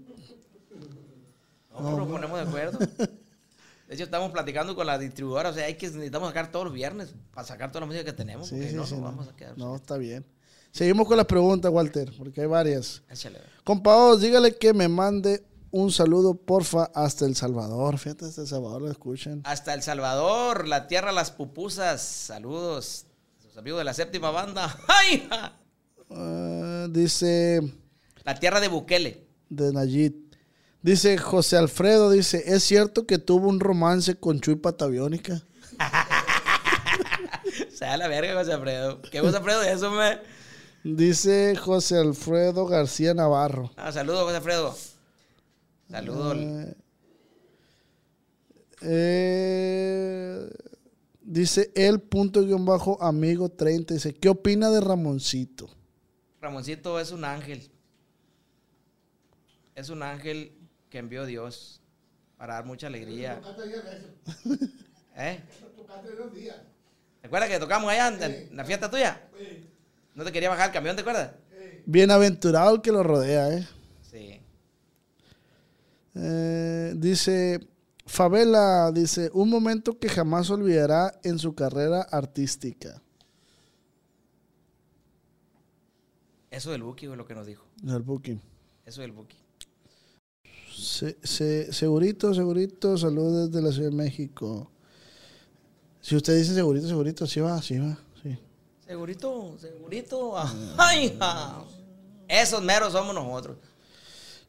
No, pero nos ponemos de acuerdo. De hecho, estamos platicando con la distribuidora. O sea, hay que necesitamos sacar todos los viernes para sacar toda la música que tenemos. Sí, porque sí, no, sí, nos no. vamos a quedar. No, está bien. Seguimos con las preguntas, Walter, porque hay varias. Échale. Compa dígale que me mande un saludo, porfa, hasta El Salvador. Fíjate, hasta El Salvador lo escuchan. Hasta El Salvador, la tierra Las Pupusas. Saludos. Sus amigos de la séptima banda. ¡Ay! Ah, dice La tierra de Bukele. de Nayit. Dice José Alfredo, dice, ¿es cierto que tuvo un romance con Chuy Pataviónica? O sea, la verga, José Alfredo. ¿Qué José Alfredo de eso, me? Dice José Alfredo García Navarro. Ah, saludos, José Alfredo. Saludos. Eh, eh, dice el punto guion bajo amigo 30. Dice, ¿qué opina de Ramoncito? Ramoncito es un ángel. Es un ángel que envió Dios para dar mucha alegría. ¿Eh? ¿Te acuerdas que tocamos allá en, en la fiesta tuya? ¿No te quería bajar el camión, te acuerdas? Bienaventurado el que lo rodea, ¿eh? Eh, dice, Favela, dice, un momento que jamás olvidará en su carrera artística. Eso del Buki fue lo que nos dijo. El booking. Eso del Buki. Se- se- segurito, segurito, saludos desde la Ciudad de México. Si usted dice segurito, segurito, sí va, sí va, sí. Segurito, segurito. Ay, ja. Esos meros somos nosotros.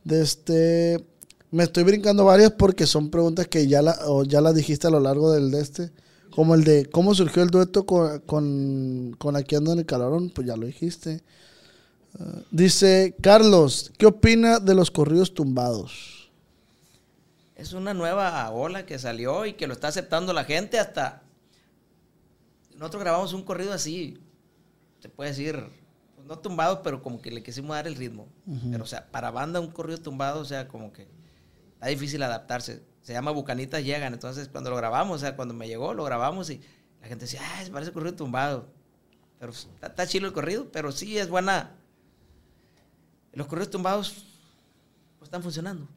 De este, me estoy brincando varias porque son preguntas que ya, la, o ya las dijiste a lo largo del de este. Como el de cómo surgió el dueto con, con, con Aquí ando en el calorón, pues ya lo dijiste. Ah, dice Carlos, ¿qué opina de los corridos tumbados? Es una nueva ola que salió y que lo está aceptando la gente hasta... Nosotros grabamos un corrido así, se puede decir, no tumbado, pero como que le quisimos dar el ritmo. Pero, o sea, para banda un corrido tumbado, o sea, como que está difícil adaptarse. Se llama Bucanitas Llegan, entonces cuando lo grabamos, o sea, cuando me llegó, lo grabamos y la gente decía, ah, parece corrido tumbado. Pero pues, está, está chido el corrido, pero sí es buena. Los corridos tumbados pues, están funcionando.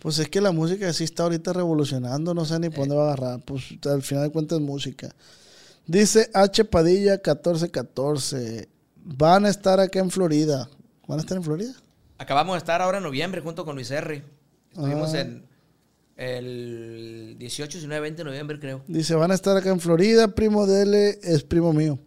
Pues es que la música sí está ahorita revolucionando, no sé ni por dónde va a agarrar. Pues al final de cuentas es música. Dice H. Padilla 1414. Van a estar acá en Florida. ¿Van a estar en Florida? Acabamos de estar ahora en noviembre junto con Luis R. Estuvimos Ah. en el 18, 19, 20 de noviembre, creo. Dice, van a estar acá en Florida. Primo de él es primo mío.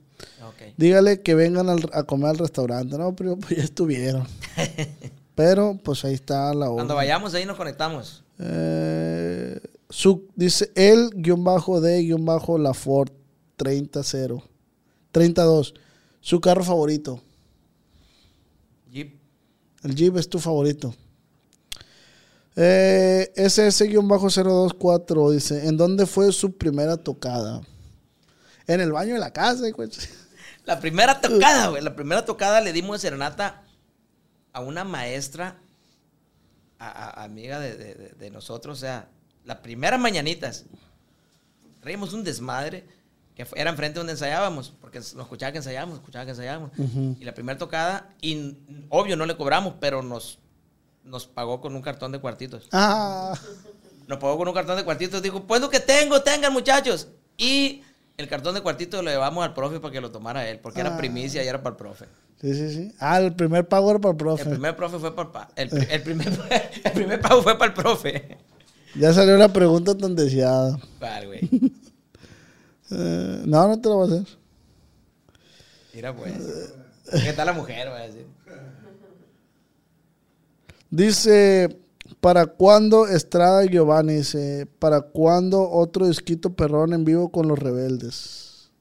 Ok. Dígale que vengan al- a comer al restaurante. No, primo, pues ya estuvieron. Pero pues ahí está la Cuando hora. vayamos ahí nos conectamos. Eh, su, dice el guion bajo de guion bajo la Ford 30 32. Su carro favorito. Jeep. El Jeep es tu favorito. Eh, SS-024 dice, ¿en dónde fue su primera tocada? En el baño de la casa. güey. La primera tocada, güey. La primera tocada le dimos de serenata a una maestra, a, a- amiga de, de- de- de nosotros. O sea, las primeras mañanitas. Traíamos un desmadre que fue- era enfrente donde ensayábamos, porque nos escuchaba que ensayábamos, escuchaba que ensayábamos. Y la primera tocada, y obvio no le cobramos, pero nos, nos pagó con un cartón de cuartitos. Ah, Nos pagó con un cartón de cuartitos. Dijo, pues lo que tengo, tengan muchachos. Y el cartón de cuartitos lo llevamos al profe para que lo tomara él, porque era Ah. primicia y era para el profe. sí, sí, sí. Ah, el primer pago era para el profe. El primer profe fue para el, el, el primer, el primer pago fue para el profe. Ya salió la pregunta tan deseada. Vale, güey. Eh, no, no te lo voy a hacer. Mira, pues. ¿Qué tal la mujer? Va a decir. Dice, ¿para cuándo Estrada Giovanni? Dice, ¿para cuándo otro disquito perrón en vivo con los rebeldes?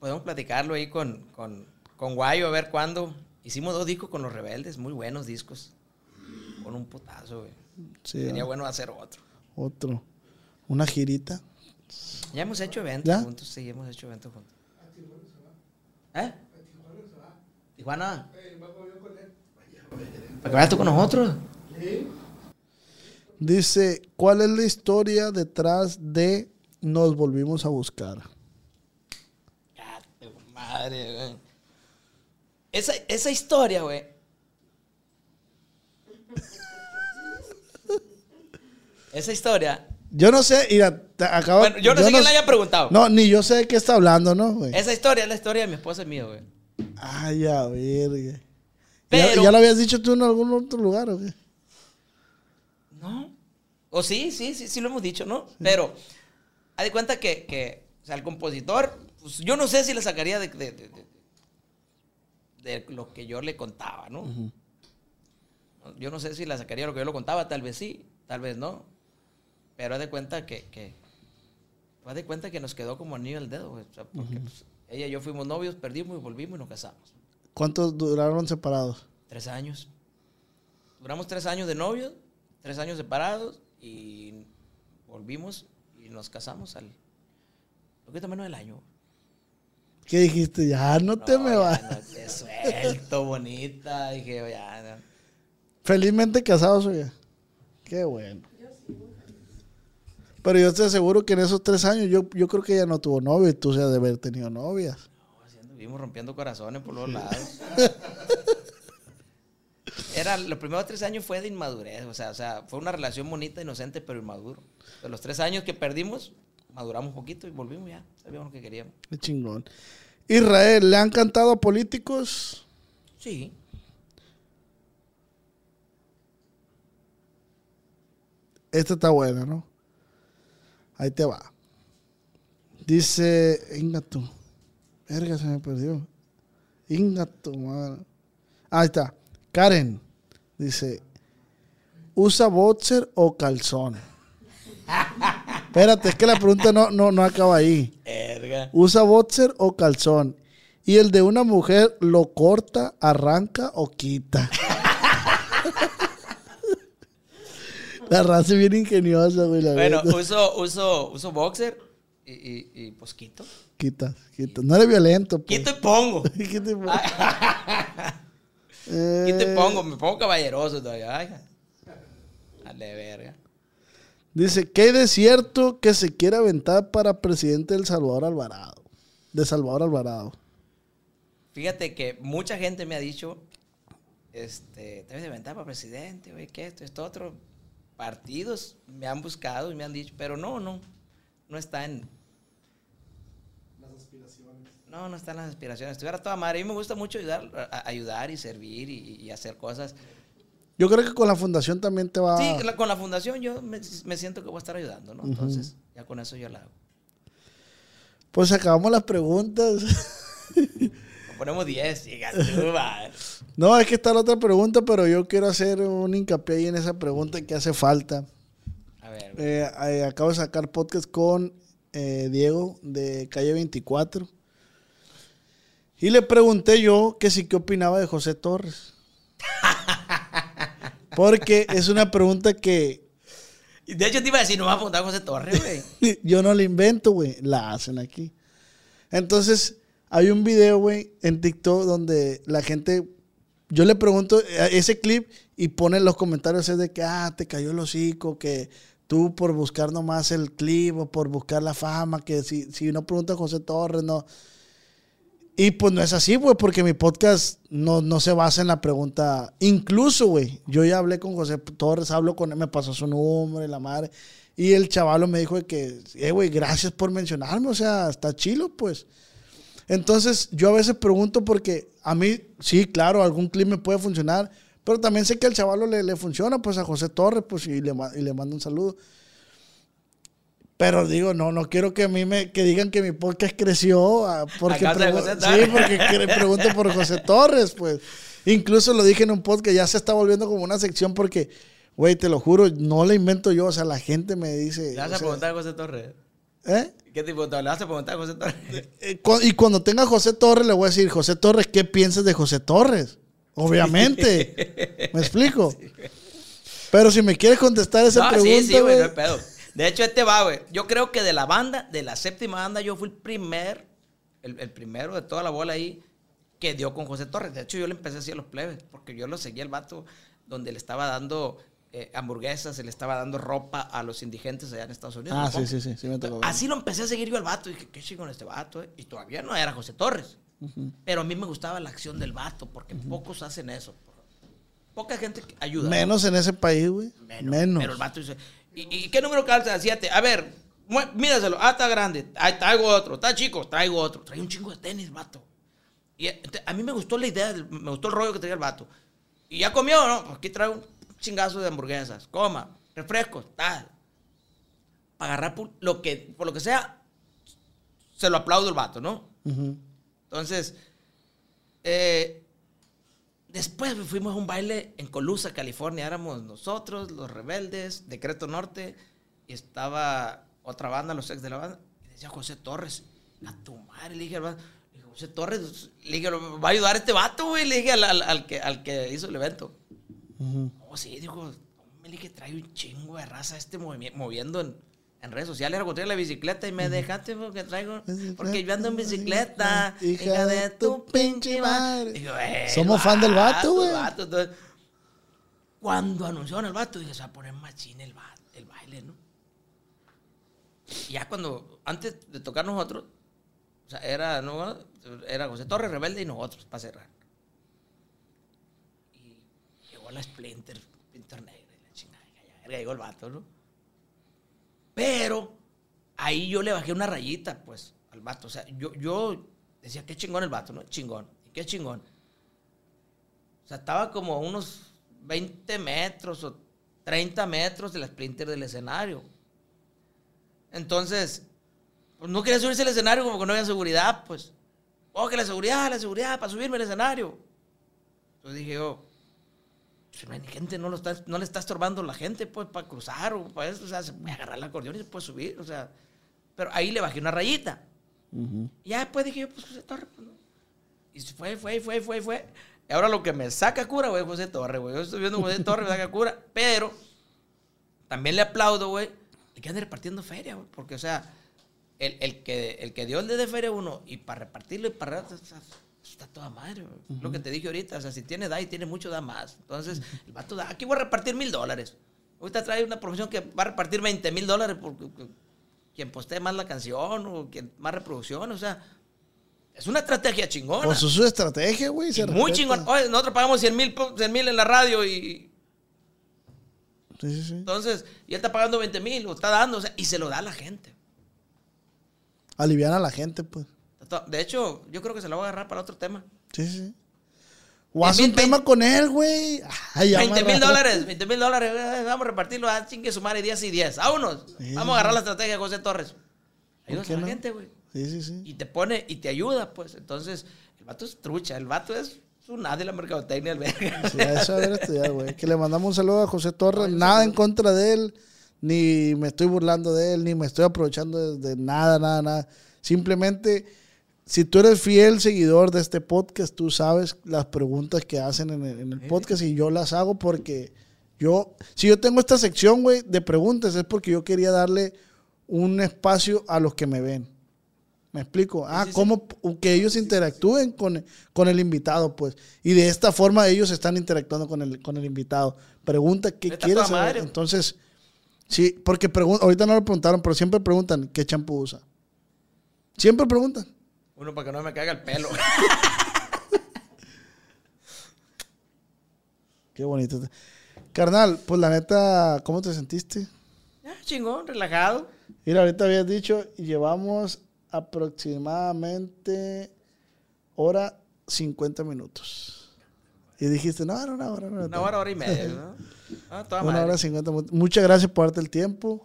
Podemos platicarlo ahí con, con, con Guayo, a ver cuándo. Hicimos dos discos con los rebeldes, muy buenos discos. Con un putazo, güey. Sí, Sería ah, bueno hacer otro. otro. Una girita. Ya hemos hecho eventos ¿Ya? juntos, sí, hemos hecho eventos juntos. ¿Eh? Tijuana. Para que vayas tú con nosotros. Dice, ¿cuál es la historia detrás de Nos volvimos a buscar? Madre, güey. Esa, esa historia, güey. Esa historia. Yo no sé, te acabo... Bueno, yo no sé quién le haya preguntado. No, ni yo sé de qué está hablando, ¿no, güey? Esa historia es la historia de mi esposa y mía, güey. Ay, a ver. ¿Ya, Pero- ya lo habías dicho tú en algún otro lugar o qué? No. O sí, sí, sí, sí lo hemos dicho, ¿no? Pero, haz de cuenta que, que, o sea, el compositor, pues yo no sé si le sacaría de, de- de- de- lo que yo le contaba, ¿no? Yo no sé si la sacaría de lo que yo le contaba, tal vez sí, tal vez no. Pero haz de cuenta que, que haz de cuenta que nos quedó como anillo al dedo, güey. O sea, porque pues, ella y yo fuimos novios, perdimos y volvimos y nos casamos. ¿Cuántos duraron separados? Tres años. Duramos tres años de novios, tres años separados y volvimos y nos casamos al. Lo que menos del año. ¿Qué dijiste? Ya no te me vas. no te suelto, bonita. Dije, ya. no. Felizmente casados, oye. Qué bueno. Pero yo te aseguro que en esos tres años yo, yo creo que ella no tuvo novio y tú se has de haber tenido novias. Anduvimos rompiendo corazones por los lados. Era, los primeros tres años fue de inmadurez, o sea, o sea, fue una relación bonita, inocente, pero inmaduro. De los tres años que perdimos, maduramos un poquito y volvimos ya, sabíamos lo que queríamos. Qué chingón. Israel, ¿le han cantado a políticos? Sí. Esta está buena, ¿no? Ahí te va. Dice, Inga tú. Verga, se me perdió. Inga tu madre. Ahí está. Karen dice, ¿usa boxer o calzón? Espérate, es que la pregunta no, no, no acaba ahí. Erga. ¿Usa boxer o calzón? Y el de una mujer lo corta, arranca o quita. la raza es bien ingeniosa, güey. La Bueno, uso, uso, uso boxer y, y, y, pues quito. Quita, quita. No eres violento, pues. Quito y pongo. Quita y pongo. Y Eh, pongo, me pongo caballeroso todavía. Ay, Dale, verga. Dice, ¿qué desierto que se quiere aventar para presidente del Salvador Alvarado? De Salvador Alvarado. Fíjate que mucha gente me ha dicho, este, te debes de aventar para presidente, güey, que esto, esto, otro. Partidos me han buscado y me han dicho, pero no, no, no está en... No, no están las aspiraciones. Estuviera toda madre. A mí me gusta mucho ayudar, a- ayudar y servir y, y hacer cosas. Yo creo que con la fundación también te va... Sí, con la fundación yo me, me siento que voy a estar ayudando, ¿no? Entonces, ya con eso yo la hago. Pues acabamos las preguntas. Nos ponemos 10, llega tú, va. No, es que está la otra pregunta, pero yo quiero hacer un hincapié ahí en esa pregunta que hace falta. A ver, Eh, eh, acabo de sacar podcast con eh, Diego de Calle 24. Y le pregunté yo que sí qué opinaba de José Torres. Porque es una pregunta que de hecho te iba a decir, no vas a apuntar a José Torres, güey. yo no la invento, güey. La hacen aquí. Entonces, hay un video, güey, en TikTok donde la gente. Yo le pregunto ese clip y ponen los comentarios es de que, ah, te cayó el hocico, que tú por buscar nomás el clip o por buscar la fama, que si, si no pregunta a José Torres, no. Y pues no es así, güey, porque mi podcast no, no se basa en la pregunta. Incluso, güey, yo ya hablé con José Torres, hablo con él, me pasó su número y la madre. Y el chavalo me dijo que, eh, güey, gracias por mencionarme, o sea, está chilo, pues. Entonces, yo a veces pregunto porque a mí, sí, claro, algún clip me puede funcionar, pero también sé que al chavalo le, le funciona, pues a José Torres, pues, y le, y le mando un saludo. Pero digo, no, no quiero que a mí me que digan que mi podcast creció ah, porque, A sí, porque que- pregunto por José Torres, pues. Incluso lo dije en un podcast, ya se está volviendo como una sección porque, güey, te lo juro, no la invento yo, o sea, la gente me dice. ¿Le vas a sea, preguntar a José Torres? ¿eh? ¿Qué tipo de ¿Le vas a preguntar a José Torres? Eh, cu- Y cuando tenga José Torres, le voy a decir, José Torres, ¿qué piensas de José Torres? Obviamente. ¿Me explico? Pero si me quieres contestar esa no, pregunta, sí, sí, güey, no hay pedo. De hecho, este va, güey. Yo creo que de la banda, de la séptima banda, yo fui el primer, el, el primero de toda la bola ahí que dio con José Torres. De hecho, yo le empecé así a los plebes, porque yo lo seguía el vato donde le estaba dando eh, hamburguesas, se le estaba dando ropa a los indigentes allá en Estados Unidos. Ah, ¿me sí, sí, sí, sí me tocó. ver. Así lo empecé a seguir yo al vato. Y dije, qué chingón este vato, eh. Y todavía no era José Torres. Pero a mí me gustaba la acción del vato, porque pocos hacen eso. Poca gente ayuda. ¿no? Menos en ese país, güey. Menos. Pero el vato dice, ¿y, y qué número calza? Siete. A ver, míraselo. Ah, está grande. Ah, traigo otro. Está chico, traigo otro. Trae un chingo de tenis, vato. Y eh, a mí me gustó la idea, me gustó el rollo que traía el vato. ¿Y ya comió no? Pues aquí traigo un chingazo de hamburguesas. Coma, refrescos, tal. Para agarrar por lo que, por lo que sea, se lo aplaudo el vato, ¿no? Entonces, eh, después fuimos a un baile en Colusa, California. Éramos nosotros, los rebeldes, Decreto Norte, y estaba otra banda, los ex de la banda. Y decía José Torres, a tu madre, le dije al vato, le dije, José Torres, le dije, "Lo- va a ayudar este vato, güey, le dije al, al- al que, al que hizo el evento. Ujú. Oh, sí, dijo, me dije, trae un chingo de raza este moviendo en, en redes sociales. Traía la bicicleta y me dejaste porque traigo, porque yo ando en bicicleta. Hija, de tu pinche madre. Digo, "Eh, Somos fan del vato, güey". el vato". Entonces, cuando anunciaron el vato, dije, se va a poner machín el, ba- el baile, ¿no? Y ya cuando, antes de tocar nosotros, o sea, era, ¿no? era José Torres Rebelde y nosotros, para cerrar. Y llegó la Splinter, Splinter Negra y la chingada. llegó el vato, ¿no? Pero ahí yo le bajé una rayita, pues, al vato. O sea, yo, yo decía, qué chingón el vato, ¿no? Chingón. ¿Y qué chingón? O sea, estaba como a unos 20 metros o 30 metros de la Splinter del escenario. Entonces, pues no quería subirse al escenario como que no había seguridad, pues. Oh, que la seguridad, la seguridad, para subirme al escenario. Entonces dije yo, pues, no hay ni gente, no, lo está, no le está estorbando la gente, pues, para cruzar o para eso. O sea, se puede agarrar el acordeón y se puede subir, o sea. Pero ahí le bajé una rayita. Y ya después dije yo, pues José Torre, pues no. Y se fue, fue, fue, fue, fue. Y ahora lo que me saca cura, güey, José Torre, güey. Yo estoy viendo José Torre, me saca cura. Pero también le aplaudo, güey, el que ande repartiendo feria, güey. Porque, o sea, el, el que, el que dio el de feria uno y para repartirlo y para... o sea, Está toda madre, güey. Lo que te dije ahorita, o sea, si tiene da y tiene mucho, da más. Entonces, el vato da, aquí voy a repartir mil dólares. Ahorita trae una profesión que va a repartir 20 mil dólares que- quien postee más la canción o quien más reproducción, o sea, es una estrategia chingona. Pues es su estrategia, güey. muy chingón. Oye, nosotros pagamos 100 mil 100 mil en la radio y Sí, sí, sí. entonces, y él está pagando 20 mil, o está dando, o sea, y se lo da a la gente. Alivian a la gente, pues. De hecho, yo creo que se lo voy a agarrar para otro tema. Sí, sí. O haz un tema con él, güey. Ay, ya 20 mil dólares, 20 mil dólares, vamos a repartirlo, ah, chingue su madre 10 y 10. Vámonos. Sí, Vamos a agarrar la estrategia de José Torres. Ayudas qué a la no? gente, güey. Sí, sí, sí. Y te pone y te ayuda, pues. Entonces, el vato es trucha, el vato es un nada de la mercadotecnia, el verga. Sí, a eso haber estudiado, güey. Que le mandamos un saludo a José Torres. Nada en contra de él, ni me estoy burlando de él, ni me estoy aprovechando de, de nada, nada, nada. Simplemente, si tú eres fiel seguidor de este podcast, tú sabes las preguntas que hacen en el, en el podcast y yo las hago porque yo, si yo tengo esta sección, güey, de preguntas, es porque yo quería darle un espacio a los que me ven. ¿Me explico? Ah, sí, sí. cómo que ellos interactúen con, con el invitado, pues. Y de esta forma ellos están interactuando con el, con el invitado. Pregunta qué Está quieres toda saber. madre. Entonces, sí, porque ahorita no lo preguntaron, pero siempre preguntan qué champú usa. Siempre preguntan. Uno para que no me caiga el pelo. Qué bonito. Carnal, pues la neta, ¿cómo te sentiste? Ya, chingón, relajado. Mira, ahorita habías dicho llevamos aproximadamente hora 50 minutos. Y dijiste, no, no, no, hora, no, Una hora, hora y media, ¿no? Ah, toda Una madre. hora 50 minutos. Muchas gracias por darte el tiempo.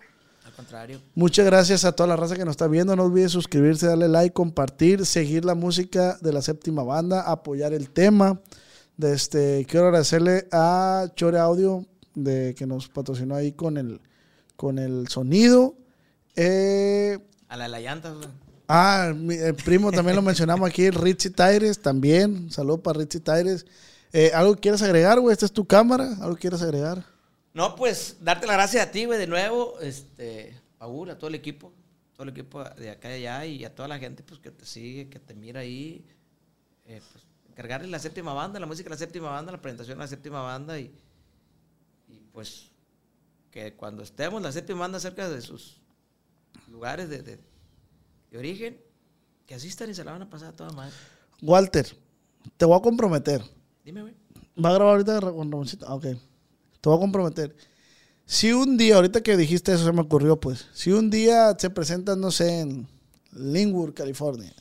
Al contrario. Muchas gracias a toda la raza que nos está viendo. No olvides suscribirse, darle like, compartir, seguir la música de la séptima banda, apoyar el tema. De este, quiero agradecerle a Chore Audio de que nos patrocinó ahí con el, con el sonido. Eh, A la de la llanta, ah, mi el primo también lo mencionamos aquí, Richie Taires también. Saludos para Richie Taires. Eh, ¿Algo quieres agregar, güey? Esta es tu cámara. ¿Algo quieres agregar? No, pues, darte las gracias a ti, güey, de nuevo, este, Paul, a todo el equipo, todo el equipo de acá y allá y a toda la gente, pues, que te sigue, que te mira ahí, eh, pues, encargarle la séptima banda, la música de la séptima banda, la presentación de la séptima banda y, y pues, que cuando estemos la séptima banda cerca de sus lugares de, de- de origen, que asistan y se la van a pasar a toda madre. Walter, te voy a comprometer. Dime, güey. ¿Va a grabar ahorita con Ramoncito? Ah, ok. Te voy a comprometer. Si un día, ahorita que dijiste eso, se me ocurrió, pues. Si un día se presentan, no sé, en Linwood, California,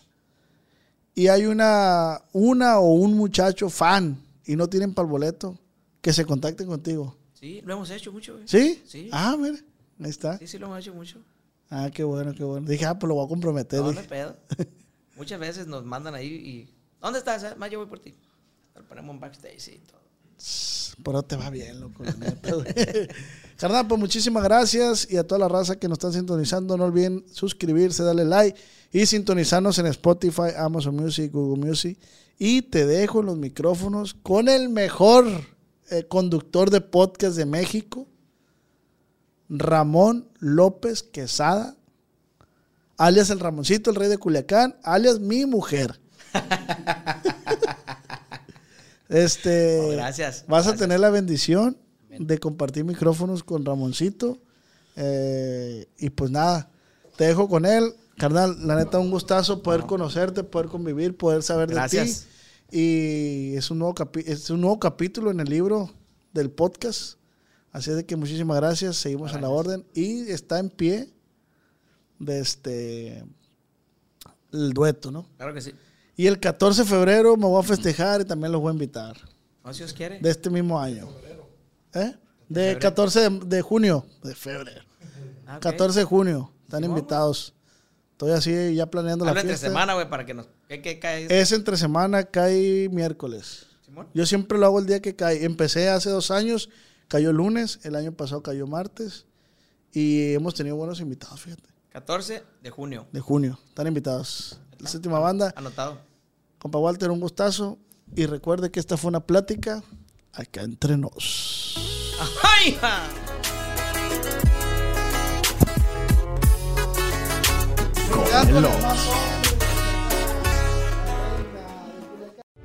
y hay una, una o un muchacho fan y no tienen para el boleto, que se contacten contigo. Sí, lo hemos hecho mucho, güey. ¿Sí? Sí. Ah, mira, ahí está. Sí, sí, lo hemos hecho mucho. Ah, qué bueno, qué bueno. Dije, ah, pues lo voy a comprometer. No, no pedo. Muchas veces nos mandan ahí y. ¿Dónde estás? eh? Más yo voy por ti. Lo ponemos en backstage y todo. Pero te va bien, loco. la pues muchísimas gracias y a toda la raza que nos están sintonizando. No olviden suscribirse, darle like y sintonizarnos en Spotify, Amazon Music, Google Music. Y te dejo los micrófonos con el mejor eh, conductor de podcast de México, Ramón López Quesada, alias el Ramoncito, el rey de Culiacán, alias mi mujer. este, gracias, Vas a gracias. tener la bendición de compartir micrófonos con Ramoncito. eh, y pues nada, te dejo con él. Carnal, la neta, un gustazo poder conocerte, poder convivir, poder saber Gracias. de ti. Y es un, nuevo es un nuevo capítulo en el libro del podcast. Así es de que muchísimas gracias. Seguimos a la orden. Y está en pie de este el dueto, ¿no? Claro que sí. Y el 14 de febrero me voy a festejar y también los voy a invitar. No, si Dios quiere. De este mismo año. ¿Eh? De febrero. 14 de, de junio. De febrero. Ah, ok. 14 de junio. Están invitados. Estoy así ya planeando Habla la entre fiesta. semana, güey, para que nos. ¿Qué, qué cae? Es entre semana, cae miércoles. Simón. Yo siempre lo hago el día que cae. Empecé hace dos años, cayó lunes, el año pasado cayó martes. Y hemos tenido buenos invitados, fíjate. 14 de junio. De junio. Están invitados. La séptima banda. Anotado. Compa Walter, un gustazo. Y recuerde que esta fue una plática acá entre nos. ¡Ay, ja!